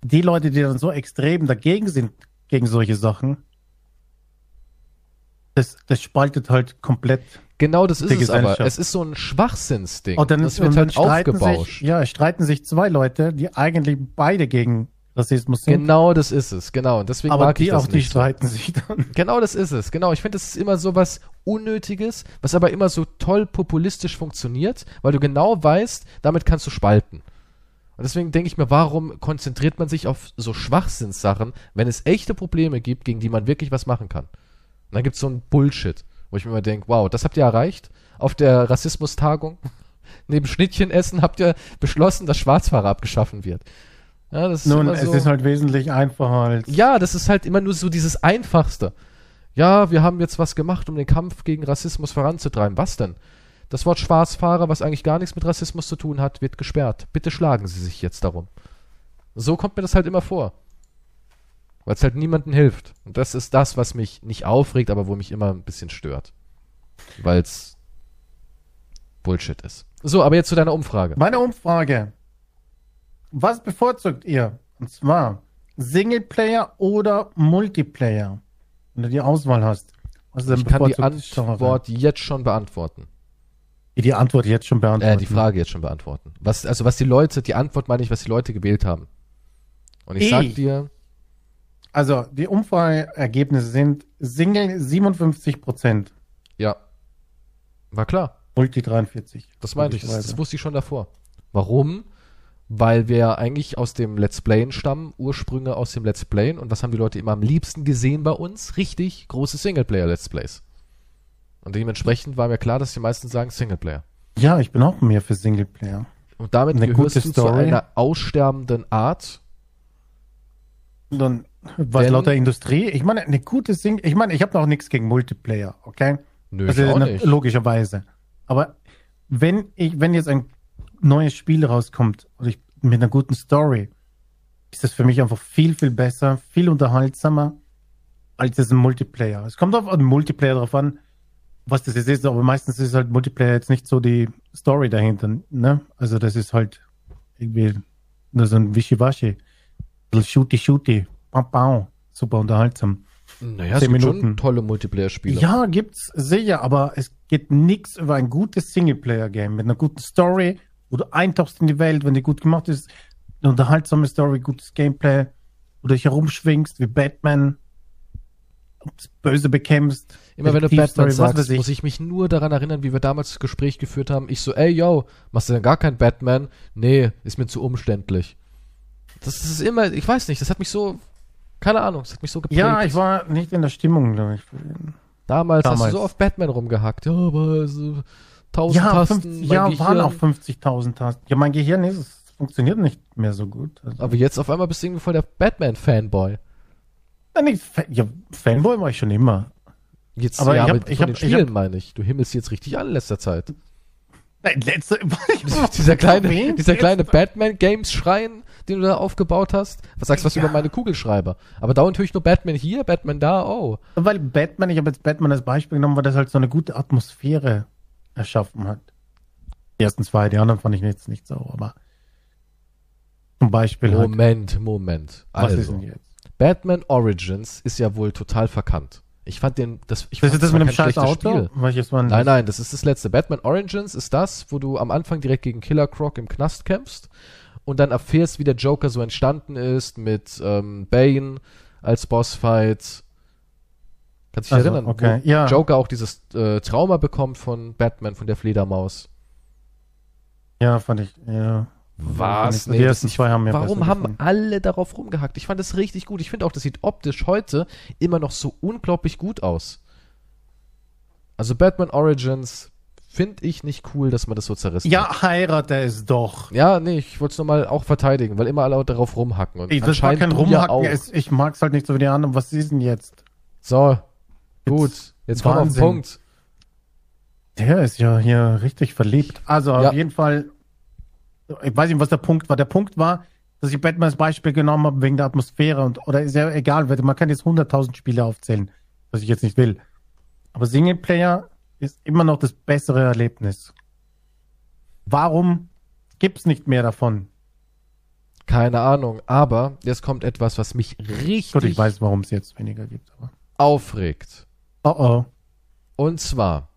die Leute, die dann so extrem dagegen sind, gegen solche Sachen. Das, das spaltet halt komplett. Genau, das ist die es aber. Es ist so ein Schwachsinnsding. Und dann, das wird halt aufgebauscht. sich, ja, streiten sich zwei Leute, die eigentlich beide gegen Rassismus sind. Genau, das ist es. Genau. Und deswegen aber mag ich die das auch, die nicht. so. streiten sich dann. Genau, das ist es. Genau. Ich finde, das ist immer so was Unnötiges, was aber immer so toll populistisch funktioniert, weil du genau weißt, damit kannst du spalten. Und deswegen denke ich mir, warum konzentriert man sich auf so Schwachsinnssachen, wenn es echte Probleme gibt, gegen die man wirklich was machen kann? Und dann gibt es so ein Bullshit, wo ich mir immer denke, wow, das habt ihr erreicht auf der Rassismustagung? Neben Schnittchenessen habt ihr beschlossen, dass Schwarzfahrer abgeschaffen wird. Ja, das ist Nun, es so. ist halt wesentlich einfacher als. Ja, das ist halt immer nur so dieses Einfachste. Ja, wir haben jetzt was gemacht, um den Kampf gegen Rassismus voranzutreiben. Was denn? Das Wort Schwarzfahrer, was eigentlich gar nichts mit Rassismus zu tun hat, wird gesperrt. Bitte schlagen Sie sich jetzt darum. So kommt mir das halt immer vor. Weil es halt niemandem hilft. Und das ist das, was mich nicht aufregt, aber wo mich immer ein bisschen stört. Weil es Bullshit ist. So, aber jetzt zu deiner Umfrage. Meine Umfrage. Was bevorzugt ihr? Und zwar Singleplayer oder Multiplayer? Wenn du die Auswahl hast. Was Ich kann die? Antwort jetzt schon beantworten. Die Antwort jetzt schon beantworten. Äh, die Frage jetzt schon beantworten. Was, also was die Leute, die Antwort meine ich, was die Leute gewählt haben. Und ich Ich. sag dir, Also, die Umfrageergebnisse sind Single 57 Prozent, ja, war klar. Multi 43. Das meinte ich, das, das wusste ich schon davor. Warum? Weil wir eigentlich aus dem Let's Playen stammen, Ursprünge aus dem Let's Playen. Und was haben die Leute immer am liebsten gesehen bei uns? Richtig große Singleplayer-Let's Plays. Und dementsprechend war mir klar, dass die meisten sagen Singleplayer. Ja, ich bin auch mehr für Singleplayer. Und damit Eine gehörst du zu Story. einer aussterbenden Art. Dann was Denn- lauter Industrie. Ich meine, eine gute Sing. Ich meine, ich habe noch nichts gegen Multiplayer, okay? Nö, also auch ne- nicht. logischerweise. Aber wenn ich, wenn jetzt ein neues Spiel rauskommt und ich, mit einer guten Story, ist das für mich einfach viel, viel besser, viel unterhaltsamer als das Multiplayer. Es kommt auf den Multiplayer drauf an, was das jetzt ist, aber meistens ist halt Multiplayer jetzt nicht so die Story dahinter, ne? Also das ist halt irgendwie nur so ein Wischiwaschi. Shooty Shooty. Bam, bam. Super unterhaltsam. Naja, es zehn gibt schon Minuten. tolle Multiplayer-Spiele. Ja, gibt's sicher, aber es geht nichts über ein gutes Singleplayer-Game mit einer guten Story, wo du eintauchst in die Welt, wenn die gut gemacht ist, eine unterhaltsame Story, gutes Gameplay, wo du dich herumschwingst wie Batman, das Böse bekämpfst. Immer wenn du Batman was sagst, ich. muss ich mich nur daran erinnern, wie wir damals das Gespräch geführt haben. Ich so, ey, yo, machst du denn gar kein Batman? Nee, ist mir zu umständlich. Das ist immer, ich weiß nicht, das hat mich so, keine Ahnung, das hat mich so geprägt. Ja, ich war nicht in der Stimmung, glaube ich. Damals, hast du damals. so auf Batman rumgehackt. Ja, aber so tausend Ja, Tasten, fünf, mein ja Gehirn. waren auch 50.000 Tasten. Ja, mein Gehirn ist, es funktioniert nicht mehr so gut. Also, Aber jetzt auf einmal bist du irgendwie voll der Batman-Fanboy. Nein, ich, ja, Fanboy war ich schon immer. Jetzt, Aber ja, ich hab- mit, ich hab- den ich Spielen hab- meine ich. Du himmelst jetzt richtig an in letzter Zeit. Nein, letzte, dieser kleine, dieser kleine Batman-Games-Schrein, den du da aufgebaut hast. Was sagst du was Ja. über meine Kugelschreiber? Aber dauernd höre ich nur Batman hier, Batman da, oh. Weil Batman, ich habe jetzt Batman als Beispiel genommen, weil das halt so eine gute Atmosphäre erschaffen hat. Die ersten zwei, die anderen fand ich jetzt nicht so, aber zum Beispiel halt, Moment, Moment. was ist Also, denn jetzt? Batman Origins ist ja wohl total verkannt. Ich fand den, das, ich Das fand ist das mit dem scheiß Auto? Nein, nein, das ist das letzte. Batman Origins ist das, wo du am Anfang direkt gegen Killer Croc im Knast kämpfst und dann erfährst, wie der Joker so entstanden ist mit ähm, Bane als Bossfight. Kannst du dich Also, erinnern? okay, Wo ja. Joker auch dieses äh, Trauma bekommt von Batman, von der Fledermaus. Ja, fand ich, ja. Was? Die ersten zwei haben mir Warum haben gefallen. alle darauf rumgehackt? Ich fand das richtig gut. Ich finde auch, das sieht optisch heute immer noch so unglaublich gut aus. Also Batman Origins finde ich nicht cool, dass man das so zerrissen hat. Ja, heirate es doch. Ja, nee, ich wollte es nochmal auch verteidigen, weil immer alle darauf rumhacken. Und Ich, das war kein Rumhacken, ja auch. es, ich mag's halt nicht so wie die anderen. Was ist denn jetzt? So, gut. Jetzt kommen wir auf den. Punkt. Der ist ja hier richtig verliebt. Also Ja. auf jeden Fall, ich weiß nicht, was der Punkt war. Der Punkt war, dass ich Batman als Beispiel genommen habe wegen der Atmosphäre und oder ist ja egal, man kann jetzt 100.000 Spiele aufzählen, was ich jetzt nicht will. Aber Singleplayer ist immer noch das bessere Erlebnis. Warum gibt's nicht mehr davon? Keine Ahnung, aber jetzt kommt etwas, was mich richtig Gut, ich weiß, warum es jetzt weniger gibt. Aber. aufregt. Oh oh. Und zwar,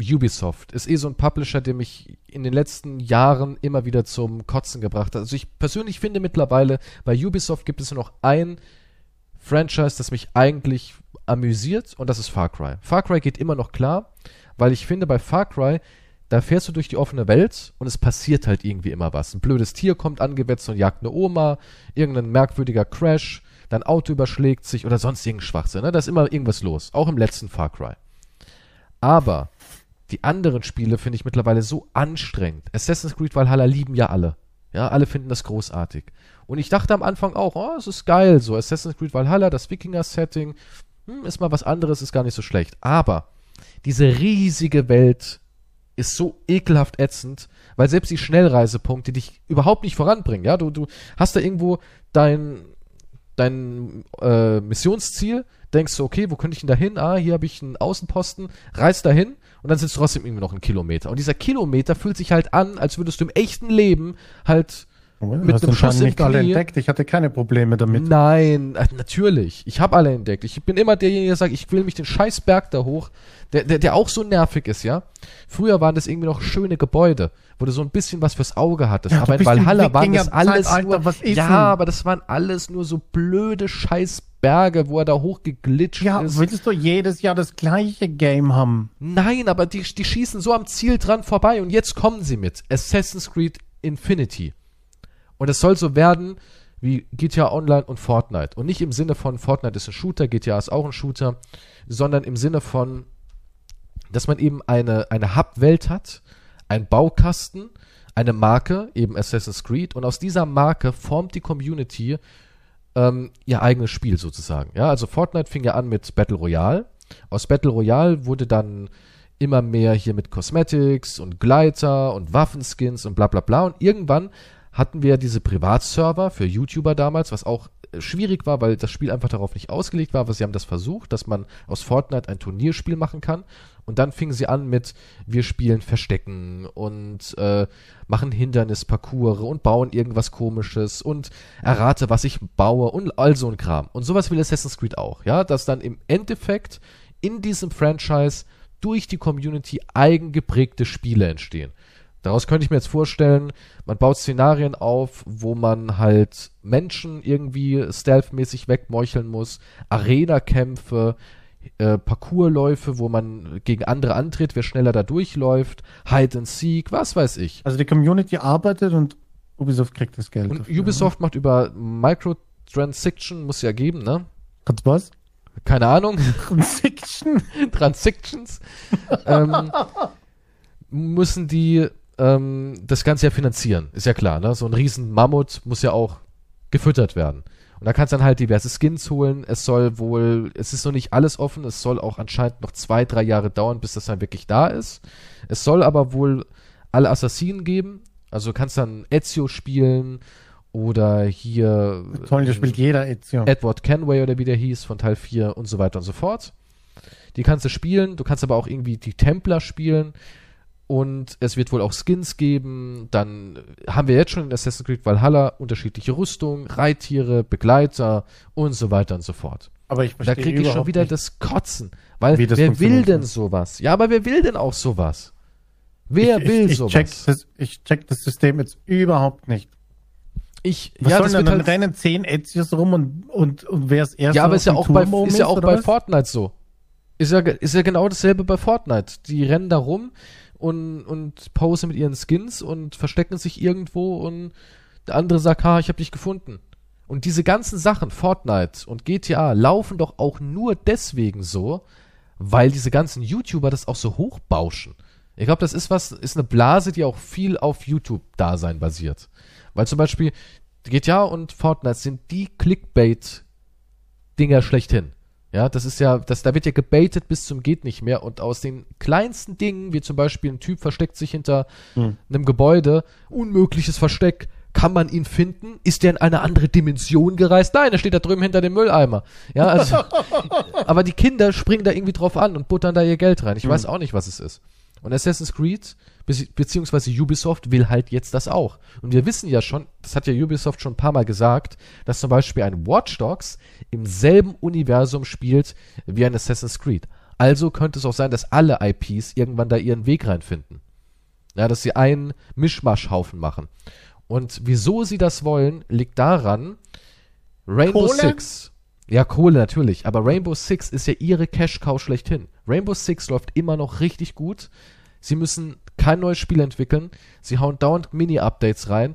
Ubisoft ist eh so ein Publisher, der mich in den letzten Jahren immer wieder zum Kotzen gebracht hat. Also ich persönlich finde mittlerweile, bei Ubisoft gibt es nur noch ein Franchise, das mich eigentlich amüsiert und das ist Far Cry. Far Cry geht immer noch klar, weil ich finde, bei Far Cry, da fährst du durch die offene Welt und es passiert halt irgendwie immer was. Ein blödes Tier kommt angewetzt und jagt eine Oma, irgendein merkwürdiger Crash, dein Auto überschlägt sich oder sonst irgendein Schwachsinn. Ne? Da ist immer irgendwas los. Auch im letzten Far Cry. Aber die anderen Spiele finde ich mittlerweile so anstrengend. Assassin's Creed Valhalla lieben ja alle. Ja, alle finden das großartig. Und ich dachte am Anfang auch, oh, es ist geil, so Assassin's Creed Valhalla, das Wikinger-Setting, hm, ist mal was anderes, ist gar nicht so schlecht. Aber diese riesige Welt ist so ekelhaft ätzend, weil selbst die Schnellreisepunkte dich überhaupt nicht voranbringen. Ja, du, du hast da irgendwo dein, dein äh, Missionsziel, denkst du, okay, wo könnte ich denn da hin? Ah, hier habe ich einen Außenposten, reist da hin und dann sind es trotzdem irgendwie noch ein Kilometer. Und dieser Kilometer fühlt sich halt an, als würdest du im echten Leben halt Mit einem Schuss im nicht alle entdeckt. Ich hatte keine Probleme damit. Nein, äh, natürlich. Ich habe alle entdeckt. Ich bin immer derjenige, der sagt, ich will mich den scheiß Berg da hoch, der, der, der auch so nervig ist, ja. Früher waren das irgendwie noch schöne Gebäude, wo du so ein bisschen was fürs Auge hattest. Ja, du aber in Valhalla waren das alles Wikinger-Zeitalter, nur, ja, aber das waren alles nur so blöde scheiß Berge, wo er da hochgeglitscht Ja, ist. willst du jedes Jahr das gleiche Game haben? Nein, aber die, die schießen so am Ziel dran vorbei und jetzt kommen sie mit Assassin's Creed Infinity. Und es soll so werden wie GTA Online und Fortnite. Und nicht im Sinne von Fortnite ist ein Shooter, GTA ist auch ein Shooter, sondern im Sinne von, dass man eben eine, eine Hub-Welt hat, ein Baukasten, eine Marke, eben Assassin's Creed, und aus dieser Marke formt die Community ähm, ihr eigenes Spiel sozusagen. Ja, also Fortnite fing ja an mit Battle Royale. Aus Battle Royale wurde dann immer mehr hier mit Cosmetics und Gleiter und Waffenskins und bla bla bla. Und irgendwann hatten wir diese Privatserver für YouTuber damals, was auch äh, schwierig war, weil das Spiel einfach darauf nicht ausgelegt war, aber sie haben das versucht, dass man aus Fortnite ein Turnierspiel machen kann. Und dann fingen sie an mit, wir spielen Verstecken und äh, machen Hindernisparcours und bauen irgendwas komisches und errate, was ich baue und all so ein Kram. Und sowas will Assassin's Creed auch, ja, dass dann im Endeffekt in diesem Franchise durch die Community eigengeprägte Spiele entstehen. Daraus könnte ich mir jetzt vorstellen, man baut Szenarien auf, wo man halt Menschen irgendwie stealthmäßig wegmeucheln muss, Arena-Kämpfe, äh, Parcoursläufe, wo man gegen andere antritt, wer schneller da durchläuft, Hide and Seek, was weiß ich. Also die Community arbeitet und Ubisoft kriegt das Geld. Und dafür, Ubisoft ne? macht über Microtransaction, muss ja geben, ne? Kannst was? Keine Ahnung. Transaction? Transactions. ähm, müssen die ähm, das Ganze ja finanzieren, ist ja klar, ne? So ein riesen Mammut muss ja auch gefüttert werden. Und da kannst du dann halt diverse Skins holen. Es soll wohl, es ist noch nicht alles offen, es soll auch anscheinend noch zwei, drei Jahre dauern, bis das dann wirklich da ist. Es soll aber wohl alle Assassinen geben. Also du kannst dann Ezio spielen oder hier. Toll, da spielt jeder Ezio. Edward Kenway oder wie der hieß von Teil 4 und so weiter und so fort. Die kannst du spielen. Du kannst aber auch irgendwie die Templer spielen. Und es wird wohl auch Skins geben. Dann haben wir jetzt schon in Assassin's Creed Valhalla unterschiedliche Rüstungen, Reittiere, Begleiter und so weiter und so fort. Aber ich Da kriege ich schon wieder nicht, das Kotzen. Weil wer will denn sowas? Ja, aber wer will denn auch sowas? Wer ich, will ich, ich sowas? Check das, ich check das System jetzt überhaupt nicht. Ich, was ja, das wird dann halt rennen zehn Ezios rum und, und, und wer es erst Ja, aber ist ja auch bei, ist ja auch bei Fortnite so. Ist ja, ist ja genau dasselbe bei Fortnite. Die rennen da rum, und, und posen mit ihren Skins und verstecken sich irgendwo und der andere sagt, ha, ich hab dich gefunden. Und diese ganzen Sachen, Fortnite und GTA, laufen doch auch nur deswegen so, weil diese ganzen YouTuber das auch so hochbauschen. Ich glaube, das ist was, ist eine Blase, die auch viel auf YouTube-Dasein basiert. Weil zum Beispiel GTA und Fortnite sind die Clickbait-Dinger schlechthin. Ja, das ist ja, das, da wird ja gebaitet bis zum geht nicht mehr und aus den kleinsten Dingen, wie zum Beispiel ein Typ versteckt sich hinter hm. einem Gebäude, unmögliches Versteck, kann man ihn finden? Ist der in eine andere Dimension gereist? Nein, er steht da drüben hinter dem Mülleimer. Ja, also, aber die Kinder springen da irgendwie drauf an und buttern da ihr Geld rein. Ich hm. weiß auch nicht, was es ist. Und Assassin's Creed beziehungsweise Ubisoft will halt jetzt das auch. Und wir wissen ja schon, das hat ja Ubisoft schon ein paar Mal gesagt, dass zum Beispiel ein Watch Dogs im selben Universum spielt wie ein Assassin's Creed. Also könnte es auch sein, dass alle IPs irgendwann da ihren Weg reinfinden. Ja, dass sie einen Mischmaschhaufen machen. Und wieso sie das wollen, liegt daran, Rainbow Kohle? Six. Ja, Kohle natürlich, aber Rainbow Six ist ja ihre Cash-Cow schlechthin. Rainbow Six läuft immer noch richtig gut. Sie müssen kein neues Spiel entwickeln. Sie hauen dauernd Mini-Updates rein.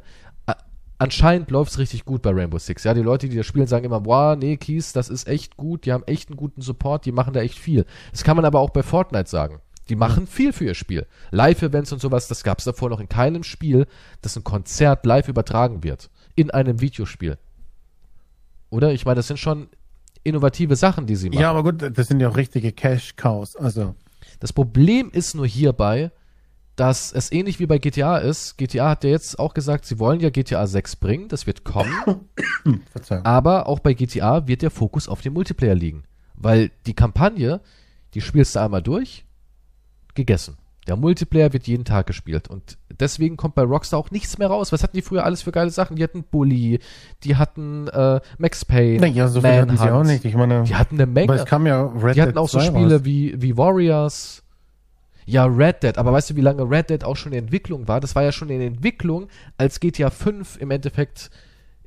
anscheinend läuft es richtig gut bei Rainbow Six. Ja, die Leute, die das spielen, sagen immer, boah, nee, Keys, das ist echt gut. Die haben echt einen guten Support. Die machen da echt viel. Das kann man aber auch bei Fortnite sagen. Die machen viel für ihr Spiel. Live-Events und sowas, das gab es davor noch in keinem Spiel, dass ein Konzert live übertragen wird. In einem Videospiel. Oder? Ich meine, das sind schon innovative Sachen, die sie machen. Ja, aber gut, das sind ja auch richtige Cash-Cows. Also. Das Problem ist nur hierbei, dass es ähnlich wie bei GTA ist. GTA hat ja jetzt auch gesagt, sie wollen ja GTA 6 bringen, das wird kommen. Aber auch bei GTA wird der Fokus auf dem Multiplayer liegen. Weil die Kampagne, die spielst du einmal durch, gegessen. Der Multiplayer wird jeden Tag gespielt und deswegen kommt bei Rockstar auch nichts mehr raus. Was hatten die früher alles für geile Sachen? Die hatten Bully, die hatten äh, Max Payne, naja, so viel hatten sie auch nicht. Ich meine, die hatten eine Menge. Aber es kam ja Red die hatten auch so Spiele wie, wie Warriors, ja, Red Dead, aber weißt du, wie lange Red Dead auch schon in Entwicklung war? Das war ja schon in Entwicklung, als GTA 5 im Endeffekt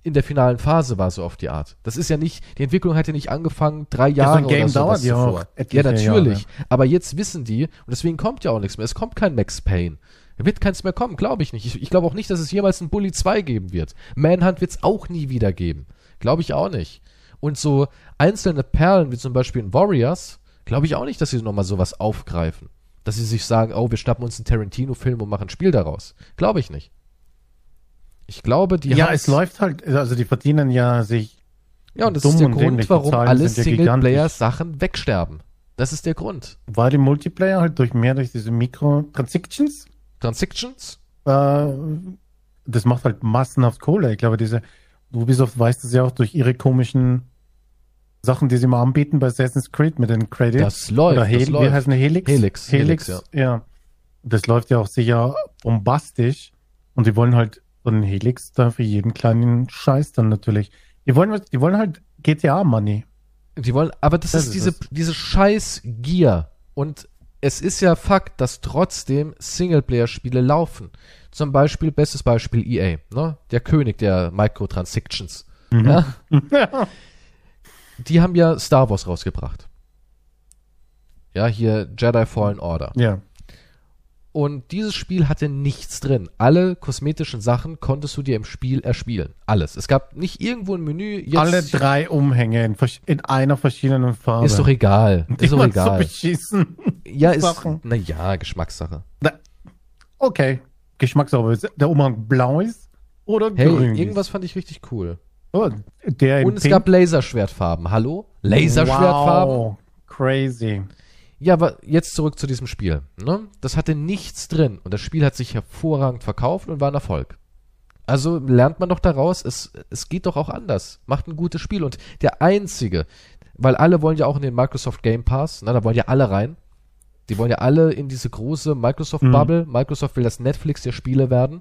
in der finalen Phase war, so auf die Art. Das ist ja nicht, die Entwicklung hat ja nicht angefangen, drei Jahre ja, so ein Game oder dauert ja auch Ja, natürlich. Jahre. Aber jetzt wissen die, und deswegen kommt ja auch nichts mehr. Es kommt kein Max Payne. Wird keins mehr kommen, glaube ich nicht. Ich, ich glaube auch nicht, dass es jemals ein Bully 2 geben wird. Manhunt wird es auch nie wieder geben. Glaube ich auch nicht. Und so einzelne Perlen, wie zum Beispiel in Warriors, glaube ich auch nicht, dass sie nochmal sowas aufgreifen dass sie sich sagen, oh, wir schnappen uns einen Tarantino-Film und machen ein Spiel daraus. Glaube ich nicht. Ich glaube, die Ja, es läuft halt, also die verdienen ja sich Ja, und das ist der und Grund, warum alle Singleplayer-Sachen wegsterben. Das ist der Grund. War die Multiplayer halt durch mehr durch diese Mikrotransactions? Transactions? Äh, das macht halt massenhaft Kohle. Ich glaube, diese Ubisoft weiß das ja auch durch ihre komischen Sachen, die sie mal anbieten bei Assassin's Creed mit den Credits. Das läuft, Oder das Hel läuft. Wie heißt eine Helix? Helix, Helix, Helix, ja. Das läuft ja auch sicher bombastisch. Und die wollen halt so einen Helix da für jeden kleinen Scheiß dann natürlich. Die wollen, die wollen halt GTA-Money. Die wollen, aber das, Das ist ist diese, es. diese scheiß Gier. Und es ist ja Fakt, dass trotzdem Singleplayer-Spiele laufen. Zum Beispiel, bestes Beispiel EA, ne? Der König der Microtransactions. Mhm. Ja? Die haben ja Star Wars rausgebracht. Ja, hier Jedi Fallen Order. ja. Und dieses Spiel hatte nichts drin. Alle kosmetischen Sachen konntest du dir im Spiel erspielen. Alles. Es gab nicht irgendwo ein Menü. Jetzt Alle drei Umhänge in, in einer verschiedenen Farbe. Ist doch egal. Ist doch waren so egal. beschissen. Ja, ist. Naja, Geschmackssache. Na, okay. Geschmackssache. Ist Der Umhang blau ist oder Hey, grün irgendwas fand ich richtig cool. Oh, der Und es Pink. gab Laserschwertfarben. Hallo? Laserschwertfarben? Wow, crazy. Ja, aber jetzt zurück zu diesem Spiel. Ne? Das hatte nichts drin und das Spiel hat sich hervorragend verkauft und war ein Erfolg. Also lernt man doch daraus, es, es geht doch auch anders. Macht ein gutes Spiel und der einzige, weil alle wollen ja auch in den Microsoft Game Pass, na, da wollen ja alle rein. Die wollen ja alle in diese große Microsoft-Bubble. Microsoft will das Netflix der Spiele werden.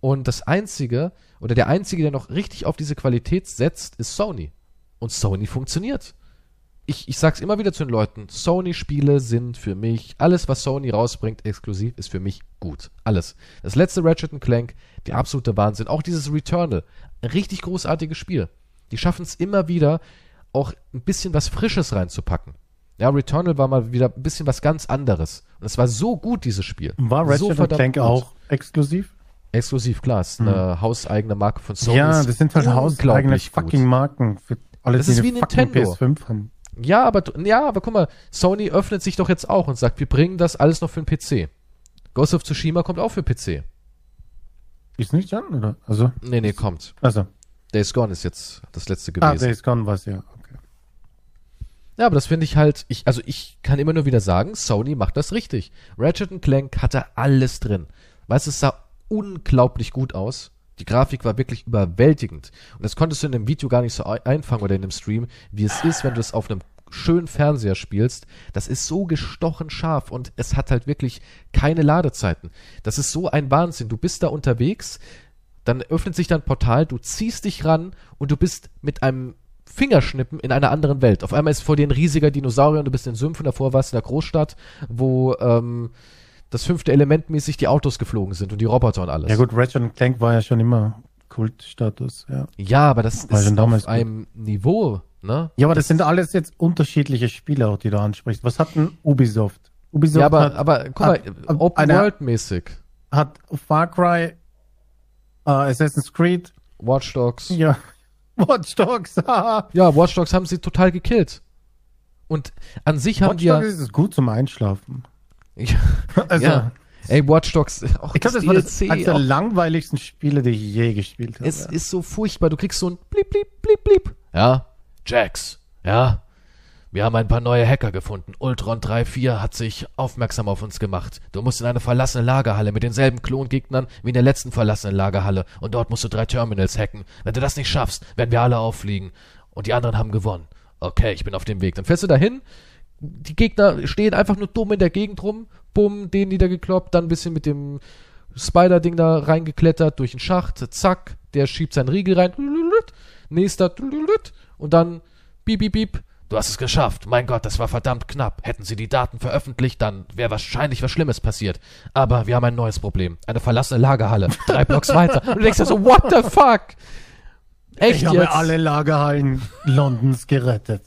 Und das einzige, oder der einzige, der noch richtig auf diese Qualität setzt, ist Sony. Und Sony funktioniert ich, ich sag's immer wieder zu den Leuten, Sony-Spiele sind für mich, alles, was Sony rausbringt, exklusiv, ist für mich gut. Alles. Das letzte Ratchet Clank, der absolute Wahnsinn. Auch dieses Returnal, ein richtig großartiges Spiel. Die schaffen es immer wieder, auch ein bisschen was Frisches reinzupacken. Ja, Returnal war mal wieder ein bisschen was ganz anderes. Und es war so gut, dieses Spiel. War so Ratchet verdammt Clank gut. auch exklusiv? Exklusiv, klar. Ist eine hauseigene Marke von Sony. ja, das sind halt hauseigene gut. fucking Marken für alle, Das die ist wie Nintendo. PS5 haben. Ja, aber, ja, aber guck mal, Sony öffnet sich doch jetzt auch und sagt, wir bringen das alles noch für den PC. Ghost of Tsushima kommt auch für PC. Ist nicht an, oder? Also, Nee, nee, kommt. also. Days Gone ist jetzt das letzte Ah, gewesen. Days Gone was, ja. Okay. ja, aber das finde ich halt, ich, also ich kann immer nur wieder sagen, Sony macht das richtig. Ratchet Clank hatte alles drin. Weißt du, es sah unglaublich gut aus. Die Grafik war wirklich überwältigend. Und das konntest du in dem Video gar nicht so ei- einfangen oder in dem Stream, wie es ist, wenn du es auf einem schönen Fernseher spielst. Das ist so gestochen scharf und es hat halt wirklich keine Ladezeiten. Das ist so ein Wahnsinn. Du bist da unterwegs, dann öffnet sich dein Portal, du ziehst dich ran und du bist mit einem Fingerschnippen in einer anderen Welt. Auf einmal ist vor dir ein riesiger Dinosaurier und du bist in Sümpfen, davor warst du in der Großstadt, wo ähm, das fünfte Element mäßig die Autos geflogen sind und die Roboter und alles. Ja gut, Ratchet Clank war ja schon immer Kultstatus, ja. Ja, aber das War ist damals auf einem Niveau, ne? Ja, aber das, sind alles jetzt unterschiedliche Spiele auch, die du ansprichst. Was hat denn Ubisoft? Ubisoft Ja, aber, hat, aber guck mal, Open World mäßig. hat Far Cry, äh, Assassin's Creed, Watch Dogs. ja, Watch Dogs, haha. Ja, Watch Dogs haben sie total gekillt. Und an sich haben Watch die ja, Dogs ist es gut zum Einschlafen. ja, Also, ja. Ey, Watch Dogs, auch ich glaube, das war das eines der langweiligsten Spiele, die ich je gespielt habe. Es ist so furchtbar. Du kriegst so ein Blip, Blip, Blip, Blip. Ja, Jax. Ja. Wir haben ein paar neue Hacker gefunden. Ultron 3.4 hat sich aufmerksam auf uns gemacht. Du musst in eine verlassene Lagerhalle mit denselben Klongegnern wie in der letzten verlassenen Lagerhalle. Und dort musst du drei Terminals hacken. Wenn du das nicht schaffst, werden wir alle auffliegen. Und die anderen haben gewonnen. Okay, ich bin auf dem Weg. Dann fährst du dahin. Die Gegner stehen einfach nur dumm in der Gegend rum. Bumm, den niedergekloppt. Dann ein bisschen mit dem Spider-Ding da reingeklettert, durch den Schacht, zack, der schiebt seinen Riegel rein, nächster, und dann, piep, piep, piep, du hast es geschafft. Mein Gott, das war verdammt knapp. Hätten sie die Daten veröffentlicht, dann wäre wahrscheinlich was Schlimmes passiert. Aber wir haben ein neues Problem. Eine verlassene Lagerhalle, drei Blocks weiter. Und du denkst dir so, what the fuck? Echt ich habe jetzt? alle Lagerhallen Londons gerettet.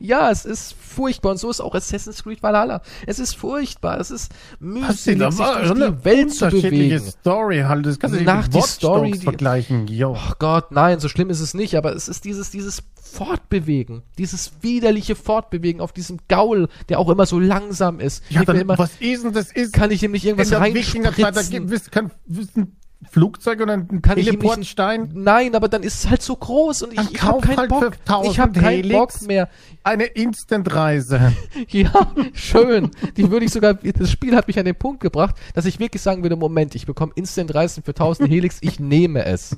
Ja, es ist furchtbar. Und so ist auch Assassin's Creed Valhalla. Es ist furchtbar. Es ist mühselig, sich durch die Welt zu bewegen. Story halt. Das kannst du nicht Nach die Story, die- vergleichen. Jo. Ach Gott, nein, so schlimm ist es nicht, aber es ist dieses, dieses Fortbewegen, dieses widerliche Fortbewegen auf diesem Gaul, der auch immer so langsam ist. Ja, dann, immer, was ist denn das ist? kann ich ihm nicht in irgendwas Wikingerzeit, da gibt reinspritzen? es kein wissen Flugzeug und einen ich Teleportstein? Nein, aber dann ist es halt so groß und Dann ich, ich habe keinen halt Bock. für 1000 Ich habe keinen. Bock mehr. Eine Instant-Reise. Ja, schön. Die würde ich sogar, das Spiel hat mich an den Punkt gebracht, dass ich wirklich sagen würde, Moment, ich bekomme Instant-Reisen für 1000 Helix, ich nehme es.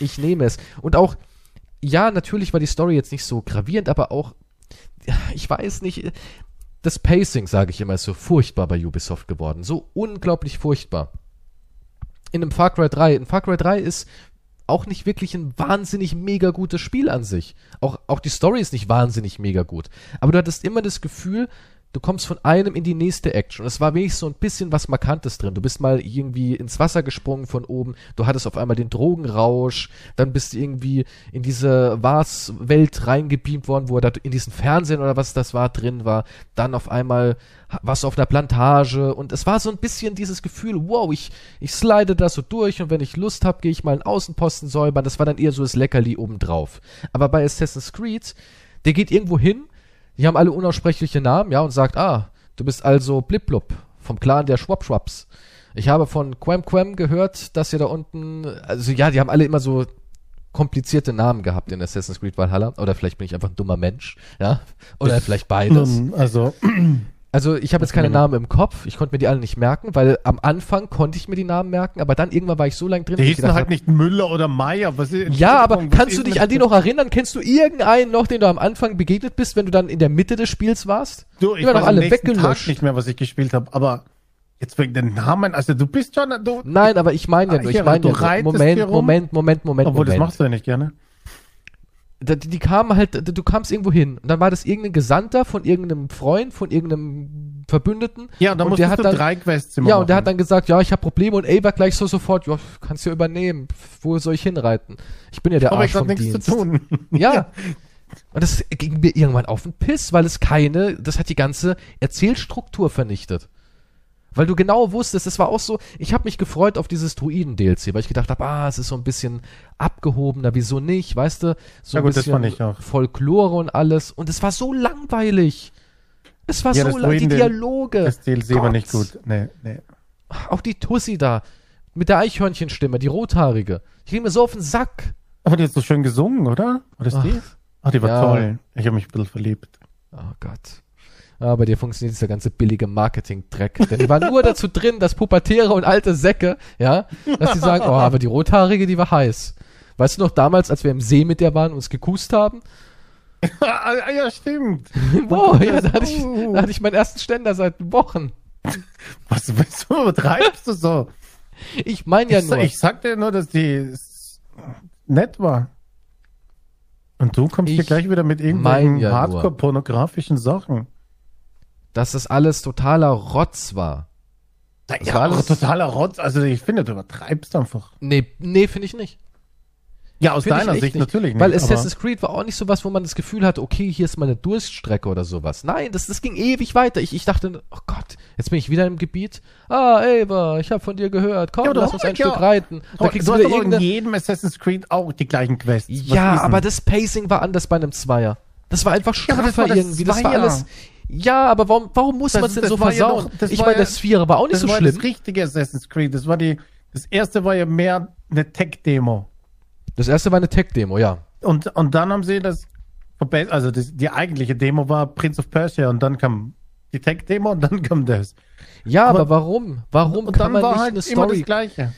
Ich nehme es. Und auch, ja, natürlich war die Story jetzt nicht so gravierend, aber auch, ich weiß nicht, das Pacing, sage ich immer, ist so furchtbar bei Ubisoft geworden. So unglaublich furchtbar. In einem Far Cry 3. In Far Cry 3 ist auch nicht wirklich ein wahnsinnig mega gutes Spiel an sich. Auch, auch die Story ist nicht wahnsinnig mega gut. Aber du hattest immer das Gefühl, du kommst von einem in die nächste Action. Es war wenigstens so ein bisschen was Markantes drin. Du bist mal irgendwie ins Wasser gesprungen von oben, du hattest auf einmal den Drogenrausch, dann bist du irgendwie in diese Vars-Welt reingebeamt worden, wo er da in diesen Fernsehen oder was das war drin war. Dann auf einmal warst du auf einer Plantage und es war so ein bisschen dieses Gefühl, wow, ich, ich slide da so durch und wenn ich Lust habe, gehe ich mal einen Außenposten säubern. Das war dann eher so das Leckerli obendrauf. Aber bei Assassin's Creed, der geht irgendwo hin, die haben alle unaussprechliche Namen, ja, und sagt, ah, du bist also Blipblub vom Clan der Schwab-Schwabs. Ich habe von Quam Quam gehört, dass ihr da unten, also ja, die haben alle immer so komplizierte Namen gehabt in Assassin's Creed Valhalla. Oder vielleicht bin ich einfach ein dummer Mensch, ja. Oder vielleicht beides. Nun, Also, Also ich habe jetzt keine. Namen im Kopf, ich konnte mir die alle nicht merken, weil am Anfang konnte ich mir die Namen merken, aber dann irgendwann war ich so lange drin, die hießen halt hab, nicht Müller oder Meier. Was ist, ja, aber was kannst du dich an die das? noch erinnern? Kennst du irgendeinen noch, den du am Anfang begegnet bist, wenn du dann in der Mitte des Spiels warst? Du, ich Die waren doch alle nächsten Tag weggelöscht. nicht mehr, was ich gespielt habe, aber jetzt wegen den Namen, also du bist schon, du, Nein, aber ich meine ja nur, ich meine du ja Moment. Moment, Moment, Moment, obwohl das Moment. machst du ja nicht gerne. Die, die kamen halt, du kamst irgendwo hin und dann war das irgendein Gesandter von irgendeinem Freund, von irgendeinem Verbündeten. Ja, und dann und der hat dann, drei Quests Ja, und der hat machen. dann gesagt, ja, ich habe Probleme und Ava gleich so sofort, ja, kannst du ja übernehmen. Wo soll ich hinreiten? Ich bin ja der aber Arsch ich hab vom nichts Dienst. zu tun. Ja. Und das ging mir irgendwann auf den Piss, weil es keine, das hat die ganze Erzählstruktur vernichtet. Weil du genau wusstest, es war auch so, ich habe mich gefreut auf dieses Druiden-DLC, weil ich gedacht habe, ah, es ist so ein bisschen abgehobener, wieso nicht, weißt du? So Ja ein gut, bisschen. Folklore und alles. Und es war so langweilig. Es war Ja, so das lang, die Dialoge. Das DLC war Gott. nicht gut. Nee, nee. Auch die Tussi da, mit der Eichhörnchenstimme, die rothaarige. Ich ging mir so auf den Sack. Aber die hat so schön gesungen, oder? War das die? Ach, die war Ja. toll. Ich habe mich ein bisschen verliebt. Oh Gott. Ah, bei dir funktioniert dieser ganze billige Marketing-Dreck. Denn die waren nur dazu drin, dass Pubertäre und alte Säcke, ja, dass die sagen, oh, aber die Rothaarige, die war heiß. Weißt du noch damals, als wir im See mit der waren und uns gekust haben? Ja, stimmt. Wow, ja, da hatte, ich, da hatte ich meinen ersten Ständer seit Wochen. Was, was übertreibst du so? Ich meine ja ich, nur. ich sag dir nur, dass die nett war. Und du kommst hier Ich gleich wieder mit irgendwelchen ja. Hardcore-pornografischen Sachen. Dass das alles totaler Rotz war. Das war ja, alles- alles totaler Rotz. Also ich finde, du übertreibst einfach. Nee, nee, finde ich nicht. Ja, aus Find deiner Sicht nicht. natürlich nicht. Weil Assassin's Creed war auch nicht so was, wo man das Gefühl hatte, okay, hier ist mal eine Durststrecke oder sowas. Nein, das, das ging ewig weiter. Ich, ich dachte, oh Gott, jetzt bin ich wieder im Gebiet. Ah, Ava, ich habe von dir gehört. Komm, Ja, lass uns ein ja- Stück reiten. Da kriegst du in jedem Assassin's Creed auch die gleichen Quests. Was Ja, aber das Pacing war anders bei einem Zweier. Das war einfach Ja, das straffer war das irgendwie. Das war alles... Ja, aber warum, warum muss Das- man es denn das so war ja versauen? doch- das ich war meine, ja- das Vierer war auch nicht das so war schlimm. das richtige Assassin's Creed. Das war die, das erste war ja mehr eine Tech-Demo. Das erste war eine Tech-Demo, ja. Und, und dann haben sie das, also das, die eigentliche Demo war Prince of Persia und dann kam die Tech-Demo und dann kam das. Ja, aber, Aber- warum? Warum und kann dann man war nicht halt eine immer Story das Gleiche.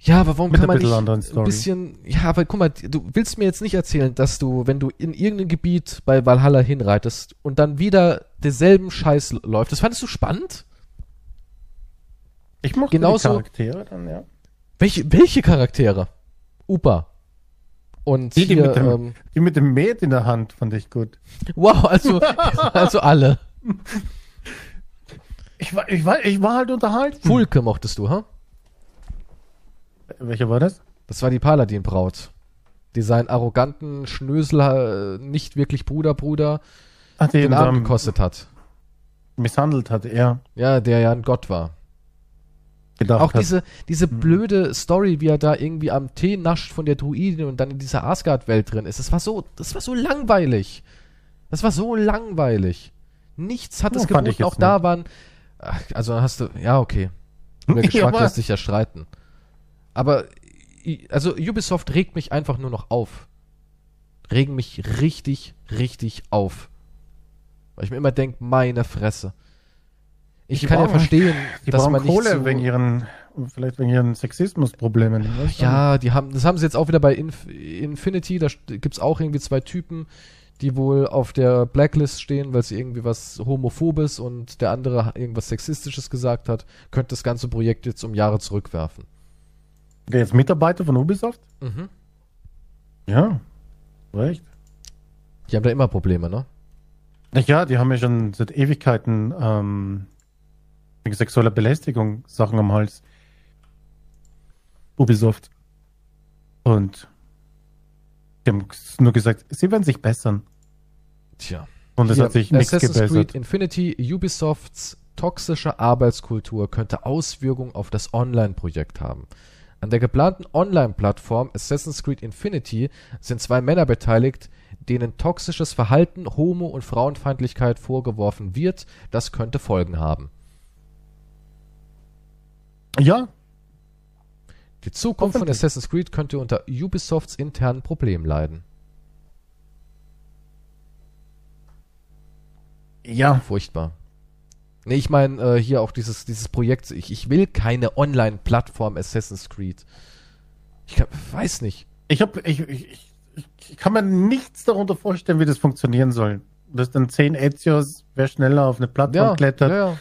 Ja, aber warum Mit kann man nicht ein bisschen, ja, aber guck mal, du willst mir jetzt nicht erzählen, dass du, wenn du in irgendein Gebiet bei Valhalla hinreitest und dann wieder denselben Scheiß läuft, das fandest du spannend? Ich mochte Genauso- die Charaktere dann, ja. Welche, welche Charaktere? Upa. Und Die, die, hier, mit dem, ähm, die mit dem Met in der Hand fand ich gut. wow, also, also alle. Ich war, ich war, ich war halt unterhalten. Fulke mochtest du, ha? Welcher war das? Das war die Paladin-Braut. Die seinen arroganten Schnösel, äh, nicht wirklich Bruder, Bruder, Ach, den Arm gekostet hat. misshandelt hat er. Ja, der ja ein Gott war. Gedacht Auch hat. diese, diese Mhm. blöde Story, wie er da irgendwie am Tee nascht von der Druidin und dann in dieser Asgard-Welt drin ist. Das war so, das war so langweilig. Das war so langweilig. Nichts hat Ja, es geboten. Auch da waren, ach, also hast du, ja, okay. Über Ja, Geschmack aber- lässt sich ja streiten. Aber, also Ubisoft regt mich einfach nur noch auf. Regen mich richtig, richtig auf. Weil ich mir immer denke, meine Fresse. Ich Die kann ja brauchen- verstehen, Die dass man nicht Kohle so, wegen ihren, vielleicht wegen ihren Sexismusproblemen. weißt du? Ja, die haben, das haben sie jetzt auch wieder bei Inf Infinity, da st- gibt's auch irgendwie zwei Typen, die wohl auf der Blacklist stehen, weil sie irgendwie was Homophobes und der andere irgendwas Sexistisches gesagt hat, könnte das ganze Projekt jetzt um Jahre zurückwerfen. Der ist Mitarbeiter von Ubisoft? Mhm. Ja, recht. Die haben da immer Probleme, ne? Ja, die haben ja schon seit Ewigkeiten ähm, wegen sexueller Belästigung Sachen am Hals. Ubisoft. Und die haben nur gesagt, sie werden sich bessern. Tja. Und es hat sich nichts Assassin's gebessert. Creed Infinity, Ubisofts toxische Arbeitskultur könnte Auswirkungen auf das Online-Projekt haben. An der geplanten Online-Plattform Assassin's Creed Infinity sind zwei Männer beteiligt, denen toxisches Verhalten, Homo- und Frauenfeindlichkeit vorgeworfen wird. Das könnte Folgen haben. Ja, Die Zukunft von. Assassin's Creed könnte unter Ubisofts internen Problemen leiden. ja. Furchtbar. Nee, ich meine äh, hier auch dieses, dieses Projekt. Ich, ich will keine Online-Plattform Assassin's Creed. Ich kann, weiß nicht. Ich, hab, ich, ich, ich, kann mir nichts darunter vorstellen, wie das funktionieren soll. Dass dann 10 Ezios, wer schneller auf eine Plattform Ja, klettert, ja, ja.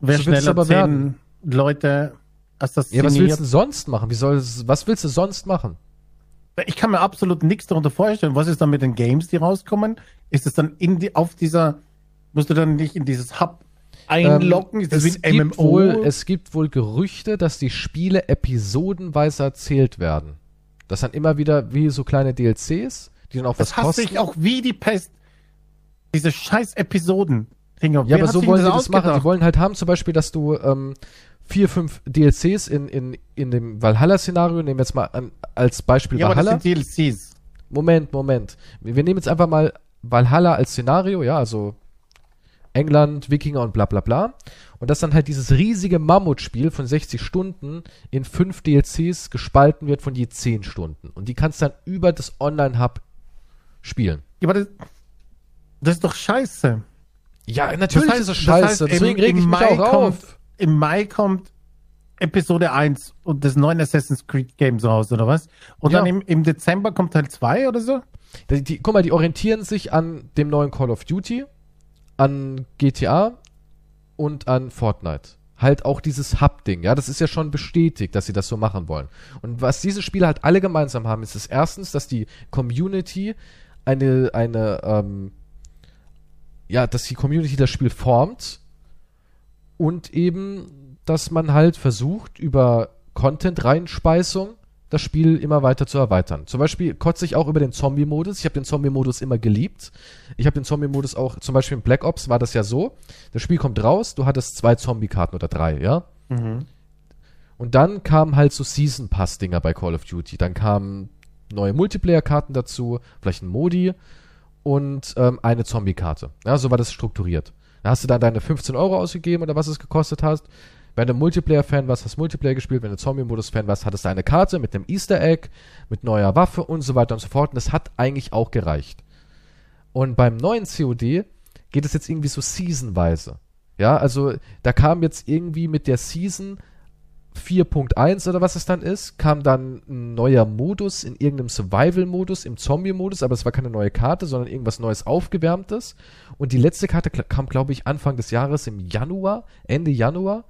wer so schneller aber 10 werden. Leute ja, assassiniert. was willst du sonst machen? Wie soll was willst du sonst machen? Ich kann mir absolut nichts darunter vorstellen. Was ist dann mit den Games, die rauskommen? Ist es dann in die, auf dieser, musst du dann nicht in dieses Hub einloggen? ist das Ähm, es, gibt MMO? wohl, es gibt wohl Gerüchte, dass die Spiele episodenweise erzählt werden. Das sind immer wieder wie so kleine DLCs, die dann auch was das hasse kosten. ich auch wie die Pest. Diese scheiß Episoden. Dinger. Ja, aber so wollen sie das machen. Die wollen halt haben zum Beispiel, dass du ähm, vier, fünf DLCs in, in, in dem Valhalla-Szenario, nehmen wir jetzt mal an, als Beispiel ja, aber das Valhalla. sind DLCs. Moment, Moment. Wir wir nehmen jetzt einfach mal Valhalla als Szenario, ja, also England, Wikinger und bla bla bla. Und dass dann halt dieses riesige Mammutspiel von 60 Stunden in fünf DLCs gespalten wird von je 10 Stunden. Und die kannst dann über das Online-Hub spielen. Ja, aber das, das ist doch scheiße. Ja, natürlich Das heißt- ist das das scheiße. heißt, im- Deswegen reg ich mich Mai auch kommt- auf. Im Mai kommt Episode 1 und das neue Assassin's Creed Game so raus, oder was? Und Ja. dann im, im Dezember kommt Teil 2 oder so? Die, die, guck mal, die orientieren sich an dem neuen Call of Duty, an GTA und an Fortnite. Halt auch dieses Hub-Ding, ja, das ist ja schon bestätigt, dass sie das so machen wollen. Und was diese Spiele halt alle gemeinsam haben, ist es erstens, dass die Community eine, eine, ähm, ja, dass die Community das Spiel formt und eben, dass man halt versucht, über Content-Reinspeisung das Spiel immer weiter zu erweitern. Zum Beispiel kotze ich auch über den Zombie-Modus. Ich habe den Zombie-Modus immer geliebt. Ich habe den Zombie-Modus auch, zum Beispiel in Black Ops war das ja so. Das Spiel kommt raus, du hattest zwei Zombie-Karten oder drei, ja? Und dann kamen halt so Season Pass-Dinger bei Call of Duty. Dann kamen neue Multiplayer-Karten dazu, vielleicht ein Modi und ähm, eine Zombie-Karte. Ja, so war das strukturiert. Da hast du dann deine 15 Euro ausgegeben oder was es gekostet hast. Wenn du Multiplayer-Fan warst, hast du Multiplayer gespielt. Wenn du Zombie-Modus-Fan warst, hattest du eine Karte mit einem Easter Egg, mit neuer Waffe und so weiter und so fort. Und das hat eigentlich auch gereicht. Und beim neuen COD geht es jetzt irgendwie so seasonweise. Ja, also da kam jetzt irgendwie mit der Season 4.1 oder was es dann ist, kam dann ein neuer Modus in irgendeinem Survival-Modus, im Zombie-Modus, aber es war keine neue Karte, sondern irgendwas Neues Aufgewärmtes. Und die letzte Karte kam, glaube ich, Anfang des Jahres im Januar, Ende Januar.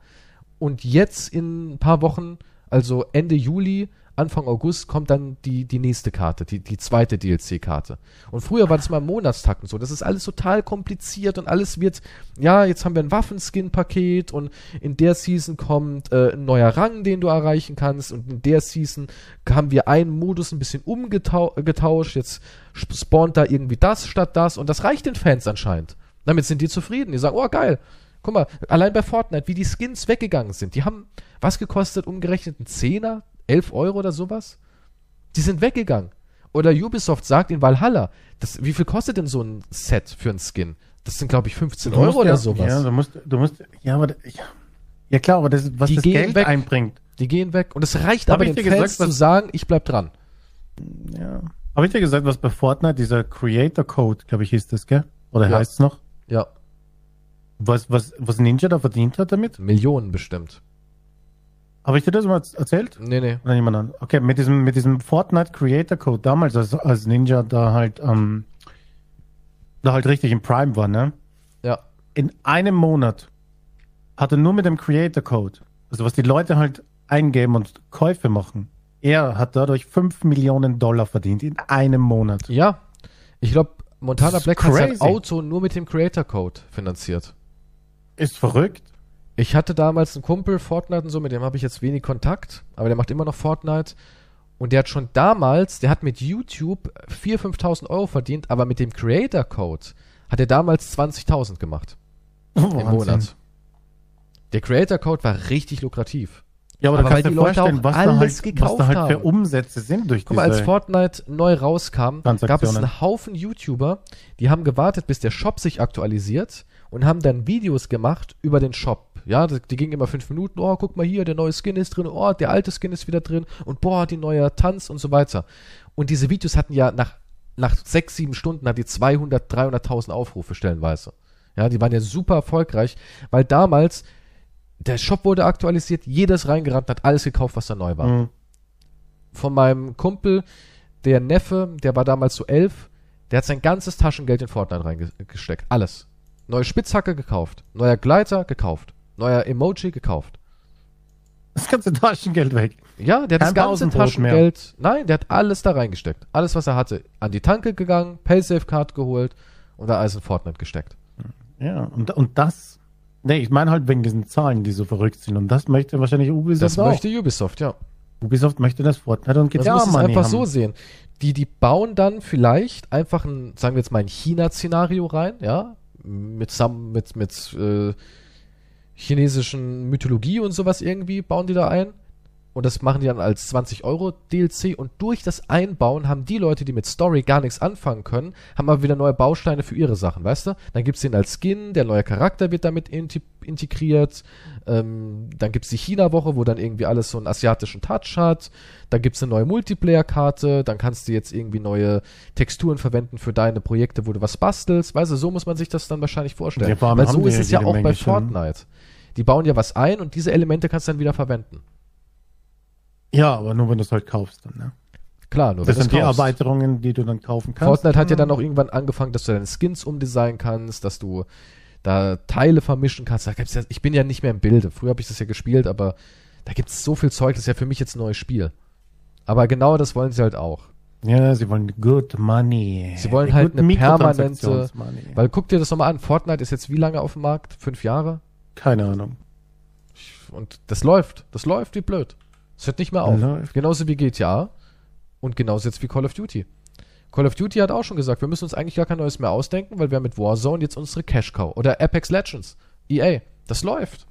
Und jetzt in ein paar Wochen, also Ende Juli, Anfang August, kommt dann die, die nächste Karte, die, die zweite DLC-Karte. Und früher war das mal im Monatstakt und so. Das ist alles total kompliziert und alles wird, ja, jetzt haben wir ein Waffenskin-Paket und in der Season kommt äh, ein neuer Rang, den du erreichen kannst und in der Season haben wir einen Modus ein bisschen umgetauscht. Jetzt sp- spawnt da irgendwie das statt das und das reicht den Fans anscheinend. Damit sind die zufrieden. Die sagen, oh geil, Guck mal, allein bei Fortnite, wie die Skins weggegangen sind. Die haben was gekostet, umgerechnet ein Zehner, 11 Euro oder sowas? Die sind weggegangen. Oder Ubisoft sagt in Valhalla, das, wie viel kostet denn so ein Set für ein Skin? Das sind, glaube ich, 15 Du Euro musst oder ja, sowas. Ja, du musst, du musst, ja, aber, ja, ja klar, aber das, was Die das Geld weg. einbringt. Die gehen weg. Und es reicht Hab aber ich den Fans gesagt, zu sagen, ich bleib dran. Ja. Habe ich dir gesagt, was bei Fortnite, dieser Creator Code, glaube ich, hieß das, gell? Oder Ja. heißt es noch? Ja, Was, was, was Ninja da verdient hat damit? Millionen bestimmt. Habe ich dir das mal erzählt? Nee, nee. Oder jemand an? Okay, mit diesem, mit diesem Fortnite Creator Code damals, als, als Ninja da halt, ähm, da halt richtig im Prime war, ne? Ja. In einem Monat hat er nur mit dem Creator Code, also was die Leute halt eingeben und Käufe machen, er hat dadurch 5 Millionen Dollar verdient in einem Monat. Ja. Ich glaube, Montana Black hat sein. Auto nur mit dem Creator Code finanziert. Ist verrückt. Ich hatte damals einen Kumpel, Fortnite und so, mit dem habe ich jetzt wenig Kontakt, aber der macht immer noch Fortnite. Und der hat schon damals, der hat mit YouTube 4.000, 5.000 Euro verdient, aber mit dem Creator Code hat er damals 20.000 gemacht im Monat. Der Creator Code war richtig lukrativ. Ja, aber, Aber da kannst du die dir Leute vorstellen, was da alles halt, was gekauft da halt für. Umsätze sind durch Guck mal, als. Fortnite neu rauskam, gab es einen Haufen YouTuber, die haben gewartet, bis der Shop sich aktualisiert und haben dann Videos gemacht über den Shop. Ja, die, gingen immer fünf Minuten, oh, guck mal hier, der neue Skin ist drin, oh, der alte Skin ist wieder drin und boah, die neue Tanz und so weiter. Und diese Videos hatten ja nach, nach sechs, sieben Stunden hat die 200, 300.000 Aufrufe stellenweise. Ja, die waren ja super erfolgreich, weil damals der Shop wurde aktualisiert, jedes reingerannt, hat alles gekauft, was da neu war Mhm. von meinem Kumpel, der Neffe, der war damals so elf, der hat sein ganzes Taschengeld in Fortnite reingesteckt. Alles. Neue Spitzhacke gekauft. Neuer Gleiter gekauft. Neuer Emoji gekauft. Das ganze Taschengeld weg. Ja, der hat das Kein ganze Pausenbrot mehr. Taschengeld. Nein, der hat alles da reingesteckt. Alles, was er hatte. An die Tanke gegangen, Paysafe-Card geholt und da alles in Fortnite gesteckt. Ja, und, und das... Nee, ich meine halt wegen diesen Zahlen, die so verrückt sind. Und das möchte wahrscheinlich Ubisoft Das auch. möchte Ubisoft, ja. Ubisoft möchte das Fortnite und Das GTA muss Money einfach haben. so sehen. Die, die bauen dann vielleicht einfach ein, sagen wir jetzt mal ein China-Szenario rein, ja, mit, Sam, mit, mit äh, chinesischen Mythologie und sowas irgendwie bauen die da ein. Und das machen die dann als 20 Euro DLC. Und durch das Einbauen haben die Leute, die mit Story gar nichts anfangen können, haben aber wieder neue Bausteine für ihre Sachen, weißt du? Dann gibt's den als Skin, der neue Charakter wird damit integriert. Ähm, dann gibt's die China-Woche, wo dann irgendwie alles so einen asiatischen Touch hat. Dann gibt's eine neue Multiplayer-Karte. Dann kannst du jetzt irgendwie neue Texturen verwenden für deine Projekte, wo du was bastelst. Weißt du, so muss man sich das dann wahrscheinlich vorstellen. Ja, Weil so ist es ja auch Menge bei. Fortnite. Die bauen ja was ein und diese Elemente kannst du dann wieder verwenden. Ja, aber nur wenn du es halt kaufst dann, ne? Klar, nur Das wenn sind die kaufst. Erweiterungen, die du dann kaufen kannst. Fortnite hat ja dann auch irgendwann angefangen, dass du deine Skins umdesignen kannst, dass du da Teile vermischen kannst. Da gibt's ja, ich bin ja nicht mehr im Bilde. Früher habe ich das ja gespielt, aber da gibt es so viel Zeug, das ist ja für mich jetzt ein neues Spiel. Aber genau das wollen sie halt auch. Ja, sie wollen good money. Sie wollen halt eine permanente-. Weil guck dir das nochmal an, Fortnite ist jetzt wie lange auf dem Markt? Fünf Jahre? Keine Ahnung. Und das läuft. Das läuft wie blöd. Es hört nicht mehr auf. Läuft. Genauso wie GTA und genauso jetzt wie Call of Duty. Call of Duty hat auch schon gesagt, wir müssen uns eigentlich gar kein neues mehr ausdenken, weil wir mit Warzone jetzt unsere Cash Cow. Oder Apex Legends. EA. Das läuft.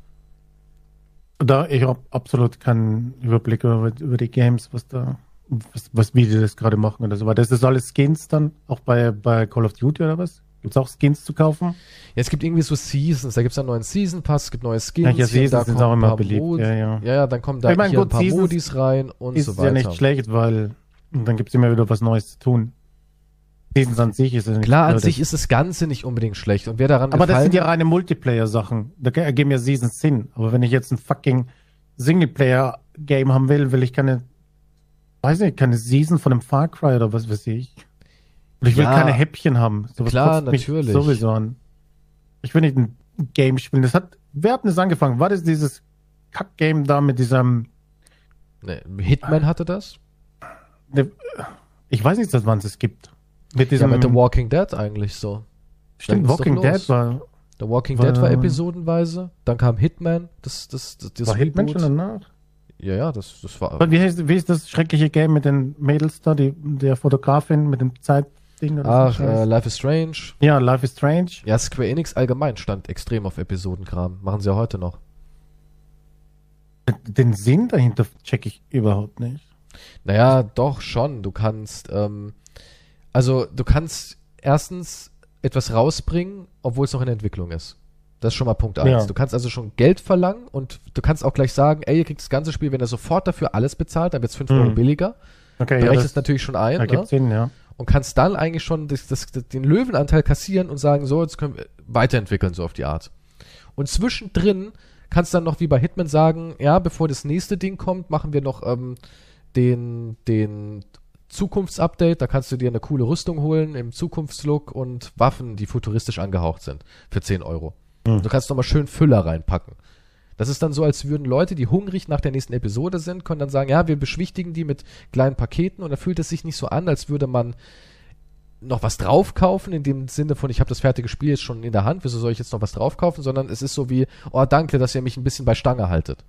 Da ich habe absolut keinen Überblick über, über die Games, was da, was, was wie die das gerade machen oder so. Aber das ist alles Skins dann, auch bei, bei Call of Duty oder was? Gibt's auch Skins zu kaufen? Ja, es gibt irgendwie so Seasons. Da gibt es einen neuen Season Pass, es gibt neue Skins. Ja, ja, hier und da Seasons sind auch immer beliebt. Mod- Ja, ja. ja, ja, dann kommen da Ich mein, hier gut, ein paar Seasons Modis rein und ist so ja weiter. nicht schlecht, weil dann gibt's immer wieder was Neues zu tun. Seasons an sich ist ja nicht Klar, an sich ist das Ganze nicht unbedingt schlecht. Und wer daran Aber das sind ja reine Multiplayer-Sachen. Da ge- ergeben ja Seasons Sinn. Aber wenn ich jetzt ein fucking Singleplayer-Game haben will, will ich keine, weiß nicht, keine Season von einem Far Cry oder was weiß ich. Und ich will Ja. keine Häppchen haben. Sowas Klar, natürlich. Sowieso an. Ich will nicht ein Game spielen. Das hat, wer hat denn das angefangen? War das dieses Kack-Game da mit diesem, Nee, Hitman hatte das. ne, ich weiß nicht, seit wann es es gibt. Mit Ja, diesem, mit The Walking Dead eigentlich so. stimmt, Walking. Dead war, The Walking War- Dead war episodenweise. Dann kam Hitman. Das, das, das, das war Hitman Reboot. schon danach? Ja, ja, das, das war. Wie, heißt, wie ist das schreckliche Game mit den Mädels da, die, der Fotografin mit dem Zeitding? oder Ach, äh? Life is Strange. ja, Life is Strange. Ja, Square Enix allgemein stand extrem auf Episodenkram. Machen sie ja heute noch. Den Sinn dahinter check ich überhaupt nicht. Naja, doch schon. Du kannst, ähm, also du kannst erstens etwas rausbringen, obwohl es noch in Entwicklung ist. Das ist schon mal Punkt eins. Ja. Du kannst also schon Geld verlangen und du kannst auch gleich sagen, ey, ihr kriegt das ganze Spiel, wenn ihr sofort dafür alles bezahlt, dann wird es 5 Mhm. Euro billiger. Okay, Du ja, rechnest natürlich schon ein. ergibt Ne? Sinn, ja. Und kannst dann eigentlich schon das, das, den Löwenanteil kassieren und sagen, so, jetzt können wir weiterentwickeln, so auf die Art. Und zwischendrin kannst dann noch wie bei Hitman sagen, ja, bevor das nächste Ding kommt, machen wir noch ähm, den, den Zukunftsupdate, da kannst du dir eine coole Rüstung holen im Zukunftslook und Waffen, die futuristisch angehaucht sind, für 10 Euro. Hm. Du kannst nochmal schön Füller reinpacken. Das ist dann so, als würden Leute, die hungrig nach der nächsten Episode sind, können dann sagen, ja, wir beschwichtigen die mit kleinen Paketen und da fühlt es sich nicht so an, als würde man noch was draufkaufen, in dem Sinne von, ich habe das fertige Spiel jetzt schon in der Hand, wieso soll ich jetzt noch was draufkaufen, sondern es ist so wie, oh danke, dass ihr mich ein bisschen bei Stange haltet.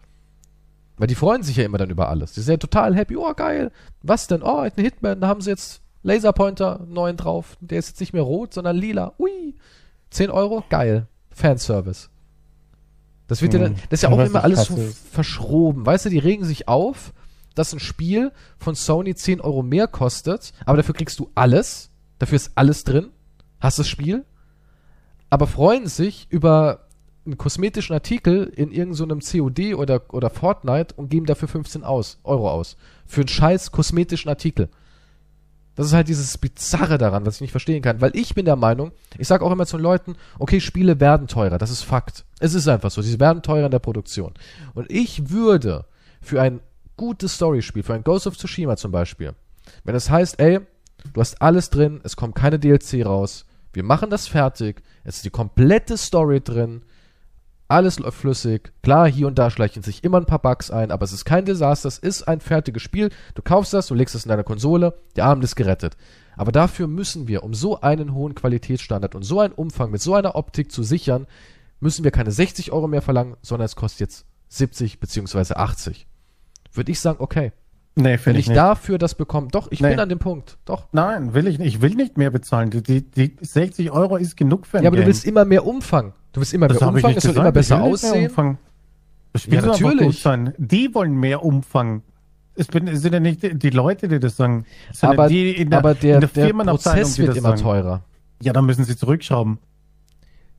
Weil die freuen sich ja immer dann über alles. Die sind ja total happy, oh geil, was denn, oh, ein Hitman, da haben sie jetzt Laserpointer neuen drauf, der ist jetzt nicht mehr rot, sondern lila, ui, 10 Euro, geil, Fanservice. Das wird ja dann, Hm. das ist ja auch immer alles so verschroben. Weißt du, die regen sich auf, dass ein Spiel von Sony 10 Euro mehr kostet, aber dafür kriegst du alles. Dafür ist alles drin. Hast das Spiel. Aber freuen sich über einen kosmetischen Artikel in irgendeinem COD oder, oder Fortnite und geben dafür 15 aus, Euro aus. Für einen scheiß kosmetischen Artikel. Das ist halt dieses Bizarre daran, was ich nicht verstehen kann. Weil ich bin der Meinung, ich sage auch immer zu den Leuten, okay, Spiele werden teurer, das ist Fakt. Es ist einfach so, sie werden teurer in der Produktion. Und ich würde für ein gutes Storyspiel, für ein Ghost of Tsushima zum Beispiel, wenn es heißt, ey, du hast alles drin, es kommt keine DLC raus, wir machen das fertig, es ist die komplette Story drin, alles läuft flüssig. Klar, hier und da schleichen sich immer ein paar Bugs ein, aber es ist kein Desaster, es ist ein fertiges Spiel. Du kaufst das, du legst es in deine Konsole, der Abend ist gerettet. Aber dafür müssen wir, um so einen hohen Qualitätsstandard und so einen Umfang mit so einer Optik zu sichern, müssen wir keine 60 Euro mehr verlangen, sondern es kostet jetzt 70 beziehungsweise 80. Würde ich sagen, okay. Nee, Wenn ich ich dafür das bekomme, doch, ich Nee. bin an dem Punkt, doch. Nein, will ich nicht. Ich will nicht mehr bezahlen. Die, die, die 60 Euro ist genug für ein Ja, aber du Game. willst immer mehr Umfang. Du willst immer das mehr Umfang, es gesagt. immer besser aussehen. Umfang. Das Spiel Ja, natürlich. gut sein. Die wollen mehr Umfang. Es, bin, es sind ja nicht die Leute, die das sagen. Es sind ja Aber, die in der, aber der, in der, der Prozess wird immer sagen. teurer. Ja, dann müssen sie zurückschrauben.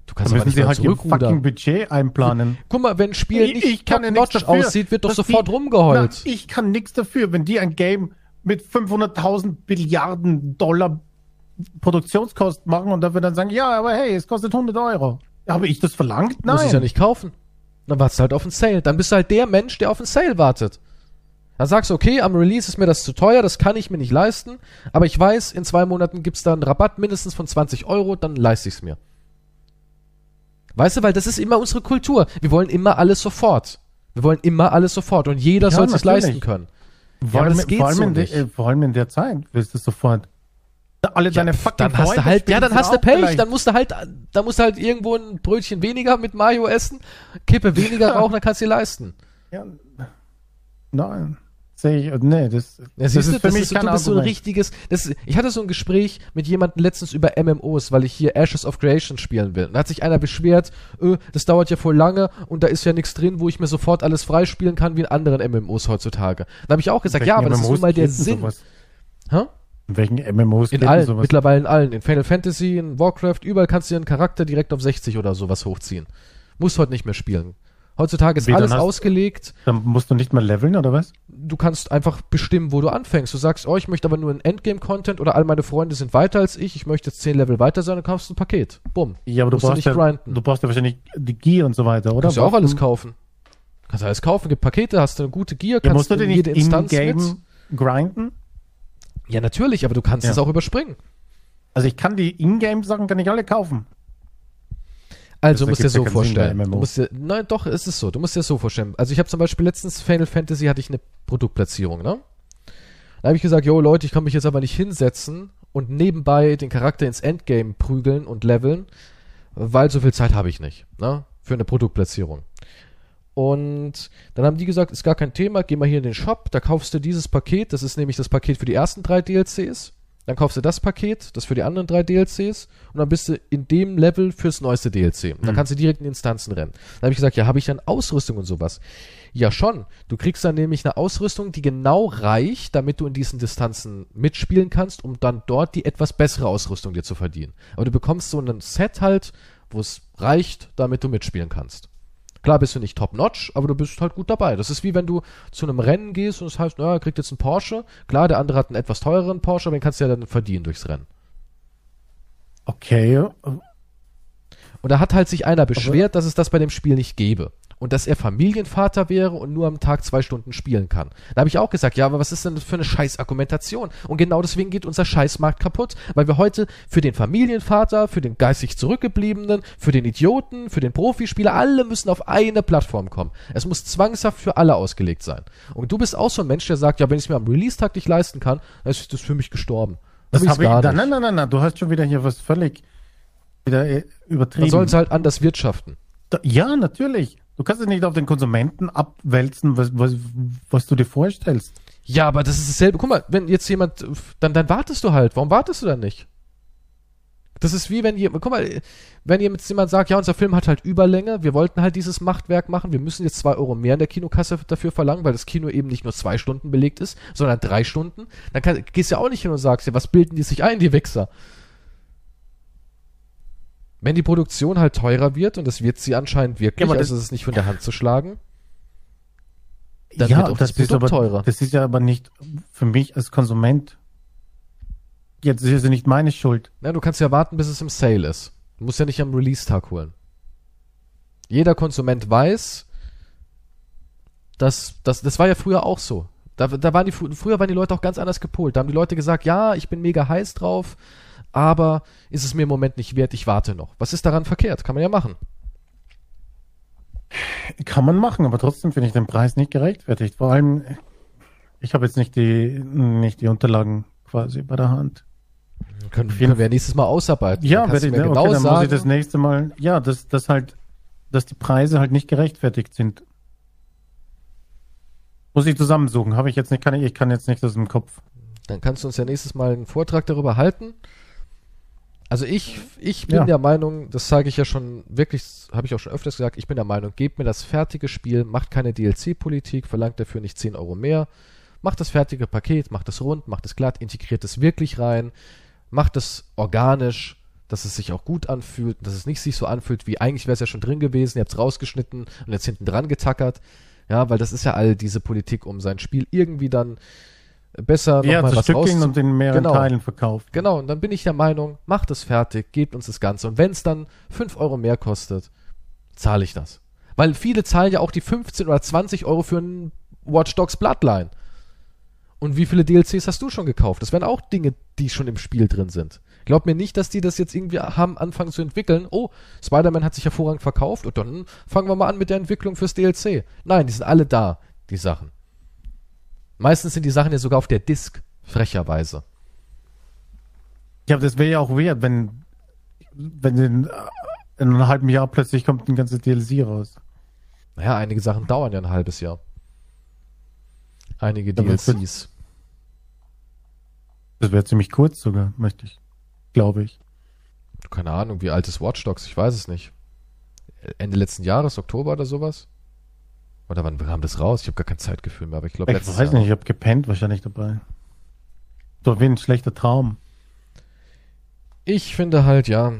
Du Dann kannst aber müssen nicht sie halt ihr fucking. Budget einplanen. Guck mal, wenn ein Spiel Ich- nicht ich kann ja dafür, aussieht, wird doch sofort die- rumgeheult. Na, ich kann nichts dafür, wenn die ein Game mit 500.000 Billiarden Dollar Produktionskosten machen und dafür dann sagen, ja, aber hey, es kostet 100 Euro. Habe ich das verlangt? Nein. Muss es ja nicht kaufen. Dann wartest du halt auf einen Sale. Dann bist du halt der Mensch, der auf einen Sale wartet. Dann sagst du, okay, am Release ist mir das zu teuer, das kann ich mir nicht leisten, aber ich weiß, in zwei Monaten gibt's da einen Rabatt mindestens von 20 Euro, dann leiste ich's mir. Weißt du, weil das ist immer unsere Kultur. Wir wollen immer alles sofort. Wir wollen immer alles sofort und jeder Ja, soll natürlich. leisten können. Vor, Ja, allem, das geht vor, allem so in nicht. äh, vor allem in der Zeit willst du sofort. Alle deine pff, fucking dann hast du Freunde halt, ja, dann hast du Pech, gleich. dann musst du halt, dann musst du halt irgendwo ein Brötchen weniger mit Mayo essen, Kippe weniger rauchen, dann kannst du dir leisten. Ja, nein. Sehe ich, nee, das, Ja, das ist du, für das mich ist, so- kein du bist so ein richtiges. Das, ich hatte so ein Gespräch mit jemandem letztens über MMOs, weil ich hier Ashes of Creation spielen will. Und da hat sich einer beschwert, öh, das dauert ja voll lange und da ist ja nichts drin, wo ich mir sofort alles freispielen kann wie in anderen MMOs heutzutage. Da habe ich auch gesagt, ja, aber das ist nun MMOs mal der Sinn. sowas? Hä? In welchen MMOs In allen, sowas? mittlerweile in allen. In Final Fantasy, in Warcraft, überall kannst du dir einen Charakter direkt auf 60 oder sowas hochziehen. Musst heute nicht mehr spielen. Heutzutage ist Wie, alles hast- ausgelegt. Dann musst du nicht mehr leveln, oder was? du kannst einfach bestimmen, wo du anfängst. Du sagst, oh, ich möchte aber nur einen Endgame-Content oder all meine Freunde sind weiter als ich, ich möchte jetzt 10 Level weiter sein, dann kaufst du ein Paket. Bumm. Ja, aber du du brauchst, nicht ja, grinden. du brauchst ja wahrscheinlich die Gear und so weiter, oder? Kannst ja auch alles kaufen. Kannst alles kaufen, gibt Pakete, hast du eine gute Gear, Ja, kannst musst du in nicht jede Instanz mit. in-game grinden? Ja, natürlich, aber du kannst Ja. es auch überspringen. Also ich kann die Ingame-Sachen kann ich alle kaufen. Also, du Das musst dir so vorstellen. Du musst dir, nein, doch, es ist so. Du musst dir so vorstellen. Also, ich habe zum Beispiel letztens Final Fantasy hatte ich eine Produktplatzierung, ne? Da habe ich gesagt, yo Leute, ich kann mich jetzt aber nicht hinsetzen und nebenbei den Charakter ins Endgame prügeln und leveln, weil so viel Zeit habe ich nicht, ne? Für eine Produktplatzierung. Und dann haben die gesagt, ist gar kein Thema, geh mal hier in den Shop, da kaufst du dieses Paket, das ist nämlich das Paket für die ersten drei DLCs. Dann kaufst du das Paket, das für die anderen drei DLCs und dann bist du in dem Level fürs neueste DLC. Und dann Mhm. kannst du direkt in Instanzen rennen. Dann habe ich gesagt, ja, habe ich dann Ausrüstung und sowas? Ja, schon. Du kriegst dann nämlich eine Ausrüstung, die genau reicht, damit du in diesen Distanzen mitspielen kannst, um dann dort die etwas bessere Ausrüstung dir zu verdienen. Aber du bekommst so ein Set halt, wo es reicht, damit du mitspielen kannst. Klar bist du nicht top-notch, aber du bist halt gut dabei. Das ist wie wenn du zu einem Rennen gehst und es das heißt, naja, er kriegt jetzt einen Porsche. Klar, der andere hat einen etwas teureren Porsche, aber den kannst du ja dann verdienen durchs Rennen. Okay. Und da hat halt sich einer beschwert, aber dass es das bei dem Spiel nicht gäbe und dass er Familienvater wäre und nur am Tag zwei Stunden spielen kann. Da habe ich auch gesagt, ja, aber was ist denn das für eine scheiß Argumentation? Und genau deswegen geht unser Scheißmarkt kaputt, weil wir heute für den Familienvater, für den geistig Zurückgebliebenen, für den Idioten, für den Profispieler, alle müssen auf eine Plattform kommen. Es muss zwangshaft für alle ausgelegt sein. Und du bist auch so ein Mensch, der sagt, ja, wenn ich es mir am Release-Tag nicht leisten kann, dann ist das für mich gestorben. Das, das habe ich gar nicht. Nein, nein, nein, nein, du hast schon wieder hier was völlig wieder äh, übertrieben. Man soll es halt anders wirtschaften. Da, ja, natürlich. Du kannst es nicht auf den Konsumenten abwälzen, was, was, was du dir vorstellst. Ja, aber das ist dasselbe. Guck mal, wenn jetzt jemand, dann, dann wartest du halt. Warum wartest du dann nicht? Das ist wie wenn jemand, guck mal, wenn jetzt jemand sagt, ja, unser Film hat halt Überlänge, wir wollten halt dieses Machtwerk machen, wir müssen jetzt zwei Euro mehr in der Kinokasse dafür verlangen, weil das Kino eben nicht nur zwei Stunden belegt ist, sondern drei Stunden, dann kann, gehst du ja auch nicht hin und sagst, ja, was bilden die sich ein, die Wichser? Wenn die Produktion halt teurer wird, und das wird sie anscheinend wirklich, ja, also es ist nicht von der Hand zu schlagen, dann ja, wird auch das, das Produkt aber, teurer. Das ist ja aber nicht für mich als Konsument. Jetzt ist es nicht meine Schuld. Ja, du kannst ja warten, bis es im Sale ist. Du musst ja nicht am Release-Tag holen. Jeder Konsument weiß, dass das, das war ja früher auch so. Da, da waren die, früher waren die Leute auch ganz anders gepolt. Da haben die Leute gesagt, ja, ich bin mega heiß drauf, aber ist es mir im Moment nicht wert, ich warte noch. Was ist daran verkehrt? Kann man ja machen. Kann man machen, aber trotzdem finde ich den Preis nicht gerechtfertigt. Vor allem, ich habe jetzt nicht die, nicht die Unterlagen quasi bei der Hand. Können, können wir nächstes Mal ausarbeiten. Ja, werde ich, mir genau okay, dann sagen, muss ich das nächste Mal, ja, dass, dass halt, dass die Preise halt nicht gerechtfertigt sind. Muss ich zusammensuchen. Habe ich jetzt nicht, kann ich, ich kann jetzt nicht aus dem Kopf. Dann kannst du uns ja nächstes Mal einen Vortrag darüber halten. Also ich, ich bin ja. der Meinung, das sage ich ja schon wirklich, habe ich auch schon öfters gesagt, ich bin der Meinung, gebt mir das fertige Spiel, macht keine DLC-Politik, verlangt dafür nicht 10 Euro mehr, macht das fertige Paket, macht es rund, macht es glatt, integriert es wirklich rein, macht es organisch, dass es sich auch gut anfühlt, dass es nicht sich so anfühlt, wie eigentlich wäre es ja schon drin gewesen, ihr habt es rausgeschnitten und jetzt hinten dran getackert. Ja, weil das ist ja all diese Politik, um sein Spiel irgendwie dann besser ja, nochmal was raus und in mehreren genau. Teilen verkauft. Genau, und dann bin ich der Meinung, macht es fertig, gebt uns das Ganze. Und wenn es dann 5 Euro mehr kostet, zahle ich das. Weil viele zahlen ja auch die 15 oder 20 Euro für ein Watch Dogs Bloodline. Und wie viele DLCs hast du schon gekauft? Das wären auch Dinge, die schon im Spiel drin sind. Glaub mir nicht, dass die das jetzt irgendwie haben anfangen zu entwickeln. Oh, Spider-Man hat sich hervorragend verkauft und dann fangen wir mal an mit der Entwicklung fürs DLC. Nein, die sind alle da, die Sachen. Meistens sind die Sachen ja sogar auf der Disk, frecherweise. Ja, das wäre ja auch wert, wenn, wenn in, in einem halben Jahr plötzlich kommt ein ganzes DLC raus. Naja, einige Sachen dauern ja ein halbes Jahr. Einige DLCs. Das wäre ziemlich kurz sogar, möchte ich. Glaube ich. Keine Ahnung, wie alt ist Watch Dogs? Ich weiß es nicht. Ende letzten Jahres, Oktober oder sowas? Oder wann kam das raus? Ich habe gar kein Zeitgefühl mehr, aber ich glaube Ich weiß Jahr. nicht, ich habe gepennt wahrscheinlich dabei. So wie ein schlechter Traum. Ich finde halt, ja,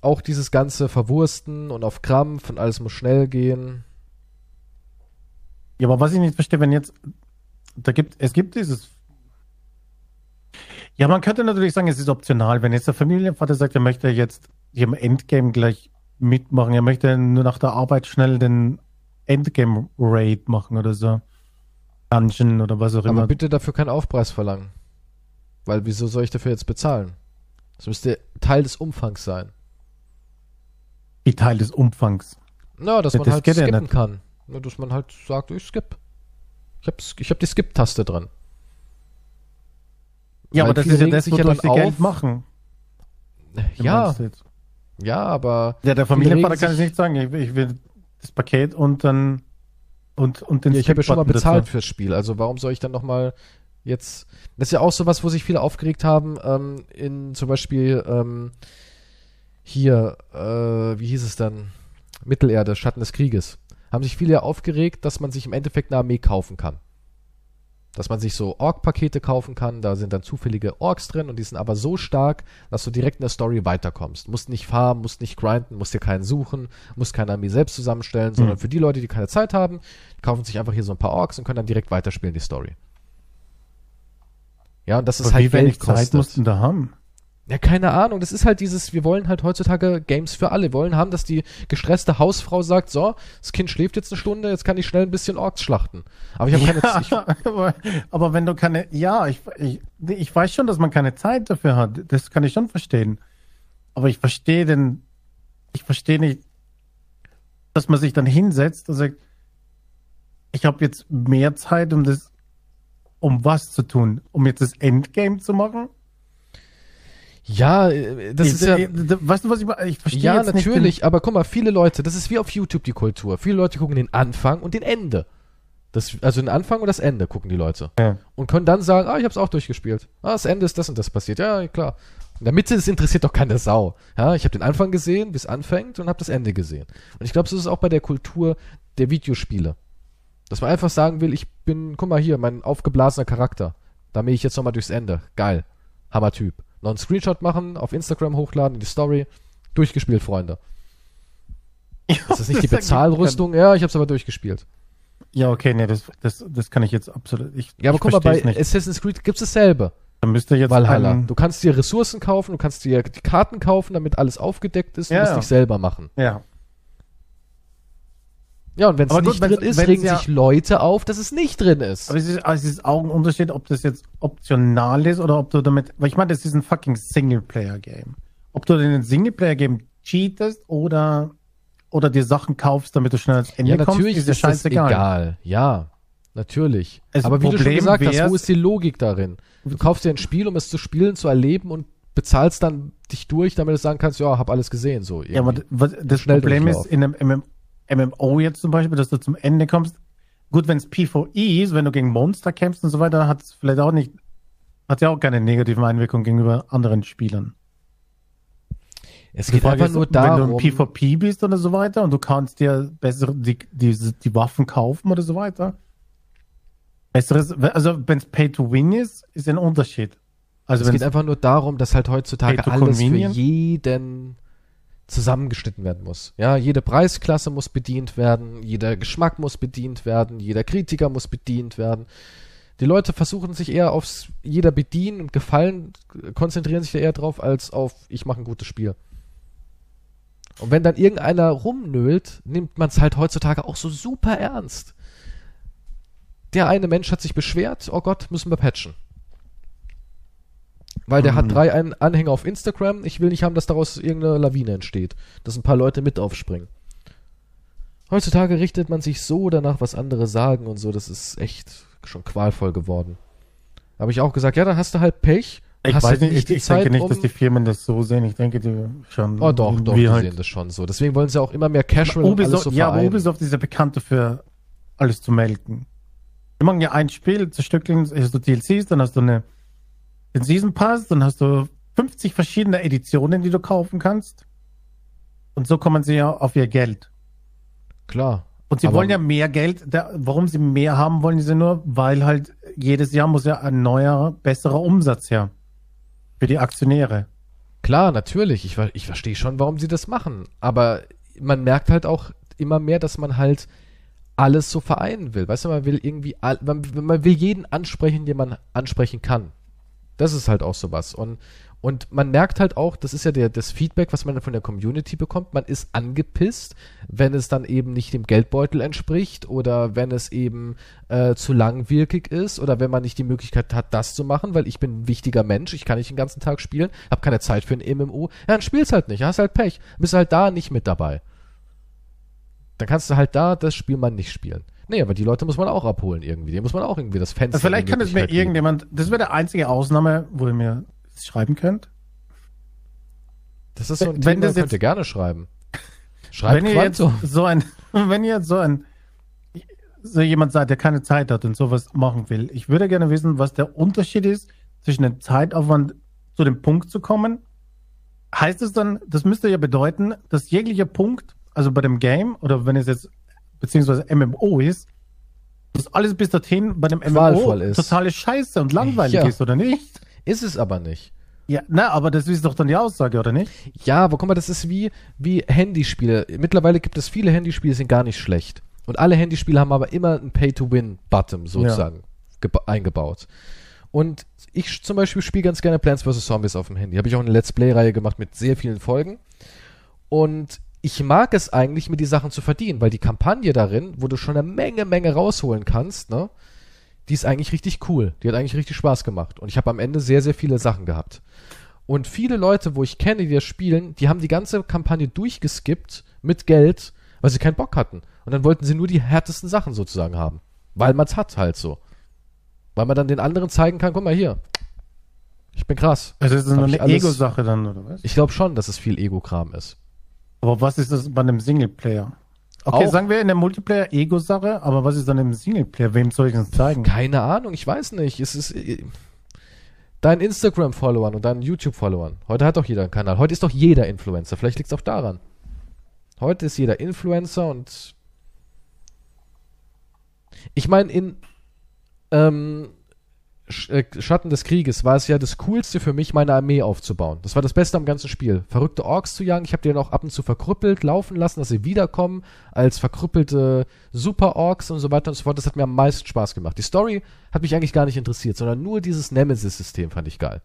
auch dieses ganze Verwursten und auf Krampf und alles muss schnell gehen. Ja, aber was ich nicht verstehe, wenn jetzt, da gibt, es gibt dieses. Ja, man könnte natürlich sagen, es ist optional. Wenn jetzt der Familienvater sagt, er möchte jetzt hier im Endgame gleich mitmachen, er möchte nur nach der Arbeit schnell den Endgame-Raid machen oder so. Dungeon oder was auch immer. Aber bitte dafür keinen Aufpreis verlangen. Weil wieso soll ich dafür jetzt bezahlen? Das müsste Teil des Umfangs sein. Wie Teil des Umfangs? Na, dass man das halt skippen ja kann. Nur, dass man halt sagt, ich skip. Ich hab, ich hab die Skip-Taste dran. Ja, Weil aber das ist ja das, wodurch sie Geld machen. Ja. Ja, aber. Ja, der Familienvater kann ich nicht sagen, ich, ich will das Paket und dann und, und den ja, Ich habe ja schon mal bezahlt dazu. fürs Spiel, also warum soll ich dann nochmal jetzt. Das ist ja auch sowas, wo sich viele aufgeregt haben, ähm, in zum Beispiel ähm, hier, äh, wie hieß es dann? Mittelerde, Schatten des Krieges. Haben sich viele ja aufgeregt, dass man sich im Endeffekt eine Armee kaufen kann. Dass man sich so Ork-Pakete kaufen kann. Da sind dann zufällige Orks drin und die sind aber so stark, dass du direkt in der Story weiterkommst. Musst nicht farmen, musst nicht grinden, musst dir keinen suchen, musst keine Armee selbst zusammenstellen, sondern Mhm. für die Leute, die keine Zeit haben, kaufen sich einfach hier so ein paar Orks und können dann direkt weiterspielen die Story. Ja, und das ist Aber halt wie wenig. Zeit mussten da haben? Ja, keine Ahnung. Das ist halt dieses, wir wollen halt heutzutage Games für alle. Wir wollen haben, dass die gestresste Hausfrau sagt, so, das Kind schläft jetzt eine Stunde, jetzt kann ich schnell ein bisschen Orks schlachten. Aber ich habe keine Ja, ich, aber, aber wenn du keine, ja, ich, ich, ich weiß schon, dass man keine Zeit dafür hat. Das kann ich schon verstehen. Aber ich verstehe den, ich verstehe nicht, dass man sich dann hinsetzt und sagt, ich habe jetzt mehr Zeit, um das, um was zu tun, um jetzt das Endgame zu machen. Ja, äh, das ich, ist ja. weißt du, was ich meine? Ich verstehe Ja, jetzt nicht natürlich, aber guck mal, viele Leute, das ist wie auf YouTube die Kultur. Viele Leute gucken den Anfang und den Ende. Das, also den Anfang und das Ende gucken die Leute. Ja. Und können dann sagen, ah, ich hab's auch durchgespielt. Ah, das Ende ist das und das passiert. Ja, klar. In der Mitte, das interessiert doch keine Sau. Ja, ich habe den Anfang gesehen, bis anfängt und habe das Ende gesehen. Und ich glaube, so ist es auch bei der Kultur der Videospiele. Dass man einfach sagen will, ich bin, guck mal hier, mein aufgeblasener Charakter. Da mähe ich jetzt nochmal durchs Ende. Geil. Hammer-Typ. Noch einen Screenshot machen, auf Instagram hochladen, in die Story. Durchgespielt, Freunde. Das ist nicht die Bezahlrüstung. Ja, ich hab's aber durchgespielt. Ja, okay, nee, das, das, das kann ich jetzt absolut. Ich, Ja, aber ich guck mal, bei nicht. Assassin's Creed gibt's dasselbe. Da müsste jetzt Valhalla. Du kannst dir Ressourcen kaufen, du kannst dir die Karten kaufen, damit alles aufgedeckt ist. Du Ja, musst ja. nicht selber machen. ja. Ja, und wenn es nicht drin ist, regen ja- sich Leute auf, dass es nicht drin ist. Aber es ist, also es ist auch ein Unterschied, ob das jetzt optional ist oder ob du damit, weil ich meine, das ist ein fucking Singleplayer-Game. Ob du in ein Singleplayer-Game cheatest oder, oder dir Sachen kaufst, damit du schnell ans Ende ja, kommst, natürlich ist ist, ja das scheißegal. egal. Ja, natürlich. Das Aber wie du schon Problem gesagt hast, wo ist die Logik darin? Du kaufst dir ein Spiel, um es zu spielen, zu erleben und bezahlst dann dich durch, damit du sagen kannst, ja, hab alles gesehen, so. Ja, aber das Problem ist, in einem MM MMO jetzt zum Beispiel, dass du zum Ende kommst, gut, wenn es PvE ist, wenn du gegen Monster kämpfst und so weiter, hat es vielleicht auch nicht, hat ja auch keine negativen Einwirkungen gegenüber anderen Spielern. es geht einfach ist, nur wenn darum. du im PvP bist oder so weiter und du kannst dir bessere, die, die, die Waffen kaufen oder so weiter. Besseres, also wenn es Pay to Win ist, ist ein Unterschied. Also es wenn geht einfach nur darum, dass halt heutzutage alles für jeden zusammengeschnitten werden muss. Ja, jede Preisklasse muss bedient werden, jeder Geschmack muss bedient werden, jeder Kritiker muss bedient werden. Die Leute versuchen sich eher aufs jeder bedienen und gefallen, konzentrieren sich da eher drauf, als auf ich mache ein gutes Spiel. Und wenn dann irgendeiner rumnölt, nimmt man es halt heutzutage auch so super ernst. Der eine Mensch hat sich beschwert, oh Gott, müssen wir patchen. Weil der hat Mhm. drei An Anhänger auf Instagram. Ich will nicht haben, dass daraus irgendeine Lawine entsteht. Dass ein paar Leute mit aufspringen. Heutzutage richtet man sich so danach, was andere sagen und so. Das ist echt schon qualvoll geworden. Habe ich auch gesagt, ja, dann hast du halt Pech. ich weiß halt nicht, ich, ich denke Zeit, nicht, um- dass die Firmen das so sehen. Ich denke, die schon. Oh doch, doch, die halt, sehen das schon so. Deswegen wollen sie auch immer mehr Casual Ubisoft, so ja, aber. Ubisoft ist ja bekannt dafür, alles zu melken. Die machen ja ein Spiel, zerstückeln, hast du DLCs, dann hast du eine, den Season Pass, dann hast du 50 verschiedene Editionen, die du kaufen kannst. Und so kommen sie ja auf ihr Geld. Klar. Und sie wollen ja mehr Geld. Da, warum sie mehr haben wollen, sie nur, weil halt jedes Jahr muss ja ein neuer, besserer Umsatz her. Für die Aktionäre. Klar, natürlich. Ich, ich verstehe schon, warum sie das machen. Aber man merkt halt auch immer mehr, dass man halt alles so vereinen will. Weißt du, man will irgendwie, man, man will jeden ansprechen, den man ansprechen kann. Das ist halt auch sowas. Und, und man merkt halt auch, das ist ja der, das Feedback, was man von der Community bekommt. Man ist angepisst, wenn es dann eben nicht dem Geldbeutel entspricht oder wenn es eben äh, zu langwierkig ist oder wenn man nicht die Möglichkeit hat, das zu machen, weil ich bin ein wichtiger Mensch, ich kann nicht den ganzen Tag spielen, habe keine Zeit für ein MMO. Ja, dann spielst halt nicht, hast halt Pech, bist halt da nicht mit dabei. Dann kannst du halt da das Spiel mal nicht spielen. Nee, aber die Leute muss man auch abholen irgendwie. Die muss man auch irgendwie das Fenster. Also vielleicht kann es mir irgendjemand, das wäre der einzige Ausnahme, wo ihr mir schreiben könnt. Das ist so ein Wenn Thema, das könnt ihr jetzt- gerne schreiben. Schreibt wenn ihr jetzt so ein, wenn ihr jetzt so ein, so jemand seid, der keine Zeit hat und sowas machen will, ich würde gerne wissen, was der Unterschied ist zwischen dem Zeitaufwand zu dem Punkt zu kommen. Heißt es dann, das müsste ja bedeuten, dass jeglicher Punkt, also bei dem Game oder wenn es jetzt beziehungsweise MMO ist, dass alles bis dorthin bei dem MMO ist. totale Scheiße und langweilig Ja. ist, oder nicht? Ist es aber nicht. Ja, na, aber das ist doch dann die Aussage, oder nicht? Ja, aber guck mal, das ist wie, wie Handyspiele. Mittlerweile gibt es viele Handyspiele, die sind gar nicht schlecht. Und alle Handyspiele haben aber immer einen Pay-to-Win-Button sozusagen geba- eingebaut. Und ich zum Beispiel spiele ganz gerne Plants vs. Zombies auf dem Handy. Habe ich auch eine Let's Play-Reihe gemacht mit sehr vielen Folgen. Und ich mag es eigentlich, mir die Sachen zu verdienen, weil die Kampagne darin, wo du schon eine Menge, Menge rausholen kannst, ne, die ist eigentlich richtig cool. Die hat eigentlich richtig Spaß gemacht. Und ich habe am Ende sehr, sehr viele Sachen gehabt. Und viele Leute, wo ich kenne, die das spielen, die haben die ganze Kampagne durchgeskippt mit Geld, weil sie keinen Bock hatten. Und dann wollten sie nur die härtesten Sachen sozusagen haben. Weil man's hat halt so. Weil man dann den anderen zeigen kann, guck mal hier. Ich bin krass. Also ist das eine Ego-Sache dann, oder was? Ich glaube schon, dass es viel Ego-Kram ist. Aber was ist das bei einem Singleplayer? Okay, Auch- sagen wir in der Multiplayer Ego-Sache, aber was ist dann im Singleplayer? Wem soll ich das zeigen? Keine Ahnung, ich weiß nicht. Es ist äh, deinen Instagram-Followern und deinen YouTube-Followern. Heute hat doch jeder einen Kanal. Heute ist doch jeder Influencer. Vielleicht liegt es auch daran. Heute ist jeder Influencer und ich meine, in ähm, äh, Schatten des Krieges war es ja das Coolste für mich, meine Armee aufzubauen. Das war das Beste am ganzen Spiel. Verrückte Orks zu jagen. Ich habe die dann auch ab und zu verkrüppelt laufen lassen, dass sie wiederkommen als verkrüppelte Super-Orks und so weiter und so fort. Das hat mir am meisten Spaß gemacht. Die Story hat mich eigentlich gar nicht interessiert, sondern nur dieses Nemesis-System fand ich geil.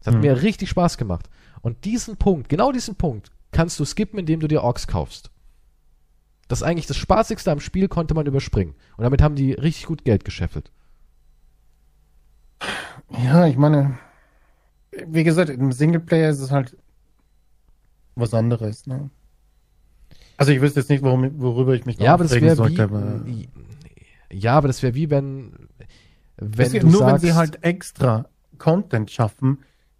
Das hat Hm. mir richtig Spaß gemacht. Und diesen Punkt, genau diesen Punkt, kannst du skippen, indem du dir Orks kaufst. Das ist eigentlich das Spaßigste am Spiel, konnte man überspringen. Und damit haben die richtig gut Geld gescheffelt. Ja, ich meine, wie gesagt, im Singleplayer ist es halt was anderes, ne? Also ich wüsste jetzt nicht, worum, worüber ich mich Ja, aber das sollte, wie. aber Ja, aber das wäre wie wenn. Wenn du nur sagst, wenn sie halt extra Content schaffen,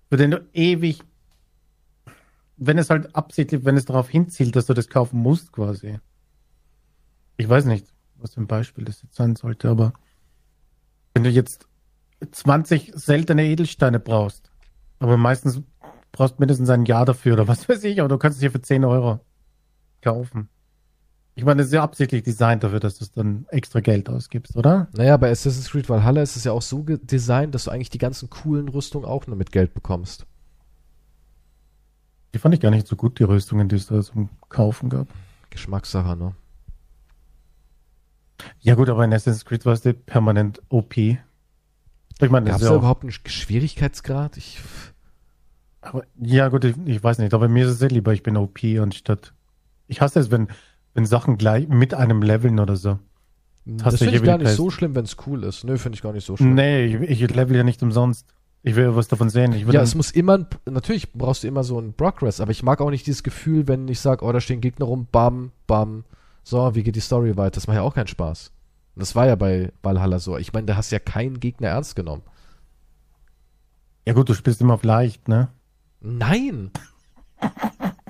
für den du ewig, wenn es halt absichtlich, wenn es darauf hinzielt, dass du das kaufen musst, quasi. Ich weiß nicht, was für ein Beispiel das jetzt sein sollte, aber wenn du jetzt 20 seltene Edelsteine brauchst, aber meistens brauchst du mindestens ein Jahr dafür oder was weiß ich, aber du kannst es hier für 10 Euro kaufen. Ich meine, das ist ja absichtlich designt dafür, dass du dann extra Geld ausgibst, oder? Naja, bei Assassin's Creed Valhalla ist es ja auch so designt, dass du eigentlich die ganzen coolen Rüstungen auch nur mit Geld bekommst. Die fand ich gar nicht so gut, die Rüstungen, die es da zum Kaufen gab. Geschmackssache, ne? Ja gut, aber in Assassin's Creed war es der permanent OP. Ich meine, Gab das es da überhaupt einen Schwierigkeitsgrad? Ich, aber, ja gut, ich, ich weiß nicht, aber mir ist es sehr lieber, ich bin OP anstatt. Ich hasse es, wenn, wenn Sachen gleich mit einem leveln oder so. das Hast du finde ich gar nicht so Pest? schlimm, wenn es cool ist. Nö, finde ich gar nicht so schlimm. Nee, ich, ich level ja nicht umsonst. Ich will was davon sehen. Ja, es muss immer, ein- natürlich brauchst du immer so einen Progress, aber ich mag auch nicht dieses Gefühl, wenn ich sage, oh, da stehen Gegner rum, bam, bam, so, wie geht die Story weiter? Das macht ja auch keinen Spaß. Und das war ja bei Valhalla so. Ich meine, da hast ja keinen Gegner ernst genommen. ja gut, du spielst immer auf leicht, ne? Nein!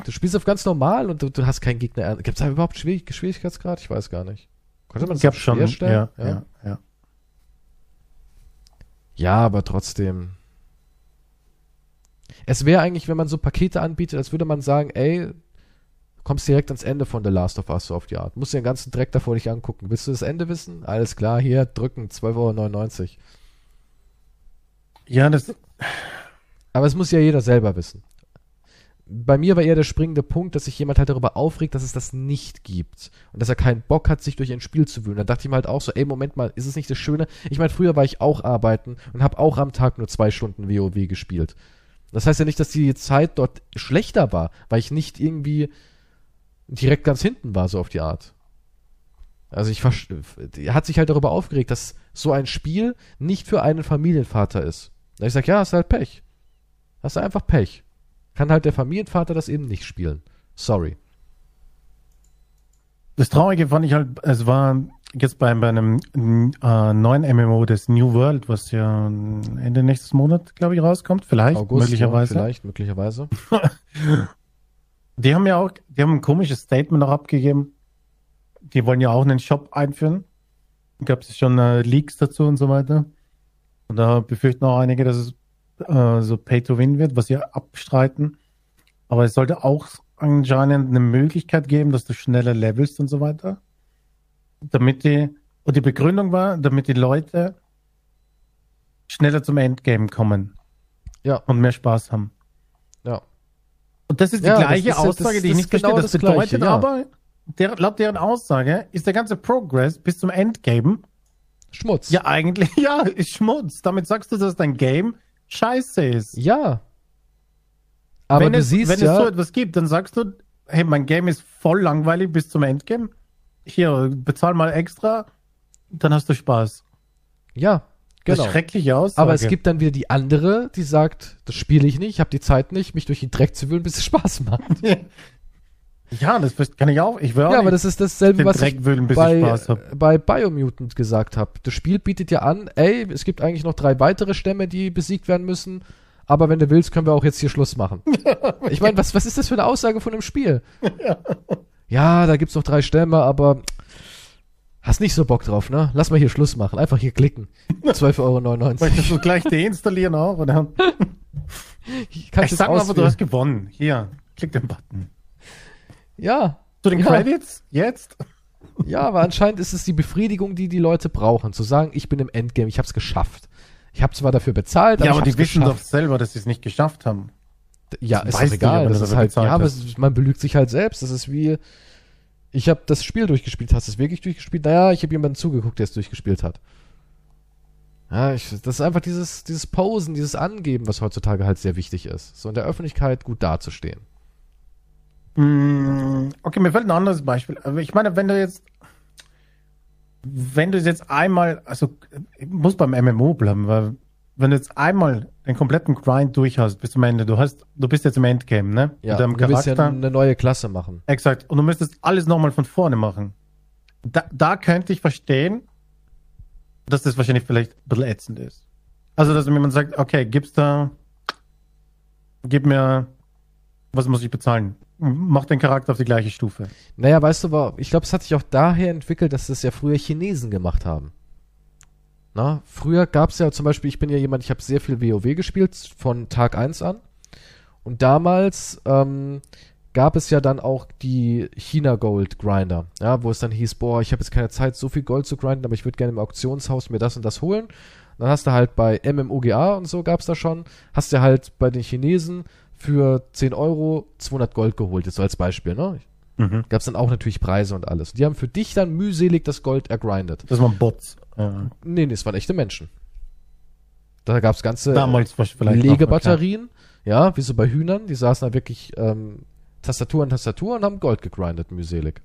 Du spielst auf ganz normal und du, du hast keinen Gegner ernst. Gibt es da überhaupt Schwierig Schwierigkeitsgrad? Ich weiß gar nicht. Konnte man das schon, stellen? ja, ja, ja. Ja, aber trotzdem. Es wäre eigentlich, wenn man so Pakete anbietet, als würde man sagen, ey, kommst direkt ans Ende von The Last of Us so auf die Art. Musst dir den ganzen Dreck davor nicht angucken. Willst du das Ende wissen? Alles klar, hier, drücken, 12,99 Euro. Ja, das, Aber es muss ja jeder selber wissen. Bei mir war eher der springende Punkt, dass sich jemand halt darüber aufregt, dass es das nicht gibt. Und dass er keinen Bock hat, sich durch ein Spiel zu wühlen. Da dachte ich mir halt auch so, ey, Moment mal, ist es nicht das Schöne? Ich meine, früher war ich auch arbeiten und habe auch am Tag nur zwei Stunden WoW gespielt. Das heißt ja nicht, dass die Zeit dort schlechter war, weil ich nicht irgendwie direkt ganz hinten war, so auf die Art. Also ich er hat sich halt darüber aufgeregt, dass so ein Spiel nicht für einen Familienvater ist. Da ich sag, ja, hast halt Pech. Hast du einfach Pech. Kann halt der Familienvater das eben nicht spielen. Sorry. das Traurige fand ich halt, es war jetzt bei, bei einem äh, neuen MMO des New World, was ja Ende nächstes Monat, glaube ich, rauskommt. Vielleicht, August, möglicherweise. Ja, vielleicht, möglicherweise. Die haben ja auch, die haben ein komisches Statement auch abgegeben. Die wollen ja auch einen Shop einführen. Gab es schon äh, Leaks dazu und so weiter. Und da befürchten auch einige, dass es äh, so Pay to Win wird, was sie abstreiten. Aber es sollte auch anscheinend eine Möglichkeit geben, dass du schneller levelst und so weiter. Damit die Und die Begründung war, damit die Leute schneller zum Endgame kommen. Ja. Und mehr Spaß haben. Und das ist die Ja, das gleiche ist- das- Aussage, die ich das nicht genau verstehe. Das das bedeutet Gleiche, ja. aber, der, laut deren Aussage, ist der ganze Progress bis zum Endgame Schmutz. ja eigentlich, ja, ist Schmutz. Damit sagst du, dass dein Game scheiße ist. Ja. Aber wenn du es, siehst wenn ja, es so etwas gibt, dann sagst du, hey, mein Game ist voll langweilig bis zum Endgame. Hier, bezahl mal extra, dann hast du Spaß. ja, Das genau. schreckliche Aussage. Aber es gibt dann wieder die andere, die sagt, das spiele ich nicht, ich habe die Zeit nicht, mich durch den Dreck zu wühlen, bis es Spaß macht. Ja, das kann ich auch. Ich will auch Ja, aber das ist dasselbe, was Dreck ich wühlen, bis ich bei, Spaß hab. bei Biomutant gesagt habe. Das Spiel bietet ja an, ey, es gibt eigentlich noch drei weitere Stämme, die besiegt werden müssen, aber wenn du willst, können wir auch jetzt hier Schluss machen. ich meine, was, was ist das für eine Aussage von einem Spiel? Ja, da gibt's noch drei Stämme, aber hast nicht so Bock drauf, ne? Lass mal hier Schluss machen. Einfach hier klicken. 12,99 Euro. Möchtest du gleich deinstallieren auch? Oder? Ich, kann's Ich sag mal, aber du hast gewonnen. Hier, klick den Button. Ja, Zu den Ja. Credits? Jetzt? Ja, aber anscheinend ist es die Befriedigung, die die Leute brauchen. Zu sagen, ich bin im Endgame, ich habe es geschafft. Ich habe zwar dafür bezahlt, Ja, aber, aber ich die hab's wissen doch geschafft. selber, dass sie es nicht geschafft haben. Ja, das ist doch ja, egal. das ist halt, bezahlt ja, aber man belügt sich halt selbst. Das ist wie, ich habe das Spiel durchgespielt. Hast du es wirklich durchgespielt? Naja, ich habe jemanden zugeguckt, der es durchgespielt hat. Ja, ich, das ist einfach dieses, dieses Posen, dieses Angeben, was heutzutage halt sehr wichtig ist. So in der Öffentlichkeit gut dazustehen. Mm, Okay, mir fällt ein anderes Beispiel. Aber ich meine, wenn du jetzt, wenn du jetzt einmal, also ich muss beim MMO bleiben, weil wenn du jetzt einmal den kompletten Grind durch hast bis zum Ende, du hast, du bist jetzt im Endgame, ne? Ja, Mit deinem du willst ja Charakter. eine neue Klasse machen. Exakt. Und du müsstest alles nochmal von vorne machen. Da, da könnte ich verstehen, dass das wahrscheinlich vielleicht ein bisschen ätzend ist. Also, dass jemand sagt, okay, gib's da, gib mir, was muss ich bezahlen? Mach den Charakter auf die gleiche Stufe. Naja, weißt du, ich glaube, es hat sich auch daher entwickelt, dass das ja früher Chinesen gemacht haben. Na, früher gab es ja zum Beispiel, ich bin ja jemand, ich habe sehr viel WoW gespielt, von Tag 1 an. Und damals ähm, gab es ja dann auch die China Gold Grinder, ja, wo es dann hieß, boah, ich habe jetzt keine Zeit, so viel Gold zu grinden, aber ich würde gerne im Auktionshaus mir das und das holen. Dann hast du halt bei MMOGA und so gab's da schon, hast du halt bei den Chinesen für 10 Euro 200 Gold geholt, jetzt so als Beispiel, ne? Mhm. Gab's dann auch natürlich Preise und alles. Die haben für dich dann mühselig das Gold ergrindet. Das waren Bots. Ja. Nee, nee, es waren echte Menschen. Da gab's ganze Damals Legebatterien, ja, wie so bei Hühnern, die saßen da wirklich ähm, Tastatur an Tastatur und haben Gold gegrindet, mühselig.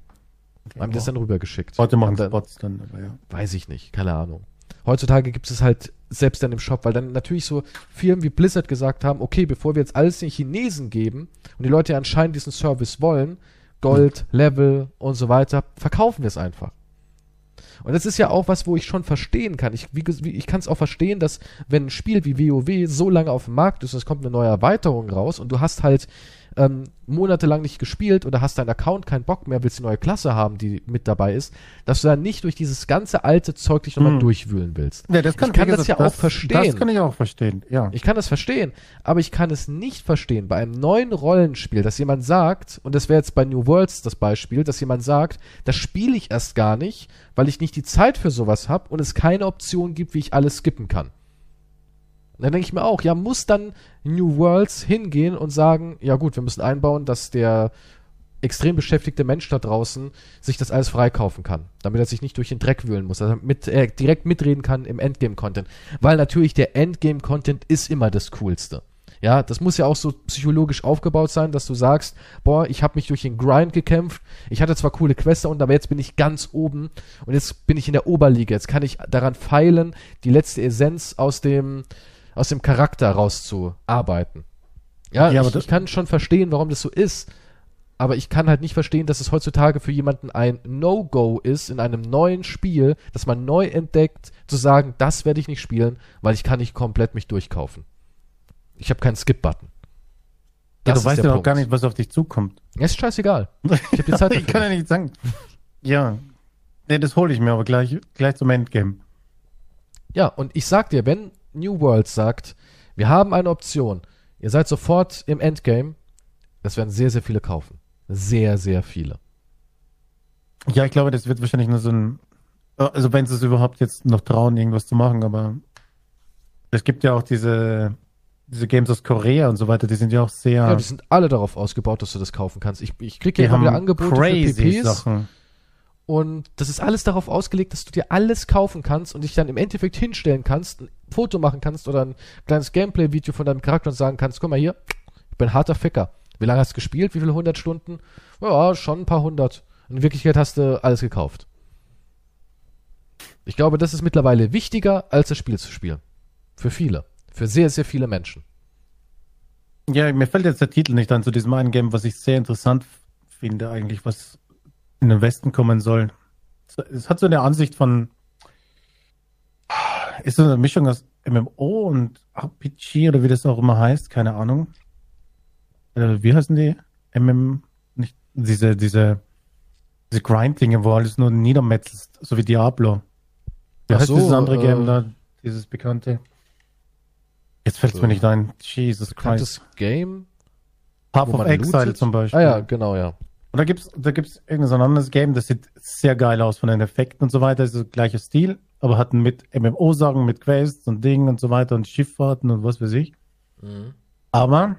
okay. Haben das dann rübergeschickt. Heute machen dann- Bots dann, aber ja. Weiß ich nicht, keine Ahnung. Heutzutage gibt es halt selbst dann im Shop, weil dann natürlich so Firmen wie Blizzard gesagt haben, okay, bevor wir jetzt alles den Chinesen geben und die Leute ja anscheinend diesen Service wollen, Gold, Level und so weiter, verkaufen wir es einfach. Und das ist ja auch was, wo ich schon verstehen kann. Ich, wie, ich kann es auch verstehen, dass wenn ein Spiel wie WoW so lange auf dem Markt ist und es kommt eine neue Erweiterung raus und du hast halt ähm, monatelang nicht gespielt oder hast deinen Account keinen Bock mehr, willst die neue Klasse haben, die mit dabei ist, dass du dann nicht durch dieses ganze alte Zeug dich nochmal Hm. durchwühlen willst. Ja, das Ich kann das ja auch verstehen. Das kann ich auch verstehen, ja. Ich kann das verstehen, aber ich kann es nicht verstehen bei einem neuen Rollenspiel, dass jemand sagt, und das wäre jetzt bei New Worlds das Beispiel, dass jemand sagt, das spiele ich erst gar nicht, weil ich nicht die Zeit für sowas habe und es keine Option gibt, wie ich alles skippen kann. Dann denke ich mir auch, ja, muss dann New Worlds hingehen und sagen, ja gut, wir müssen einbauen, dass der extrem beschäftigte Mensch da draußen sich das alles freikaufen kann, damit er sich nicht durch den Dreck wühlen muss, also mit, er direkt mitreden kann im Endgame-Content. Weil natürlich der Endgame-Content ist immer das Coolste. Ja, das muss ja auch so psychologisch aufgebaut sein, dass du sagst, boah, ich habe mich durch den Grind gekämpft, ich hatte zwar coole Quests und aber jetzt bin ich ganz oben und jetzt bin ich in der Oberliga, jetzt kann ich daran feilen, die letzte Essenz aus dem aus dem Charakter rauszuarbeiten. Ja, Ja, aber ich, ich kann schon verstehen, warum das so ist, aber ich kann halt nicht verstehen, dass es heutzutage für jemanden ein No-Go ist, in einem neuen Spiel, das man neu entdeckt, zu sagen, das werde ich nicht spielen, weil ich kann nicht komplett mich durchkaufen. Ich habe keinen Skip-Button. Ja, du weißt ja auch gar nicht, was auf dich zukommt. Ja, ist scheißegal. Ich habe die Zeit ich kann ja nicht sagen. Ja. Nee, das hole ich mir aber gleich, gleich zum Endgame. Ja, und ich sag dir, wenn New World sagt, wir haben eine Option, ihr seid sofort im Endgame, das werden sehr, sehr viele kaufen. Sehr, sehr viele. Ja, ich glaube, das wird wahrscheinlich nur so ein Also wenn sie es überhaupt jetzt noch trauen, irgendwas zu machen, aber es gibt ja auch diese, diese Games aus Korea und so weiter, die sind ja auch sehr. Ja, die sind alle darauf ausgebaut, dass du das kaufen kannst. Ich, ich kriege ja immer wieder Angebote crazy für PPs Sachen. und das ist alles darauf ausgelegt, dass du dir alles kaufen kannst und dich dann im Endeffekt hinstellen kannst, ein Foto machen kannst oder ein kleines Gameplay-Video von deinem Charakter und sagen kannst, guck mal hier, ich bin harter Ficker. Wie lange hast du gespielt? Wie viele hundert Stunden? Ja, schon ein paar hundert. In Wirklichkeit hast du alles gekauft. Ich glaube, das ist mittlerweile wichtiger, als das Spiel zu spielen. Für viele. Für sehr, sehr viele Menschen. Ja, mir fällt jetzt der Titel nicht an zu diesem einen Game, was ich sehr interessant finde eigentlich, was in den Westen kommen soll. Es hat so eine Ansicht von, ist so eine Mischung aus MMO und RPG oder wie das auch immer heißt, keine Ahnung. Äh, wie heißen die? MM, nicht, diese, diese, diese Grind-Dinge, wo alles nur niedermetzelst, so wie Diablo. Wie Ach heißt so, dieses andere äh, Game da, dieses bekannte? Jetzt fällt es So. mir nicht ein. Jesus Christ. Bekanntes Game. Path of Exile lootet? zum Beispiel. Ah ja, genau, ja. Und da gibt's, da gibt's irgendein anderes Game, das sieht sehr geil aus von den Effekten und so weiter. Ist so gleicher Stil, aber hat mit MMO-Sachen, mit Quests und Dingen und so weiter und Schifffahrten und was weiß ich. Mhm. Aber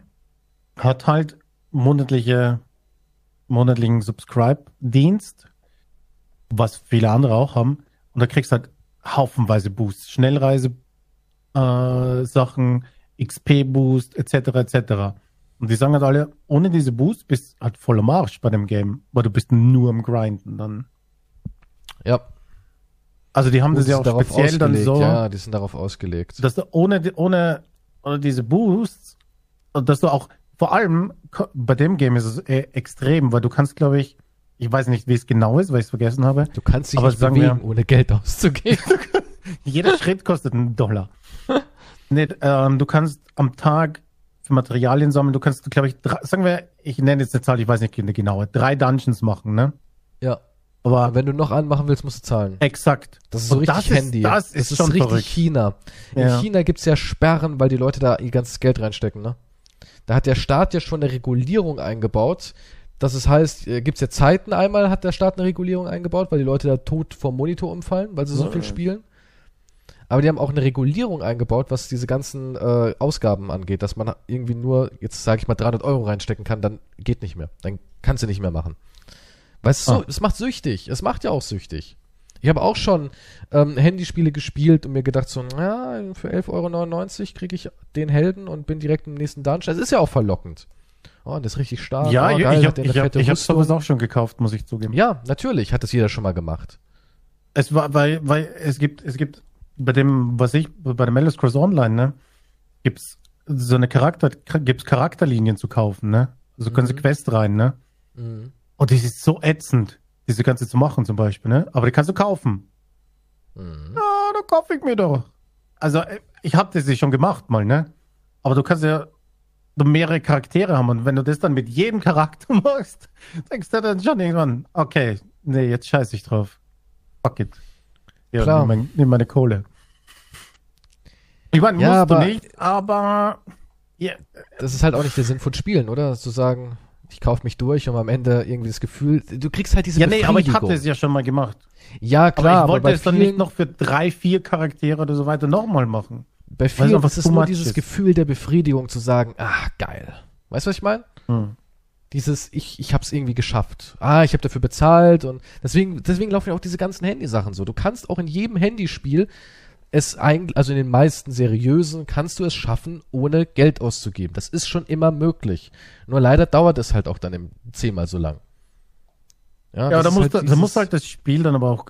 hat halt monatliche, monatlichen Subscribe-Dienst, was viele andere auch haben. Und da kriegst halt haufenweise Boosts, Schnellreise, äh, XP-Boost, etc., etc. Und die sagen halt alle, ohne diese Boost bist halt voll am Arsch bei dem Game, weil du bist nur am Grinden dann. Ja. Also die haben das ja auch darauf speziell dann so, Ja, die sind darauf ausgelegt. dass du ohne, ohne, ohne diese Boosts, dass du auch, vor allem bei dem Game ist es äh, extrem, weil du kannst, glaube ich, ich weiß nicht, wie es genau ist, weil ich es vergessen habe. Du kannst dich Aber nicht sagen bewegen, wir- ohne Geld auszugeben. Jeder Schritt kostet einen Dollar. Nicht, ähm, du kannst am Tag für Materialien sammeln, du kannst, glaube ich, drei, sagen wir, ich nenne jetzt eine Zahl, ich weiß nicht die genaue, drei Dungeons machen, ne? ja. Aber wenn du noch anmachen willst, musst du zahlen. exakt. Das ist so richtig das Handy. Ist, das ist, schon richtig verrückt. China. In Ja. China gibt's ja Sperren, weil die Leute da ihr ganzes Geld reinstecken, ne? Da hat der Staat ja schon eine Regulierung eingebaut. dass es heißt, äh, gibt's ja Zeiten einmal, hat der Staat eine Regulierung eingebaut, weil die Leute da tot vom Monitor umfallen, weil sie so Ja. viel spielen. Aber die haben auch eine Regulierung eingebaut, was diese ganzen äh, Ausgaben angeht, dass man irgendwie nur, jetzt sage ich mal, 300 Euro reinstecken kann, dann geht nicht mehr. Dann kannst du nicht mehr machen. Weißt du, Ah. es macht süchtig. Es macht ja auch süchtig. Ich habe auch schon ähm, Handyspiele gespielt und mir gedacht so, ja, für 11,99 Euro kriege ich den Helden und bin direkt im nächsten Dungeon. Das ist ja auch verlockend. Oh, und das ist richtig stark. Ja, oh, ich, geil, ich habe hab, ich hab sowas auch schon gekauft, muss ich zugeben. Ja, natürlich, hat das jeder schon mal gemacht. Es war, weil, weil es gibt, es gibt bei dem, was ich, bei dem Elder Scrolls Online, ne, gibt's so eine Charakter, gibt's Charakterlinien zu kaufen, ne? Also können sie Mhm. Quest rein, ne? Mhm. Und das ist so ätzend, diese ganze zu machen zum Beispiel, ne? Aber die kannst du kaufen. Mhm. Ja, da kaufe ich mir doch. Also, äh, ich habe das ja schon gemacht mal, ne? Aber du kannst ja mehrere Charaktere haben und wenn du das dann mit jedem Charakter machst, denkst du dann schon irgendwann, okay, nee, jetzt scheiß ich drauf. Fuck it. Ja, Klar. Nimm, mein, nimm meine Kohle. Ich meine, Ja, musst aber- du nicht, aber ja, Das ist halt auch nicht der Sinn von Spielen, oder? Zu sagen, ich kaufe mich durch und am Ende irgendwie das Gefühl, du kriegst halt diese ja nee, aber ich hatte es ja schon mal gemacht. Ja, klar, aber ich aber, wollte bei es dann nicht noch für drei, vier Charaktere oder so weiter nochmal machen. bei vielen einfach ist es too nur dieses ist. Gefühl der Befriedigung zu sagen, ah, geil. Weißt du, was ich meine? Hm. Dieses, ich, ich hab's irgendwie geschafft. Ah, ich habe dafür bezahlt und deswegen, deswegen laufen ja auch diese ganzen Handysachen so. Du kannst auch in jedem Handyspiel es eigentlich, also in den meisten seriösen, kannst du es schaffen, ohne Geld auszugeben. Das ist schon immer möglich. Nur leider dauert es halt auch dann zehnmal so lang. Ja, das da muss, halt da, muss halt das Spiel dann aber auch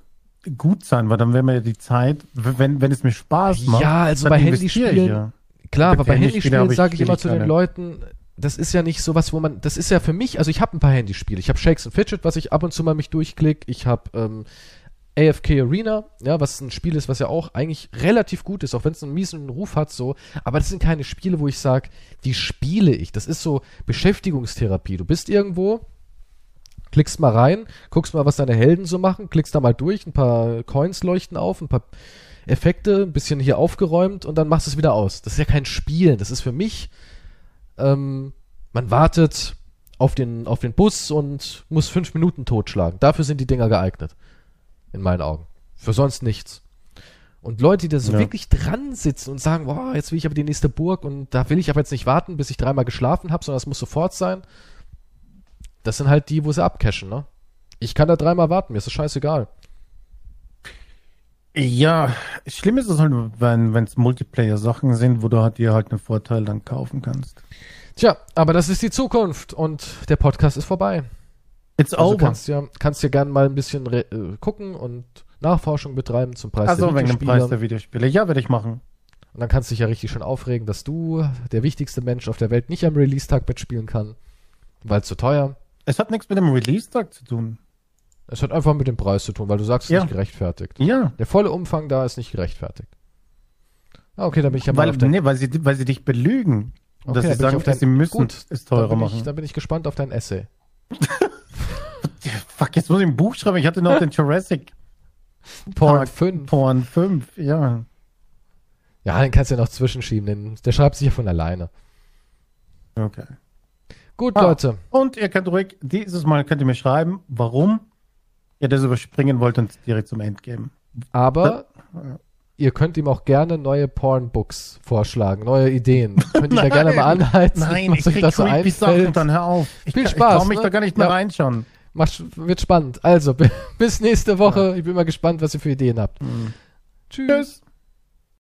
gut sein, weil dann wäre mir ja die Zeit, wenn, wenn es mir Spaß macht. Ja, also bei Handyspielen, ja. Klar, aber bei Handyspielen sage ich immer zu den. Leuten, das ist ja nicht sowas, wo man, das ist ja für mich, also ich habe ein paar Handyspiele. Ich habe Shakes and Fidget, was ich ab und zu mal mich durchklick. Ich habe ähm, AFK Arena, ja, was ein Spiel ist, was ja auch eigentlich relativ gut ist, auch wenn es einen miesen Ruf hat, so. Aber das sind keine Spiele, wo ich sage, die spiele ich. Das ist so Beschäftigungstherapie. Du bist irgendwo, klickst mal rein, guckst mal, was deine Helden so machen, klickst da mal durch, ein paar Coins leuchten auf, ein paar Effekte, ein bisschen hier aufgeräumt und dann machst du es wieder aus. Das ist ja kein Spielen. Das ist für mich, ähm, man wartet auf den, auf den Bus und muss fünf Minuten totschlagen. Dafür sind die Dinger geeignet. In meinen Augen. Für sonst nichts. Und Leute, die da so Ja. wirklich dran sitzen und sagen, boah, jetzt will ich aber die nächste Burg und da will ich aber jetzt nicht warten, bis ich dreimal geschlafen habe, sondern das muss sofort sein. Das sind halt die, wo sie abcashen, ne? Ich kann da dreimal warten, mir ist das scheißegal. Ja, schlimm ist es halt, wenn es Multiplayer-Sachen sind, wo du halt dir halt einen Vorteil dann kaufen kannst. Tja, aber das ist die Zukunft und der Podcast ist vorbei. It's Also over. kannst ja, kannst ja gerne mal ein bisschen re- äh, gucken und Nachforschung betreiben zum Preis Also der wegen dem Videospiele. Preis der Videospiele. Ja, werde ich machen. Und dann kannst du dich ja richtig schön aufregen, dass du, der wichtigste Mensch auf der Welt, nicht am Release-Tag mitspielen kann, weil es zu teuer. Es hat nichts mit dem Release-Tag zu tun. Es hat einfach mit dem Preis zu tun, weil du sagst, es ist Ja. nicht gerechtfertigt. Ja. Der volle Umfang da ist nicht gerechtfertigt. Ah, okay, dann bin ich ja mal Weil, auf dein, nee, weil, sie, weil sie dich belügen. Und Okay, dass sie sagen, dein- dass sie müssen Gut, es teurer machen. ich, dann bin ich gespannt auf dein Essay. Fuck, jetzt muss ich ein Buch schreiben. Ich hatte noch den Jurassic Porn Park 5. Porn 5. Ja. Ja, den kannst du ja noch zwischenschieben, den, der schreibt sich ja von alleine. Okay. Gut, Ah. Leute. Und ihr könnt ruhig, dieses Mal könnt ihr mir schreiben, warum ihr das überspringen wollt und direkt zum End geben. Aber ihr könnt ihm auch gerne neue Pornbooks vorschlagen, neue Ideen. Könnt ihr da gerne mal anheizen, Nein, ich krieg da so creepy Sachen, einfällt. dann hör auf. Ich, Viel Spaß, Ich trau mich ne? da gar nicht mehr Ja. reinschauen. Macht, wird spannend. Also, bis nächste Woche. Ich bin mal gespannt, was ihr für Ideen habt. Tschüss. Tschüss.